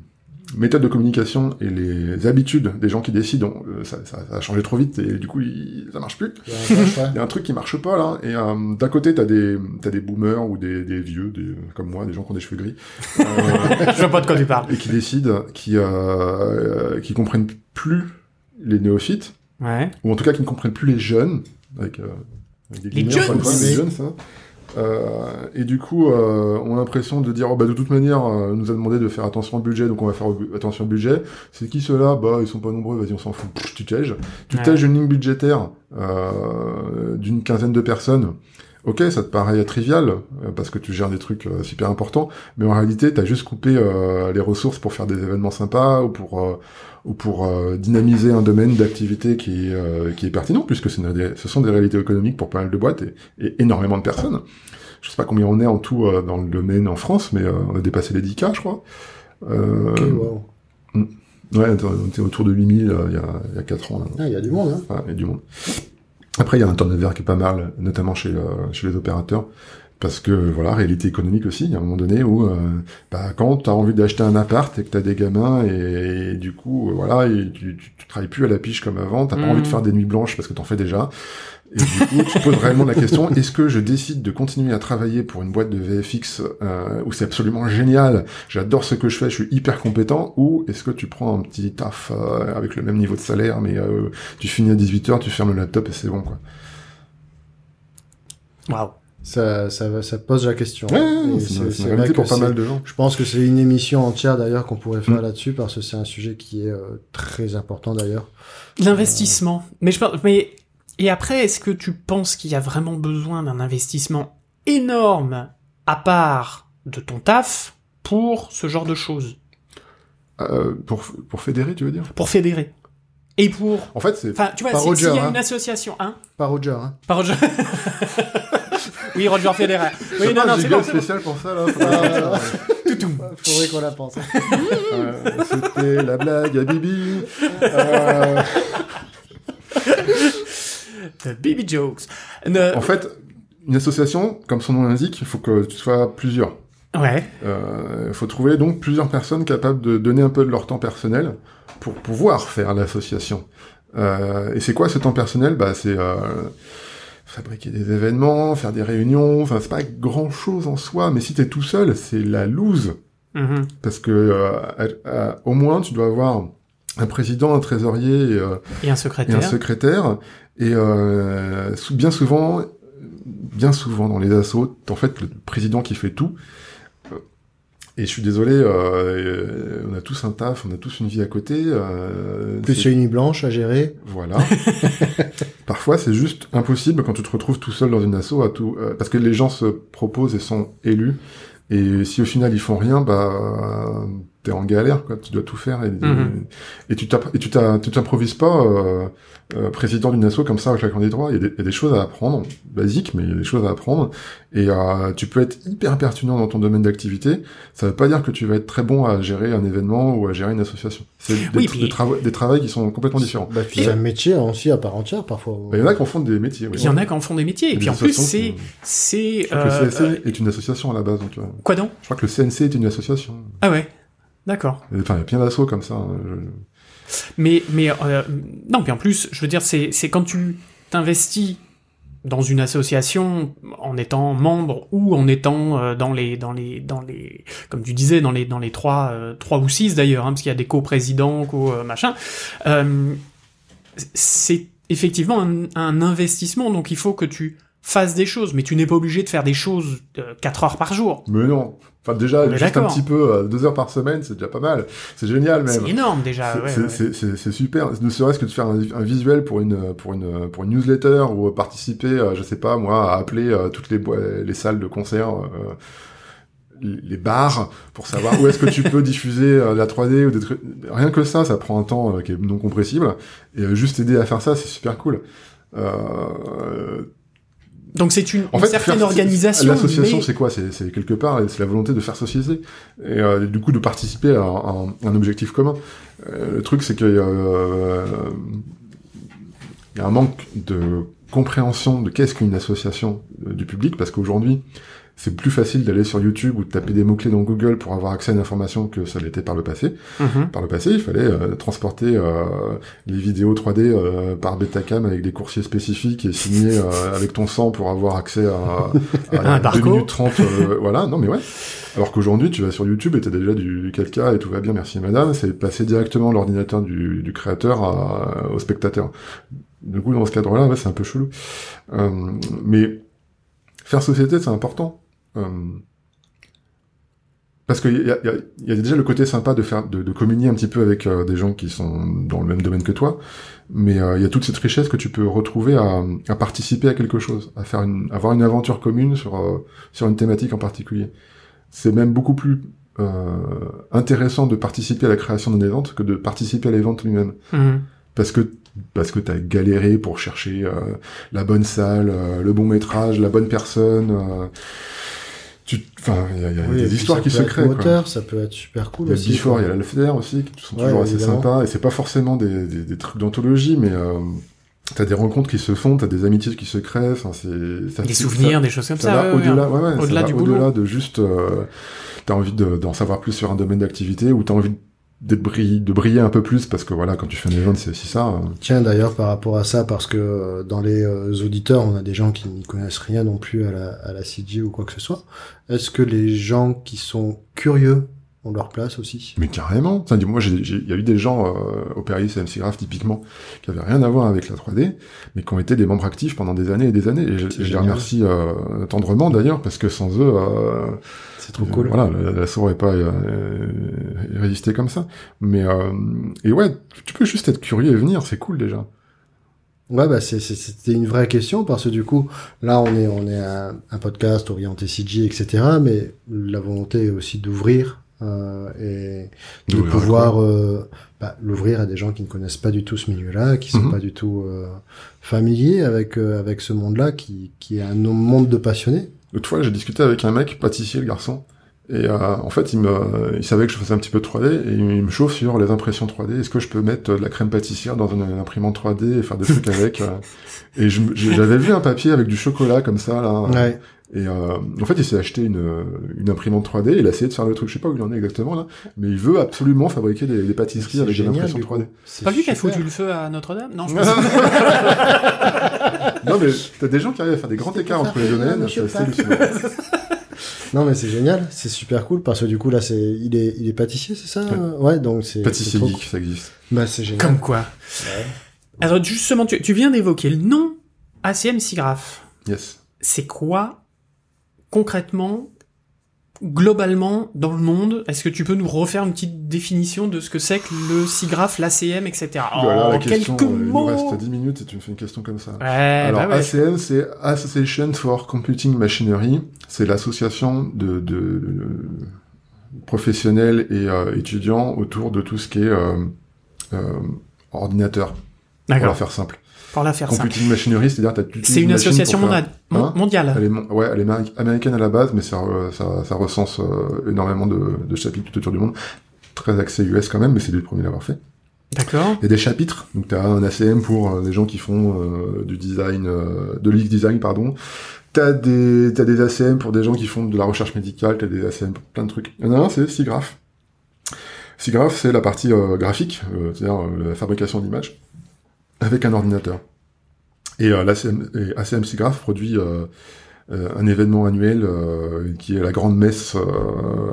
méthodes de communication et les habitudes des gens qui décident, euh, ça, ça- ça a changé trop vite et du coup, il, ça marche plus. Il y a un truc qui marche pas là. Et euh, d'un côté, t'as des t'as des boomers ou des, des vieux, des, comme moi, des gens qui ont des cheveux gris, euh, Je vois pas de quoi tu parles. et qui décident, qui qui comprennent plus les néophytes, Ouais. ou en tout cas qui ne comprennent plus les jeunes, avec, avec des Les guillemets, jeunes, les oui. jeunes, ça. Euh, et du coup, euh, ont l'impression de dire, oh, bah, de toute manière, euh, on nous a demandé de faire attention au budget, donc on va faire attention au budget. C'est qui ceux-là? Bah, ils sont pas nombreux, vas-y, on s'en fout. Pff, tu tèges. Tu tèges une ligne budgétaire euh, d'une quinzaine de personnes. Ok, ça te paraît trivial, euh, parce que tu gères des trucs euh, super importants, mais en réalité, t'as juste coupé euh, les ressources pour faire des événements sympas, ou pour, euh, ou pour euh, dynamiser un domaine d'activité qui, est, euh, qui est pertinent, puisque une ce sont des réalités économiques pour pas mal de boîtes et, et énormément de personnes. Je sais pas combien on est en tout euh, dans le domaine en France, mais euh, on a dépassé les 10K, je crois. Euh, Ok, wow. Ouais, on était autour de 8000 euh, il y, a, il y a 4 ans. Là. Ah, il y a du monde, hein. Enfin, il y a du monde. Après, il y a un turnover qui est pas mal, notamment chez, chez les opérateurs. Parce que voilà, réalité économique aussi, il y a un moment donné où euh, bah, quand tu as envie d'acheter un appart et que tu as des gamins et, du coup euh, voilà, et tu, tu, tu, travailles plus à la piche comme avant, t'as pas envie de faire des nuits blanches parce que t'en fais déjà. Et du coup, tu te poses réellement la question est-ce que je décide de continuer à travailler pour une boîte de VFX euh, où c'est absolument génial, j'adore ce que je fais, je suis hyper compétent, ou est-ce que tu prends un petit taf euh, avec le même niveau de salaire, mais euh, tu finis à 18h, tu fermes le laptop et c'est bon quoi. Waouh. Ça, ça, ça pose la question. Ouais, c'est vrai pour que pas c'est- mal de gens. Je pense que c'est une émission entière d'ailleurs qu'on pourrait faire Mm. là-dessus parce que c'est un sujet qui est euh, très important d'ailleurs. L'investissement. Mais je pense, mais et après, est-ce que tu penses qu'il y a vraiment besoin d'un investissement énorme à part de ton taf pour ce genre de choses, Euh, pour, pour fédérer, tu veux dire? Pour fédérer et pour, En fait, c'est enfin, tu vois, si- s'il y a hein. une association, hein, Pas Roger, hein. par Roger. oui, Roger Federer. Oui, non, pas non, c'est bon, c'est bon. spécial pour ça, là. faudrait ça. Faudrait qu'on la pense. Euh, C'était la blague à Bibi. Euh, The Baby jokes. Ne- en fait, une association, comme son nom l'indique, il faut que tu sois plusieurs. Ouais. Euh, Il faut trouver donc plusieurs personnes capables de donner un peu de leur temps personnel pour pouvoir faire l'association. Euh, et c'est quoi ce temps personnel? Bah, c'est euh, fabriquer des événements, faire des réunions. Enfin, c'est pas grand chose en soi, mais si t'es tout seul, c'est la loose. Mhm. Parce que euh, à- à- au moins, tu dois avoir un président, un trésorier et, euh, Et un et secrétaire. un secrétaire. Et euh, bien souvent, bien souvent dans les assos, en fait, le président qui fait tout. Et je suis désolé, euh, euh, on a tous un taf, on a tous une vie à côté. Euh, Plus une nuit blanche à gérer. voilà. Parfois, c'est juste impossible quand tu te retrouves tout seul dans une asso à tout, euh, parce que les gens se proposent et sont élus. Et si au final ils font rien, bah t'es en galère, quoi. Tu dois tout faire et, Mhm. et tu t'app- et tu t'as- tu t'improvises pas euh, euh, président d'une asso comme ça avec chacun des droits. Il y, a des, il y a des choses à apprendre, basiques, mais il y a des choses à apprendre. Et euh, tu peux être hyper pertinent dans ton domaine d'activité. Ça veut pas dire que tu vas être très bon à gérer un événement ou à gérer une association. C'est des, Oui, puis- des, travaux- des travails qui sont complètement différents. Bah, puis c'est un métier aussi à part entière parfois. Bah, Il y en a qui en font des métiers. Oui. Il y en a qui en font des métiers. Et puis en plus, c'est, qui- c'est, Je crois que euh, le CSC euh, est une association à la base. Donc, euh, quoi donc? je crois que le CNC est une association. Ah ouais. D'accord. Enfin, il y a plein d'assauts comme ça. hein. Je- Mais, mais euh, non, puis en plus, je veux dire, c'est, c'est quand tu t'investis dans une association en étant membre ou en étant euh, dans les dans les dans les comme tu disais dans les dans les trois euh, trois ou six d'ailleurs hein, parce qu'il y a des co-présidents co euh, machin euh, c'est effectivement un, un investissement donc il faut que tu fasses des choses mais tu n'es pas obligé de faire des choses euh, quatre heures par jour Mais non. Enfin, déjà, juste un petit peu, euh, deux heures par semaine, c'est déjà pas mal. C'est génial, même. c'est énorme déjà C'est- ouais, c'est- ouais. super. Ne serait-ce que de faire un, un visuel pour une pour une pour une newsletter ou participer, euh, je sais pas moi, à appeler euh, toutes les les salles de concert, euh, les bars pour savoir où est-ce que tu peux diffuser la 3D ou des trucs. Rien que ça, ça prend un temps qui est non compressible. Et juste aider à faire ça, c'est super cool. Euh, donc c'est une, en une fait, certaine faire- organisation L'association, mais- c'est quoi? C'est quelque part, c'est la volonté de faire société et euh, du coup de participer à, un- un objectif commun. Euh, le truc, c'est qu'il y a, euh, y a un manque de compréhension de qu'est-ce qu'une association du public, parce qu'aujourd'hui, c'est plus facile d'aller sur YouTube ou de taper des mots-clés dans Google pour avoir accès à une information que ça l'était par le passé. Mhm. Par le passé, il fallait euh, transporter euh, les vidéos 3D euh, par Betacam avec des coursiers spécifiques et signer euh, avec ton sang pour avoir accès à, à Un 2 barcode. minutes 30. euh, voilà, non mais ouais. Alors qu'aujourd'hui, tu vas sur YouTube et t'as déjà du 4K et tout va bien, merci madame. C'est passer directement l'ordinateur du, du créateur à- au spectateur. Du coup, dans ce cadre-là, ouais, c'est un peu chelou. Euh, mais faire société, c'est important. Euh, parce qu'il y a, y, a, y a déjà le côté sympa de faire, de, de communier un petit peu avec euh, des gens qui sont dans le même domaine que toi, mais euh, il y a toute cette richesse que tu peux retrouver à, à participer à quelque chose, à faire une, avoir une aventure commune sur euh, sur une thématique en particulier. C'est même beaucoup plus euh, intéressant de participer à la création d'un event que de participer à l'event lui-même, Mhm. parce que parce que t'as galéré pour chercher euh, la bonne salle, euh, le bon métrage, la bonne personne. Tu, enfin, il y a, il y a Oui, des histoires ça qui peut se être créent. Quoi. moteur, ça peut être super cool Il y a le aussi. Before, il y a l'Alfeder aussi, qui sont Ouais, toujours assez évidemment. sympas, et c'est pas forcément des, des, des trucs d'anthologie, mais euh, t'as des rencontres qui se font, t'as des amitiés qui se créent. Enfin, c'est ça- Des ça- souvenirs, des choses comme ça, au-delà, ouais. ouais, Au-delà du au-delà de juste, euh, t'as envie de- d'en savoir plus sur un domaine d'activité ou t'as envie de de briller un peu plus parce que voilà, quand tu fais un event, c'est aussi ça. hein. Tiens, d'ailleurs, par rapport à ça, parce que euh, dans les euh, auditeurs, on a des gens qui n'y connaissent rien non plus à la, à la CG ou quoi que ce soit. Est-ce que les gens qui sont curieux ont leur place aussi Mais carrément. Enfin, j'ai- il y a eu des gens euh, au Paris MC Graph typiquement qui avaient rien à voir avec la 3D, mais qui ont été des membres actifs pendant des années et des années. Et je, je les remercie euh, tendrement d'ailleurs parce que sans eux, euh, C'est trop Euh, cool. Voilà, la, la saurait pas euh, résister comme ça. Mais euh, et ouais, tu peux juste être curieux et venir, c'est cool déjà. Ouais, bah c'était une vraie question parce que du coup, là, on est on est un, un podcast orienté CG, etc. Mais la volonté est aussi d'ouvrir euh, et de pouvoir euh, bah, l'ouvrir à des gens qui ne connaissent pas du tout ce milieu-là, qui sont Mhm. pas du tout euh, familiers avec euh, avec ce monde-là, qui qui est un monde de passionnés. L'autre fois, j'ai discuté avec un mec pâtissier, le garçon, et euh, en fait, il me, il savait que je faisais un petit peu de 3D et il me chauffe sur les impressions 3D. Est-ce que je peux mettre de la crème pâtissière dans une, imprimante 3D et faire des trucs avec Et j'avais vu un papier avec du chocolat comme ça là. Ouais. Et euh, en fait, il s'est acheté une, une imprimante 3D. Il a essayé de faire le truc. Je sais pas où il en est exactement là, mais il veut absolument fabriquer des, des pâtisseries avec génial, l'impression du 3D. coup. C'est pas lui qui a foutu le feu à Notre-Dame? Non, je pense non, mais t'as des gens qui arrivent à faire des grands écarts entre les domaines. C'est assez. Non mais c'est génial, c'est super cool parce que du coup là c'est il est il est pâtissier c'est ça? Ouais, donc c'est Pâtissier geek, ça existe. Bah c'est génial. Comme quoi. Alors justement, tu, tu viens d'évoquer le nom ACM SIGRAPH. Yes. C'est quoi concrètement, globalement, dans le monde Est-ce que tu peux nous refaire une petite définition de ce que c'est que le SIGRAPH, l'ACM, etc. Voilà, en la question, quelques euh, il nous mots reste 10 minutes et tu me fais une question comme ça. Ouais, Alors, bah ouais. ACM, c'est Association for Computing Machinery. C'est l'association de, de, de professionnels et euh, étudiants autour de tout ce qui est euh, euh, ordinateur, pour la faire simple. Pour la faire. Computing Machinery, c'est-à-dire C'est une association mondiale. mon- Hein mondiale. Elle est, ouais, elle est améric- américaine à la base, mais ça, euh, ça, ça recense euh, énormément de, de chapitres tout autour du monde. Très axé US quand même, mais c'est les premiers à l'avoir fait. D'accord. Il y a des chapitres, donc tu as un ACM pour euh, les gens qui font euh, du design, euh, de l'UX design, pardon. T'as des, t'as des ACM pour des gens qui font de la recherche médicale, t'as des ACM pour plein de trucs. Il y en a un, c'est SIGGRAPH. SIGGRAPH, c'est la partie graphique, c'est-à-dire la fabrication d'images, avec un ordinateur. Et euh, l'ACM et ACM SIGGRAPH produit euh, euh, un événement annuel euh, qui est la grande messe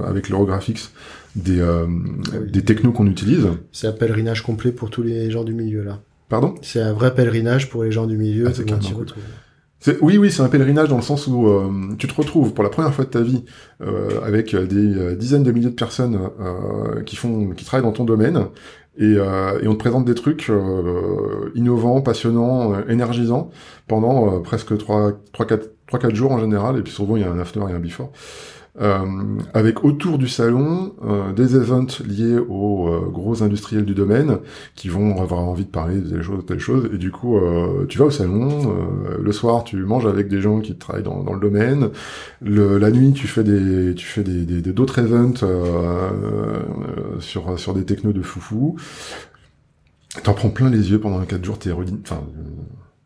avec l'Eurographics des, Ah oui. des technos qu'on utilise. C'est un pèlerinage complet pour tous les gens du milieu là. Pardon? C'est un vrai pèlerinage pour les gens du milieu Ah, c'est oui, oui, c'est un pèlerinage dans le sens où euh, tu te retrouves pour la première fois de ta vie euh, avec des euh, dizaines de milliers de personnes qui font, qui travaillent dans ton domaine, et, euh, et on te présente des trucs euh, innovants, passionnants, euh, énergisants pendant presque 3 trois, 4, trois, quatre jours en général, et puis souvent il y a un after et un before. Euh, avec autour du salon euh, des events liés aux euh, gros industriels du domaine qui vont avoir envie de parler de telle chose, telle chose, et du coup, euh, tu vas au salon, euh, le soir, tu manges avec des gens qui travaillent dans, dans le domaine, le, la nuit, tu fais des, tu fais des, des- des- d'autres events euh, sur sur des technos de foufou. T'en prends plein les yeux pendant 4 jours, t'es. Enfin,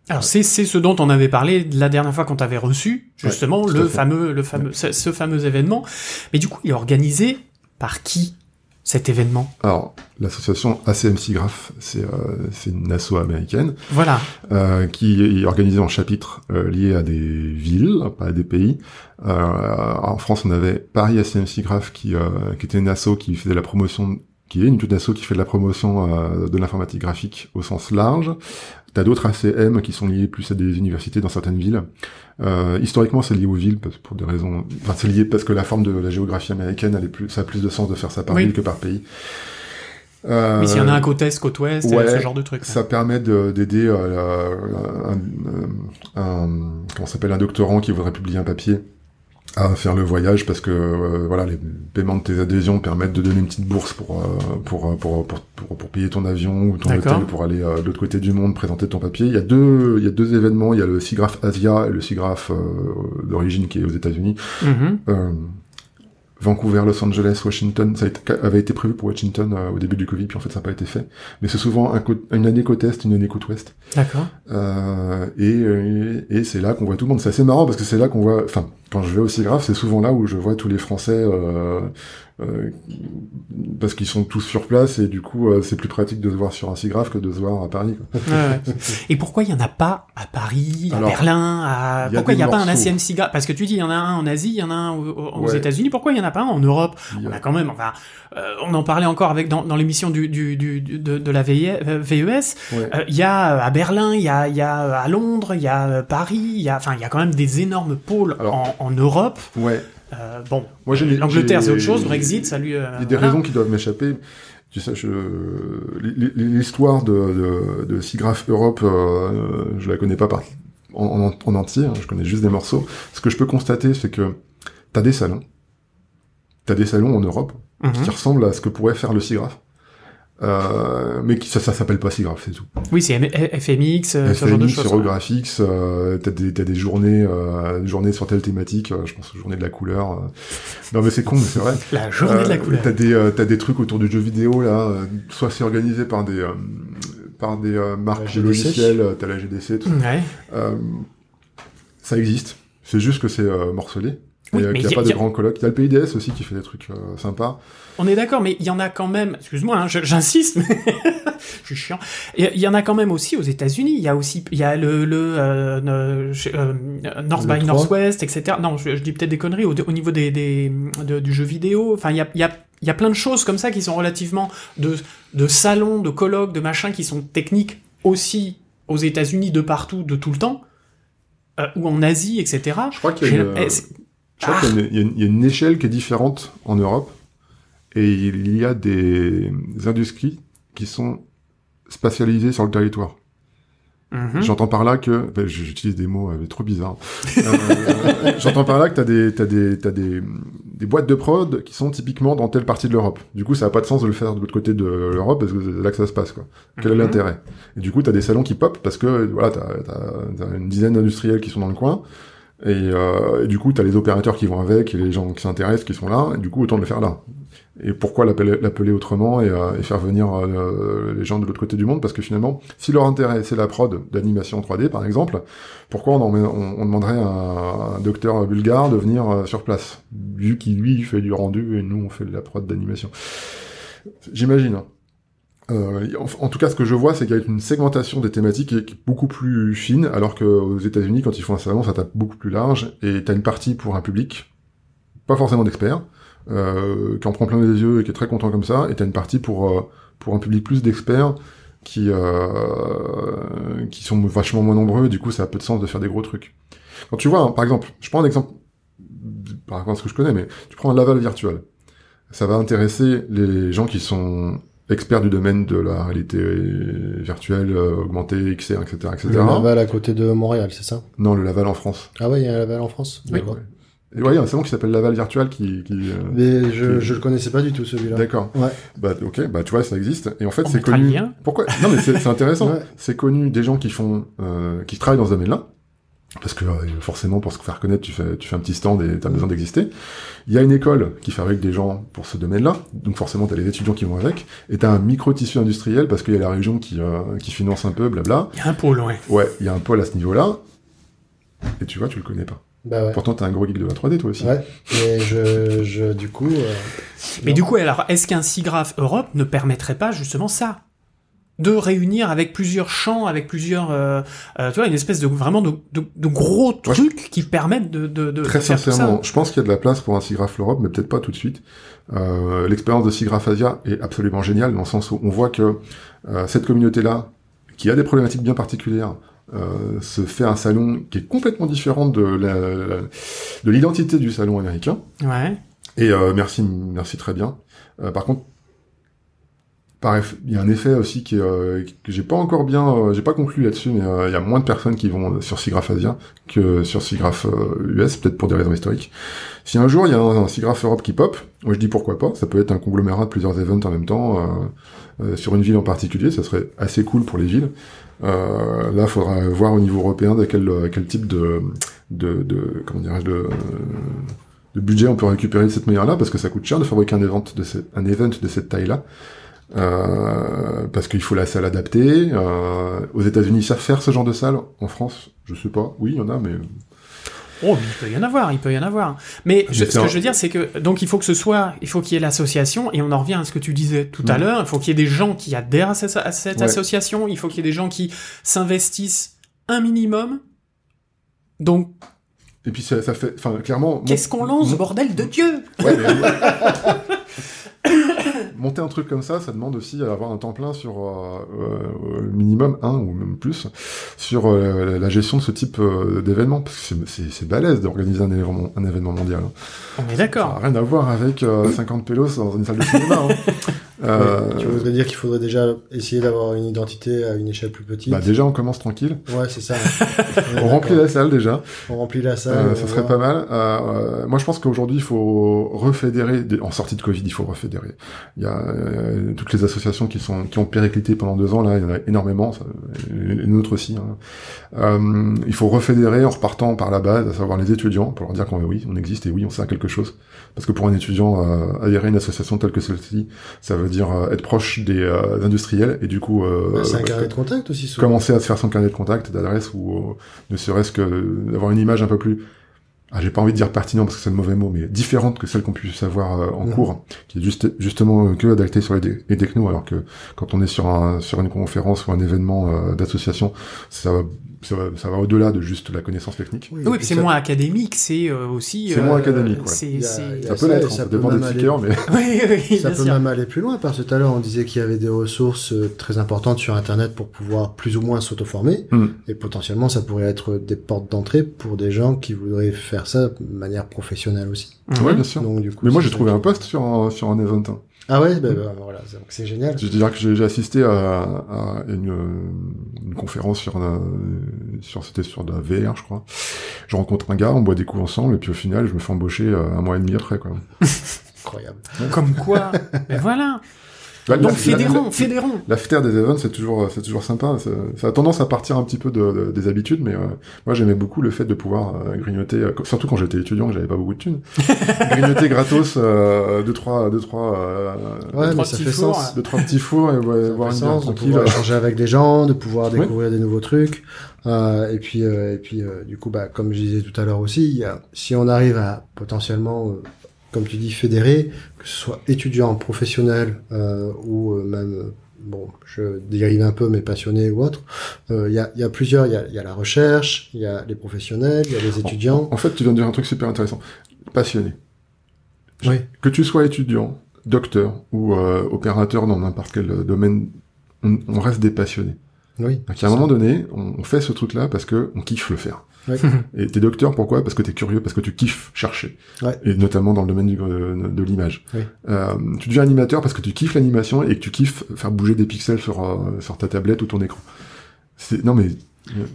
Alors c'est c'est ce dont on avait parlé la dernière fois qu'on t'avait reçu, justement le fameux le fameux ce, fameux événement. Mais du coup, il est organisé par qui cet événement? Alors, l'association ACMC Graph, c'est euh, c'est une asso américaine Voilà. euh, qui est organisée en chapitres euh, liés à des villes, pas à des pays. Euh, en France, on avait Paris ACMC Graph qui, euh, qui était une asso qui faisait la promotion, qui est une toute asso qui fait de la promotion euh, de l'informatique graphique au sens large. T'as d'autres ACM qui sont liés plus à des universités dans certaines villes. Euh, historiquement, c'est lié aux villes parce- pour des raisons. Enfin, c'est lié parce que la forme de la géographie américaine, elle est plus, ça a plus de sens de faire ça par Oui. ville que par pays. Euh, Mais s'il y en a un côte est, côte ouest, ouais, ce genre de truc. ça permet de- d'aider euh, un, un- comment s'appelle un doctorant qui voudrait publier un papier à faire le voyage parce que euh, voilà les paiements de tes adhésions permettent de donner une petite bourse pour euh, pour, euh, pour, pour, pour, pour payer ton avion ou ton hôtel pour aller euh, de l'autre côté du monde présenter ton papier. Il y a deux il y a deux événements, il y a le SIGGRAPH Asia et le SIGGRAPH euh, d'origine qui est aux États-Unis. Mhm. Euh, Vancouver, Los Angeles, Washington, ça été- avait été prévu pour Washington euh, au début du Covid, puis en fait ça n'a pas été fait. Mais c'est souvent un une année côte est, une année côte ouest. D'accord. Euh, et euh, et c'est là qu'on voit tout le monde. C'est assez marrant parce que c'est là qu'on voit. Enfin, quand je vais au SIGGRAPH, c'est souvent là où je vois tous les Français euh, euh, parce qu'ils sont tous sur place et du coup euh, c'est plus pratique de se voir sur un SIGGRAPH que de se voir à Paris. Quoi. Ouais, ouais. Et pourquoi il y en a pas à Paris, à Alors, Berlin, à... y a pourquoi il n'y a pas un. ACM SIGA Parce que tu dis il y en a un en Asie, il y en a un aux, aux Ouais. États-Unis. Pourquoi il y en a pas un en Europe y a- On a quand même, enfin, euh, on en parlait encore avec dans, dans l'émission du, du, du, de, de la euh, VES. Euh, Il y a euh, à Berlin, il y a, il y a euh, à Londres, il y a euh, Paris, il y a, enfin, il y a quand même des énormes pôles Alors- en, en Europe. Ouais. Euh, bon, Moi, j'ai- l'Angleterre c'est autre chose, Brexit, ça lui. euh, Il y a des voilà. raisons qui doivent m'échapper. Tu sais, je... l'histoire de, de, de SIGGRAPH Europe, euh, je la connais pas par... en, en, en entier, hein, je connais juste des morceaux. Ce que je peux constater, c'est que t'as des salons. T'as des salons en Europe Mhm. qui ressemblent à ce que pourrait faire le SIGGRAPH. Euh, mais qui, ça, ça s'appelle pas SIGGRAPH, c'est tout. Oui, c'est FMX, euh, ce genre de FMX, choses. euh, t'as des, t'as des journées, euh, journées sur telle thématique, euh, je pense aux journées de la couleur. euh. Non mais c'est con, mais c'est vrai. La journée de la couleur. T'as des, euh, t'as des trucs autour du jeu vidéo là, euh, soit c'est organisé par des, euh, par des euh, marques de GDC. logiciels, t'as la GDC, tout. Ouais. Euh, ça existe. C'est juste que c'est euh, morcelé. Oui, euh, mais qu'il n'y y a a- pas y de grands colloques. Il y a le PIDS aussi qui fait des trucs euh, sympas. On est d'accord, mais il y en a quand même. Excuse-moi, hein, j'insiste, mais je suis chiant. Il y- il en a quand même aussi aux États-Unis. Il y a aussi, il y a le, le euh, euh, North Le by 3. Northwest, etc. Non, je, je dis peut-être des conneries au, au niveau des, des de- du jeu vidéo. Enfin, il y a, il y a il y a plein de choses comme ça qui sont relativement de de salons, de colloques, de machins qui sont techniques aussi aux États-Unis de partout, de tout le temps, euh, ou en Asie, etc. Je crois qu'il y a une, eh, je crois qu'il y a une- y a y a échelle qui est différente en Europe. Et il y a des industries qui sont spatialisées sur le territoire. Mhm. J'entends par là que, ben, j'utilise des mots euh, trop bizarres. Euh, J'entends par là que t'as des, t'as des, t'as des, des boîtes de prod qui sont typiquement dans telle partie de l'Europe. Du coup, ça n'a pas de sens de le faire de l'autre côté de l'Europe parce que c'est là que ça se passe, quoi. Quel est Mhm. l'intérêt? Et du coup, t'as des salons qui pop parce que, voilà, t'as, t'as une dizaine d'industriels qui sont dans le coin. Et, euh, du coup, t'as les opérateurs qui vont avec et les gens qui s'intéressent qui sont là. Et du coup, autant le faire là. Et pourquoi l'appeler, autrement et, euh, et faire venir euh, les gens de l'autre côté du monde? Parce que finalement, si leur intérêt c'est la prod d'animation 3D par exemple, pourquoi on, en on, on demanderait à un, docteur bulgare de venir euh, sur place? Vu qu'il lui fait du rendu et nous on fait de la prod d'animation. J'imagine. hein. Euh, en, tout cas, ce que je vois, c'est qu'il y a une segmentation des thématiques qui est, qui est beaucoup plus fine, alors qu'aux États-Unis, quand ils font un salon, ça tape beaucoup plus large, et t'as une partie pour un public, pas forcément d'experts, euh, qui en prend plein les yeux et qui est très content comme ça, et t'as une partie pour euh, pour un public plus d'experts qui euh, qui sont vachement moins nombreux, et du coup, ça a peu de sens de faire des gros trucs. Quand tu vois, hein, par exemple, je prends un exemple par rapport à ce que je connais, mais tu prends un Laval virtuel, ça va intéresser les gens qui sont experts du domaine de la réalité virtuelle, euh, augmentée, XR, etc., etc. Le Laval à côté de Montréal, c'est ça? Non, le Laval en France. Ah ouais, il y a un Laval en France? Oui. D'accord. Et ouais, il y a un salon qui s'appelle Laval Virtual qui... qui euh, Mais je, qui- je le connaissais pas du tout celui-là. D'accord. Ouais. Bah ok, bah tu vois, ça existe. Et en fait, c'est connu. lien. Pourquoi? Non, mais c'est c'est intéressant. Ouais. C'est connu des gens qui font, euh, qui travaillent dans ce domaine-là. Parce que euh, forcément, pour se faire connaître, tu fais, tu fais un petit stand et t'as besoin d'exister. Il y a une école qui fabrique des gens pour ce domaine-là, donc forcément t'as les étudiants qui vont avec, et t'as un micro-tissu industriel parce qu'il y a la région qui, euh, qui finance un peu, blabla. Il y a un pôle, ouais. Ouais, il y a un pôle à ce niveau-là, et tu vois, tu le connais pas. Bah ouais. Pourtant, t'es un gros geek de la 3D toi aussi. Ouais. Mais je, je, du coup. euh, Mais non. du coup, alors, est-ce qu'un SIGGRAPH Europe ne permettrait pas justement ça? De réunir avec plusieurs champs, avec plusieurs, euh, euh, tu vois, une espèce de vraiment de, de, de gros trucs qui permettent de, de, de Très tout sincèrement, ça. je pense qu'il y a de la place pour un SIGGRAPH Europe, mais peut-être pas tout de suite. Euh, L'expérience de SIGGRAPH Asia est absolument géniale, dans le sens où on voit que euh, cette communauté-là, qui a des problématiques bien particulières, euh, se fait un salon qui est complètement différent de la- de l'identité du salon américain. Ouais. Et euh, merci, merci très bien. Euh, par contre, il y a un effet aussi qui est, euh, que j'ai pas encore bien, euh, j'ai pas conclu là-dessus, mais euh, il y a moins de personnes qui vont sur SIGGRAPH Asia que sur SIGGRAPH euh, US, peut-être pour des raisons historiques. Si un jour il y a un, un Europe qui pop, moi je dis pourquoi pas, ça peut être un conglomérat de plusieurs events en même temps, euh, sur une ville en particulier, ça serait assez cool pour les villes. Euh, là, faudra voir au niveau européen de quel, quel type de, de, de comment dirais-je, de, de budget on peut récupérer de cette manière-là parce que ça coûte cher de fabriquer un event un event de cette taille-là. Euh, parce qu'il faut la salle adaptée. Euh, aux États-Unis, ils savent faire ce genre de salle. En France, je sais pas. Oui, il y en a, mais Oh, il peut y en avoir, il peut y en avoir. Mais je- ce que je veux dire, c'est que donc il faut que ce soit, il faut qu'il y ait l'association, et on en revient à ce que tu disais tout à Mhm. l'heure. Il faut qu'il y ait des gens qui adhèrent à cette, à cette Ouais. association. Il faut qu'il y ait des gens qui s'investissent un minimum. Donc, et puis ça, ça fait, enfin, clairement. qu'est-ce qu'on lance, mon- bordel de Dieu? Ouais, mais- Monter un truc comme ça, ça demande aussi d'avoir un temps plein sur euh, euh, minimum un ou même plus sur euh, la gestion de ce type euh, d'événement parce que c'est- balèze d'organiser un événement, un événement mondial. hein. On est d'accord. rien à voir avec euh, 50 pélos dans une salle de cinéma. hein. Euh, tu voudrais dire qu'il faudrait déjà essayer d'avoir une identité à une échelle plus petite. bah déjà, on commence tranquille. Ouais, c'est ça. On remplit la salle déjà. On remplit la salle. Euh, ça serait voit. pas mal. Euh, euh, moi, je pense qu'aujourd'hui, il faut refédérer. En sortie de Covid, il faut refédérer. Il y a euh, toutes les associations qui sont qui ont périclité pendant deux ans. Là, il y en a énormément. Ça, et les nôtres aussi. hein. Euh, il faut refédérer en repartant par la base, à savoir les étudiants, pour leur dire qu'on oui, on existe et oui, on sert à quelque chose. Parce que pour un étudiant, adhérer à une association telle que celle-ci, ça veut dire euh, être proche des euh, industriels et du coup euh, c'est un carnet de contact aussi, souvent. commencer à se faire son carnet de contact, d'adresse, ou ne serait-ce que d'avoir une image un peu plus, ah, j'ai pas envie de dire pertinent parce que c'est le mauvais mot, mais différente que celle qu'on puisse avoir en Mhm. cours, qui est juste, justement que adaptée sur les, technos, alors que quand on est sur, un, sur une conférence ou un événement euh, d'association, ça va, ça va, ça va au-delà de juste la connaissance technique. Oui, Oui, c'est ça- moins académique, c'est euh, aussi. C'est moins académique, ouais. Ça peut l'être, ça ça peut dépend des même aller- speakers, mais Oui, oui, Ça bien peut sûr. même aller plus loin, parce que tout à l'heure on disait qu'il y avait des ressources euh, très importantes sur Internet pour pouvoir plus ou moins s'auto-former, Hmm. et potentiellement ça pourrait être des portes d'entrée pour des gens qui voudraient faire ça de manière professionnelle aussi. Mhm. ouais, bien sûr. Donc, du coup, Mais moi, j'ai trouvé un qui- post sur un, sur un event. Ah ouais, ben ben, voilà, c'est- donc c'est génial. Je veux dire que j'ai j'ai assisté à, à une, euh, une conférence sur un, sur c'était sur de la VR, je crois. Je rencontre un gars, on boit des coups ensemble, et puis au final, je me fais embaucher euh, un mois et demi après, quoi. Incroyable. Comme quoi. Mais voilà. La- Donc la- fédérons, la- fédérons. La FTR des events, c'est toujours, c'est toujours sympa. Ça, ça a tendance à partir un petit peu de, de- des habitudes, mais euh, moi j'aimais beaucoup le fait de pouvoir euh, grignoter, euh, surtout quand j'étais étudiant, que j'avais pas beaucoup de thunes, grignoter gratos euh, deux trois, deux trois, euh, Ouais, trois mais ça petits fait fours, sens. deux trois petits fours et ouais, voir une bière sens de tranquille. pouvoir échanger avec des gens, de pouvoir Oui. découvrir des nouveaux trucs. Euh, et puis, euh, et puis, euh, du coup, bah, comme je disais tout à l'heure aussi, si on arrive à potentiellement, euh, comme tu dis, fédérer, que ce soit étudiant, professionnel euh, ou euh, même, euh, bon, je dérive un peu, mais passionné ou autre, euh, il y, a, il y a plusieurs. Il y a, il y a la recherche, il y a les professionnels, il y a les étudiants. En fait, tu viens de dire un truc super intéressant. Passionné. Oui. Que tu sois étudiant, docteur ou euh, opérateur dans n'importe quel domaine, on, on reste des passionnés. Oui. Donc, à un moment donné, on, on fait ce truc-là parce que on kiffe le faire. Oui. Et t'es docteur, pourquoi? Parce que t'es curieux, parce que tu kiffes chercher. Ouais. Et notamment dans le domaine du, euh, de l'image. Oui. Euh, tu deviens animateur parce que tu kiffes l'animation et que tu kiffes faire bouger des pixels sur, euh, sur ta tablette ou ton écran. C'est non mais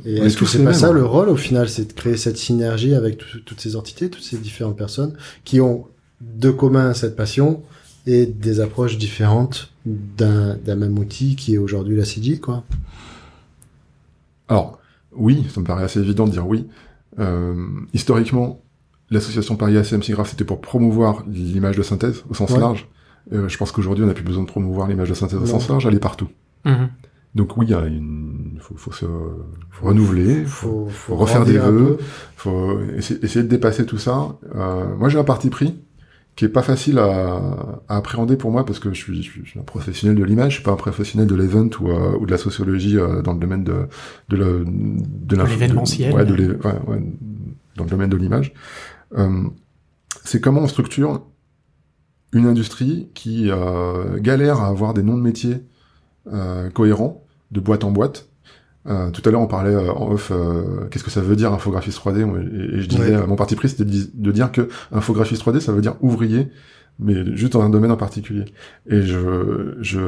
Et on est-ce que c'est pas mêmes, ça hein. le rôle au final, c'est de créer cette synergie avec tout- toutes ces entités, toutes ces différentes personnes qui ont de commun cette passion et des approches différentes d'un d'un même outil qui est aujourd'hui la CG, quoi? Alors, oui, ça me paraît assez évident de dire oui. Euh, historiquement, l'association Paris ACMC Graph, c'était pour promouvoir l'image de synthèse au sens Ouais. large. Euh, je pense qu'aujourd'hui, on n'a plus besoin de promouvoir l'image de synthèse au sens large, elle est partout. Mhm. Donc oui, il y a une... faut, faut se faut renouveler, faut, Faut, faut refaire des vœux, faut essayer, essayer de dépasser tout ça. Euh, moi, j'ai un parti pris qui est pas facile à, à appréhender pour moi parce que je suis, je suis- un professionnel de l'image, je suis pas un professionnel de l'event ou, euh, ou de la sociologie euh, dans le domaine de de, l'événementiel. ouais, ouais, ouais, dans le domaine de l'image. Euh, c'est comment on structure une industrie qui euh, galère à avoir des noms de métiers euh, cohérents de boîte en boîte. Euh, tout à l'heure, on parlait euh, en off, euh, qu'est-ce que ça veut dire infographiste 3D moi, et, et je disais, Ouais. mon parti pris, c'était de, di- de dire que infographiste 3D, ça veut dire ouvrier, mais juste dans un domaine en particulier. Et je, je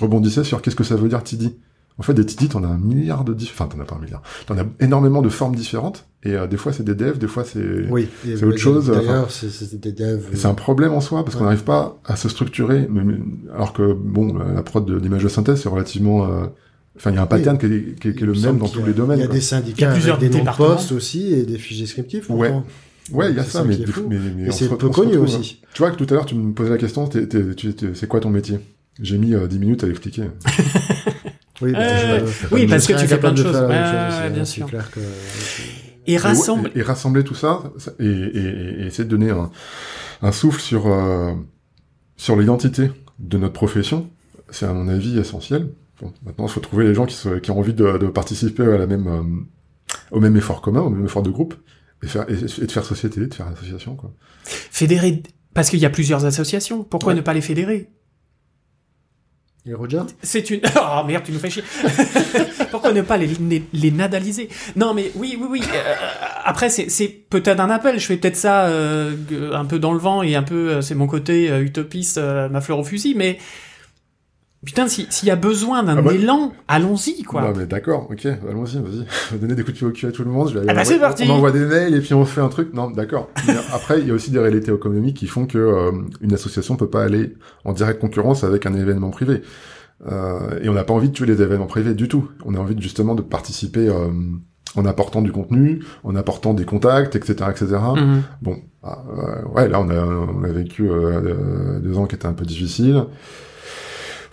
rebondissais sur qu'est-ce que ça veut dire TD. En fait, des TD, t'en as un milliard de... Enfin, t'en as pas un milliard. T'en as énormément de formes différentes, et euh, des fois, c'est des devs, des fois, c'est... Oui. c'est autre chose, D'ailleurs, c'est c'est des devs. C'est un problème en soi parce qu'on n'arrive pas à se structurer, mais- mais- alors que bon, la prod de l'image de synthèse c'est relativement, euh, enfin il y a un pattern qui, est, qui est- qui est Il le me même dans tous a- les domaines. Il y a quoi. des Il y syndicats a plusieurs avec des noms postes aussi et des fiches descriptifs. Ouais. pourtant. Ouais, il y a ça, ça mais, c'est peu connu aussi. Tu vois que tout à l'heure, tu me posais la question, c'est quoi ton métier? J'ai mis euh, 10 minutes à l'expliquer. Oui, bah, Euh, je- oui, je parce que tu fais plein de choses. bien c'est sûr. clair que- Et rassemble. Et, rassembler tout ça, et, et, et- et essayer de donner un, un souffle sur, euh, sur l'identité de notre profession, c'est à mon avis essentiel. Bon, maintenant, il faut trouver les gens qui, se- qui ont envie de, de participer à la même, euh, au même effort commun, au même effort de groupe, et, faire, et, et de faire société, de faire association. Quoi. Fédérer. Parce qu'il y a plusieurs associations. Pourquoi Ouais. ne pas les fédérer? Et Roger? C'est une. Oh merde, tu nous fais chier. Pourquoi ne pas les, les, les nadaliser? Non, mais oui, oui, oui. euh, après, c'est c'est peut-être un appel. Je fais peut-être ça euh, un peu dans le vent et un peu. euh, c'est mon côté euh, utopiste, euh, ma fleur au fusil. Mais putain, si- s'il y a besoin d'un Ah bah- élan, allons-y, quoi. Non, mais d'accord, ok, allons-y, vas-y. On va donner des coups de pied au cul à tout le monde. Je vais Ah bah, aller- c'est parti. On envoie des mails et puis on fait un truc. Non, d'accord. Mais après, il y a aussi des réalités économiques qui font que euh, une association peut pas aller en direct concurrence avec un événement privé. Euh, et on n'a pas envie de tuer les événements privés du tout. On a envie justement de participer euh, en apportant du contenu, en apportant des contacts, etc., etc. Mhm. Bon, ah, ouais, là on a, on a vécu euh, euh, deux ans qui étaient un peu difficiles.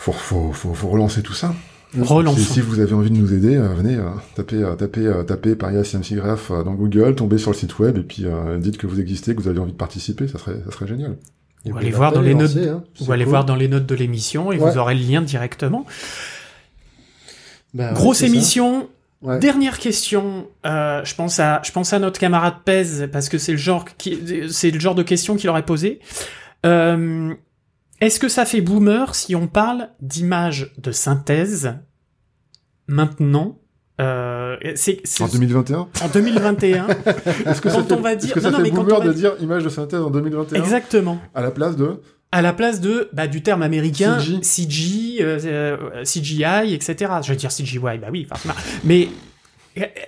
Faut, faut, faut, faut relancer tout ça. Relançons. Si, si vous avez envie de nous aider, euh, venez euh, taper, euh, taper, euh, taper Paria CMC Graph euh, dans Google, tombez sur le site web et puis euh, dites que vous existez, que vous avez envie de participer, ça serait, ça serait génial. Et Ou aller voir dans les notes- hein. Ou allez cool. voir dans les notes de l'émission et Ouais. vous aurez le lien directement. Bah Grosse émission. Ouais. Dernière question. Euh, je pense à, je pense à notre camarade Pez parce que c'est le genre qui, c'est le genre de question qu'il aurait posé. Euh, Est-ce que ça fait boomer si on parle d'image de synthèse maintenant euh, c'est, c'est- En 2021 en 2021 Est-ce que Quand ça fait, on va dire- que ça non, non, fait mais quand boomer on va de dire- image de synthèse en 2021 exactement à la place de à la place de bah, du terme américain CG. CG, euh, CGI, etc. Je vais dire CGI, bah oui, forcément. Mais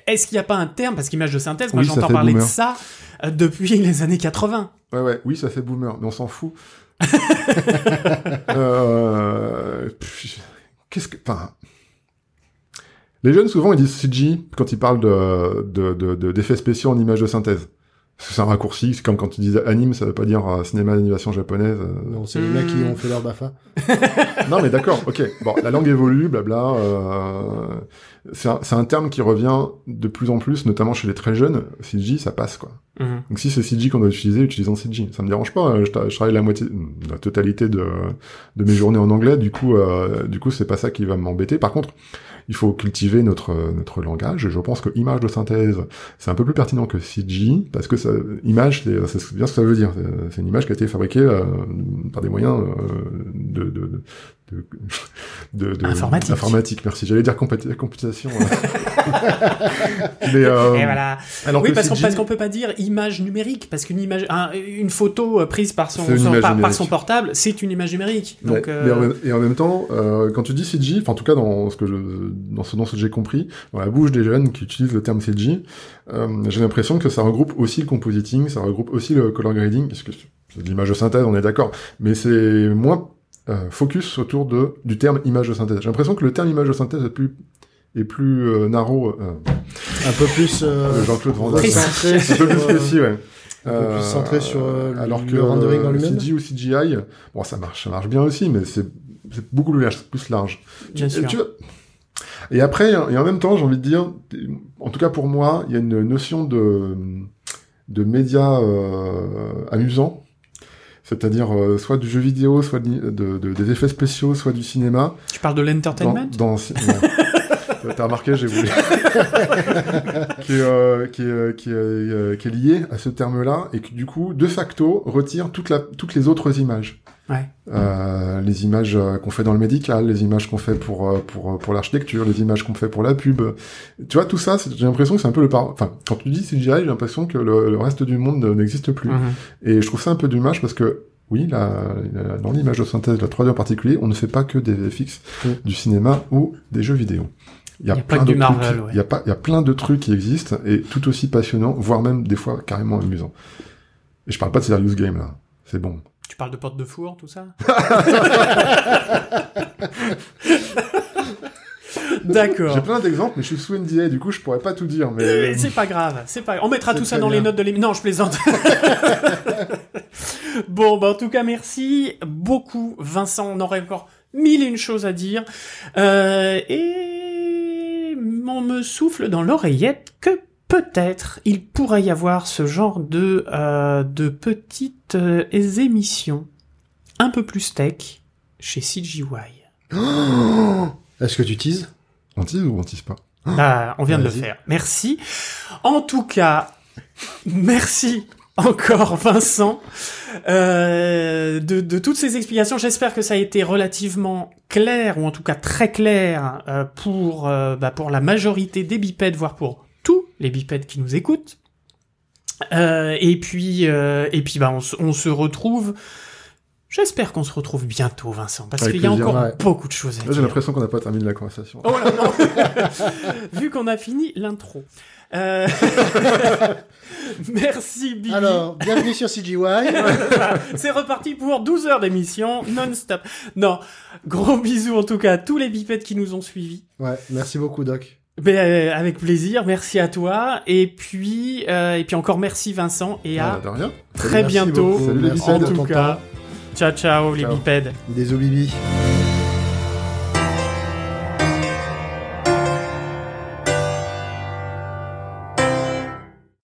est-ce qu'il n'y a pas un terme? Parce qu'image de synthèse, moi Oui, j'entends parler de ça euh, depuis les années 80. Ouais, ouais, oui, ça fait boomer, mais on s'en fout. euh... Qu'est-ce que... Enfin... Les jeunes, souvent, ils disent CG quand ils parlent de, de, de, de- d'effets spéciaux en images de synthèse. C'est un raccourci, c'est comme quand ils disent anime, ça veut pas dire euh, cinéma d'animation japonaise. euh. Non, c'est les mecs qui ont fait leur BAFA. Non, mais d'accord, ok. Bon, la langue évolue, blabla. Euh... C'est un, un terme qui revient de plus en plus, notamment chez les très jeunes. CG, ça passe, quoi. Mhm. Donc si c'est CG qu'on doit utiliser, utilisons CG. Ça me dérange pas. euh, Je, tra- je travaille la moitié, la totalité de, de mes journées en anglais. Du coup, euh, du coup, c'est pas ça qui va m'embêter. Par contre, il faut cultiver notre notre langage. Et je pense que image de synthèse, c'est un peu plus pertinent que CG parce que ça, image, c'est bien ce que ça veut dire. C'est- C'est une image qui a été fabriquée euh, par des moyens euh, de, de, de de, de, de- Informatique. informatique, merci. J'allais dire computation. euh. Mais euh, Et voilà. alors oui, que parce qu'on CG peut pas dire image numérique parce qu'une image, un- une photo euh, prise par son, par, par portable, c'est une image numérique. Donc, Ouais, euh, et en même temps, euh, quand tu dis CG, enfin en tout cas dans ce que je, dans ce dont j'ai compris, dans la bouche des jeunes qui utilisent le terme CG, j'ai l'impression que ça regroupe aussi le compositing, ça regroupe aussi le color grading, parce que c'est de l'image de synthèse, on est d'accord, mais c'est moins euh, focus autour de du terme image de synthèse. J'ai l'impression que le terme image de synthèse est plus est plus euh, narrow, euh, Un peu plus euh, Jean-Claude Van Damme. Un peu plus sur, euh, précis, ouais. un peu plus centré sur, euh, alors le que rendering en euh, lui-même. CG ou CGI, bon ça marche, ça marche bien aussi, mais c'est c'est beaucoup plus large, plus large. bien Et, sûr. tu et après, et en même temps, j'ai envie de dire, en tout cas pour moi, il y a une notion de de médias euh, amusants, c'est-à-dire euh, soit du jeu vidéo, soit de, de- de- des effets spéciaux, soit du cinéma. Tu parles de Dans, l'entertainment dans non. T'as remarqué, j'ai voulu. qui, est, euh, qui, euh, qui, euh, qui est lié à ce terme-là et qui, du coup, de facto, retire toute la, toutes les autres images. Ouais. Euh, les images euh, qu'on fait dans le médical, les images qu'on fait pour euh, pour pour l'architecture, les images qu'on fait pour la pub. Tu vois tout ça, j'ai l'impression que c'est un peu le par. Enfin, quand tu dis CGI, j'ai l'impression que le, le reste du monde ne- n'existe plus. Mhm. Et je trouve ça un peu dommage parce que oui, la, la- dans l'image de synthèse, la 3D en particulier, on ne fait pas que des VFX, Mm. du cinéma ou des jeux vidéo. Il y a, Il y a pas plein du de Marvel, trucs, ouais. y a pas, il y a plein de trucs qui existent et tout aussi passionnants, voire même des fois carrément amusants. Et je parle pas de Serious Game là. C'est bon. Tu parles de porte de four, tout ça D'accord. J'ai plein d'exemples, mais je suis sous NDA, du coup, je pourrais pas tout dire. Mais C'est pas grave, c'est pas. On mettra tout ça dans les notes de l'émission. Non, je plaisante. bon, bah en tout cas, merci beaucoup, Vincent. On aurait encore mille et une choses à dire. Euh, et on me souffle dans l'oreillette que peut-être il pourrait y avoir ce genre de euh, de petites euh, émissions un peu plus tech chez CGY. Est-ce que tu teases? On tease ou on tease pas? Bah, on vient de le faire. Merci. En tout cas, merci encore Vincent euh, de, de toutes ces explications. J'espère que ça a été relativement clair ou en tout cas très clair euh, pour euh, bah, pour la majorité des bipèdes, voire pour tous les bipèdes qui nous écoutent. Euh, et puis euh, et puis bah on, se- on se retrouve. J'espère qu'on se retrouve bientôt, Vincent, parce qu'il y a plaisir. encore Ouais. beaucoup de choses à Là, j'ai dire. l'impression qu'on n'a pas terminé la conversation. Oh là non Vu qu'on a fini l'intro. Euh... Merci Bibi. Alors, bienvenue sur CGY. C'est reparti pour 12 heures d'émission non-stop. Non, gros bisous en tout cas à tous les bipèdes qui nous ont suivis. Ouais, merci beaucoup, Doc. Ben, euh, avec plaisir, merci à toi. Et puis, euh, et puis encore merci Vincent et à Ah, rien. très Merci bientôt. Salut les en tout cas, ciao ciao les Ciao. bipèdes. Des Bibi.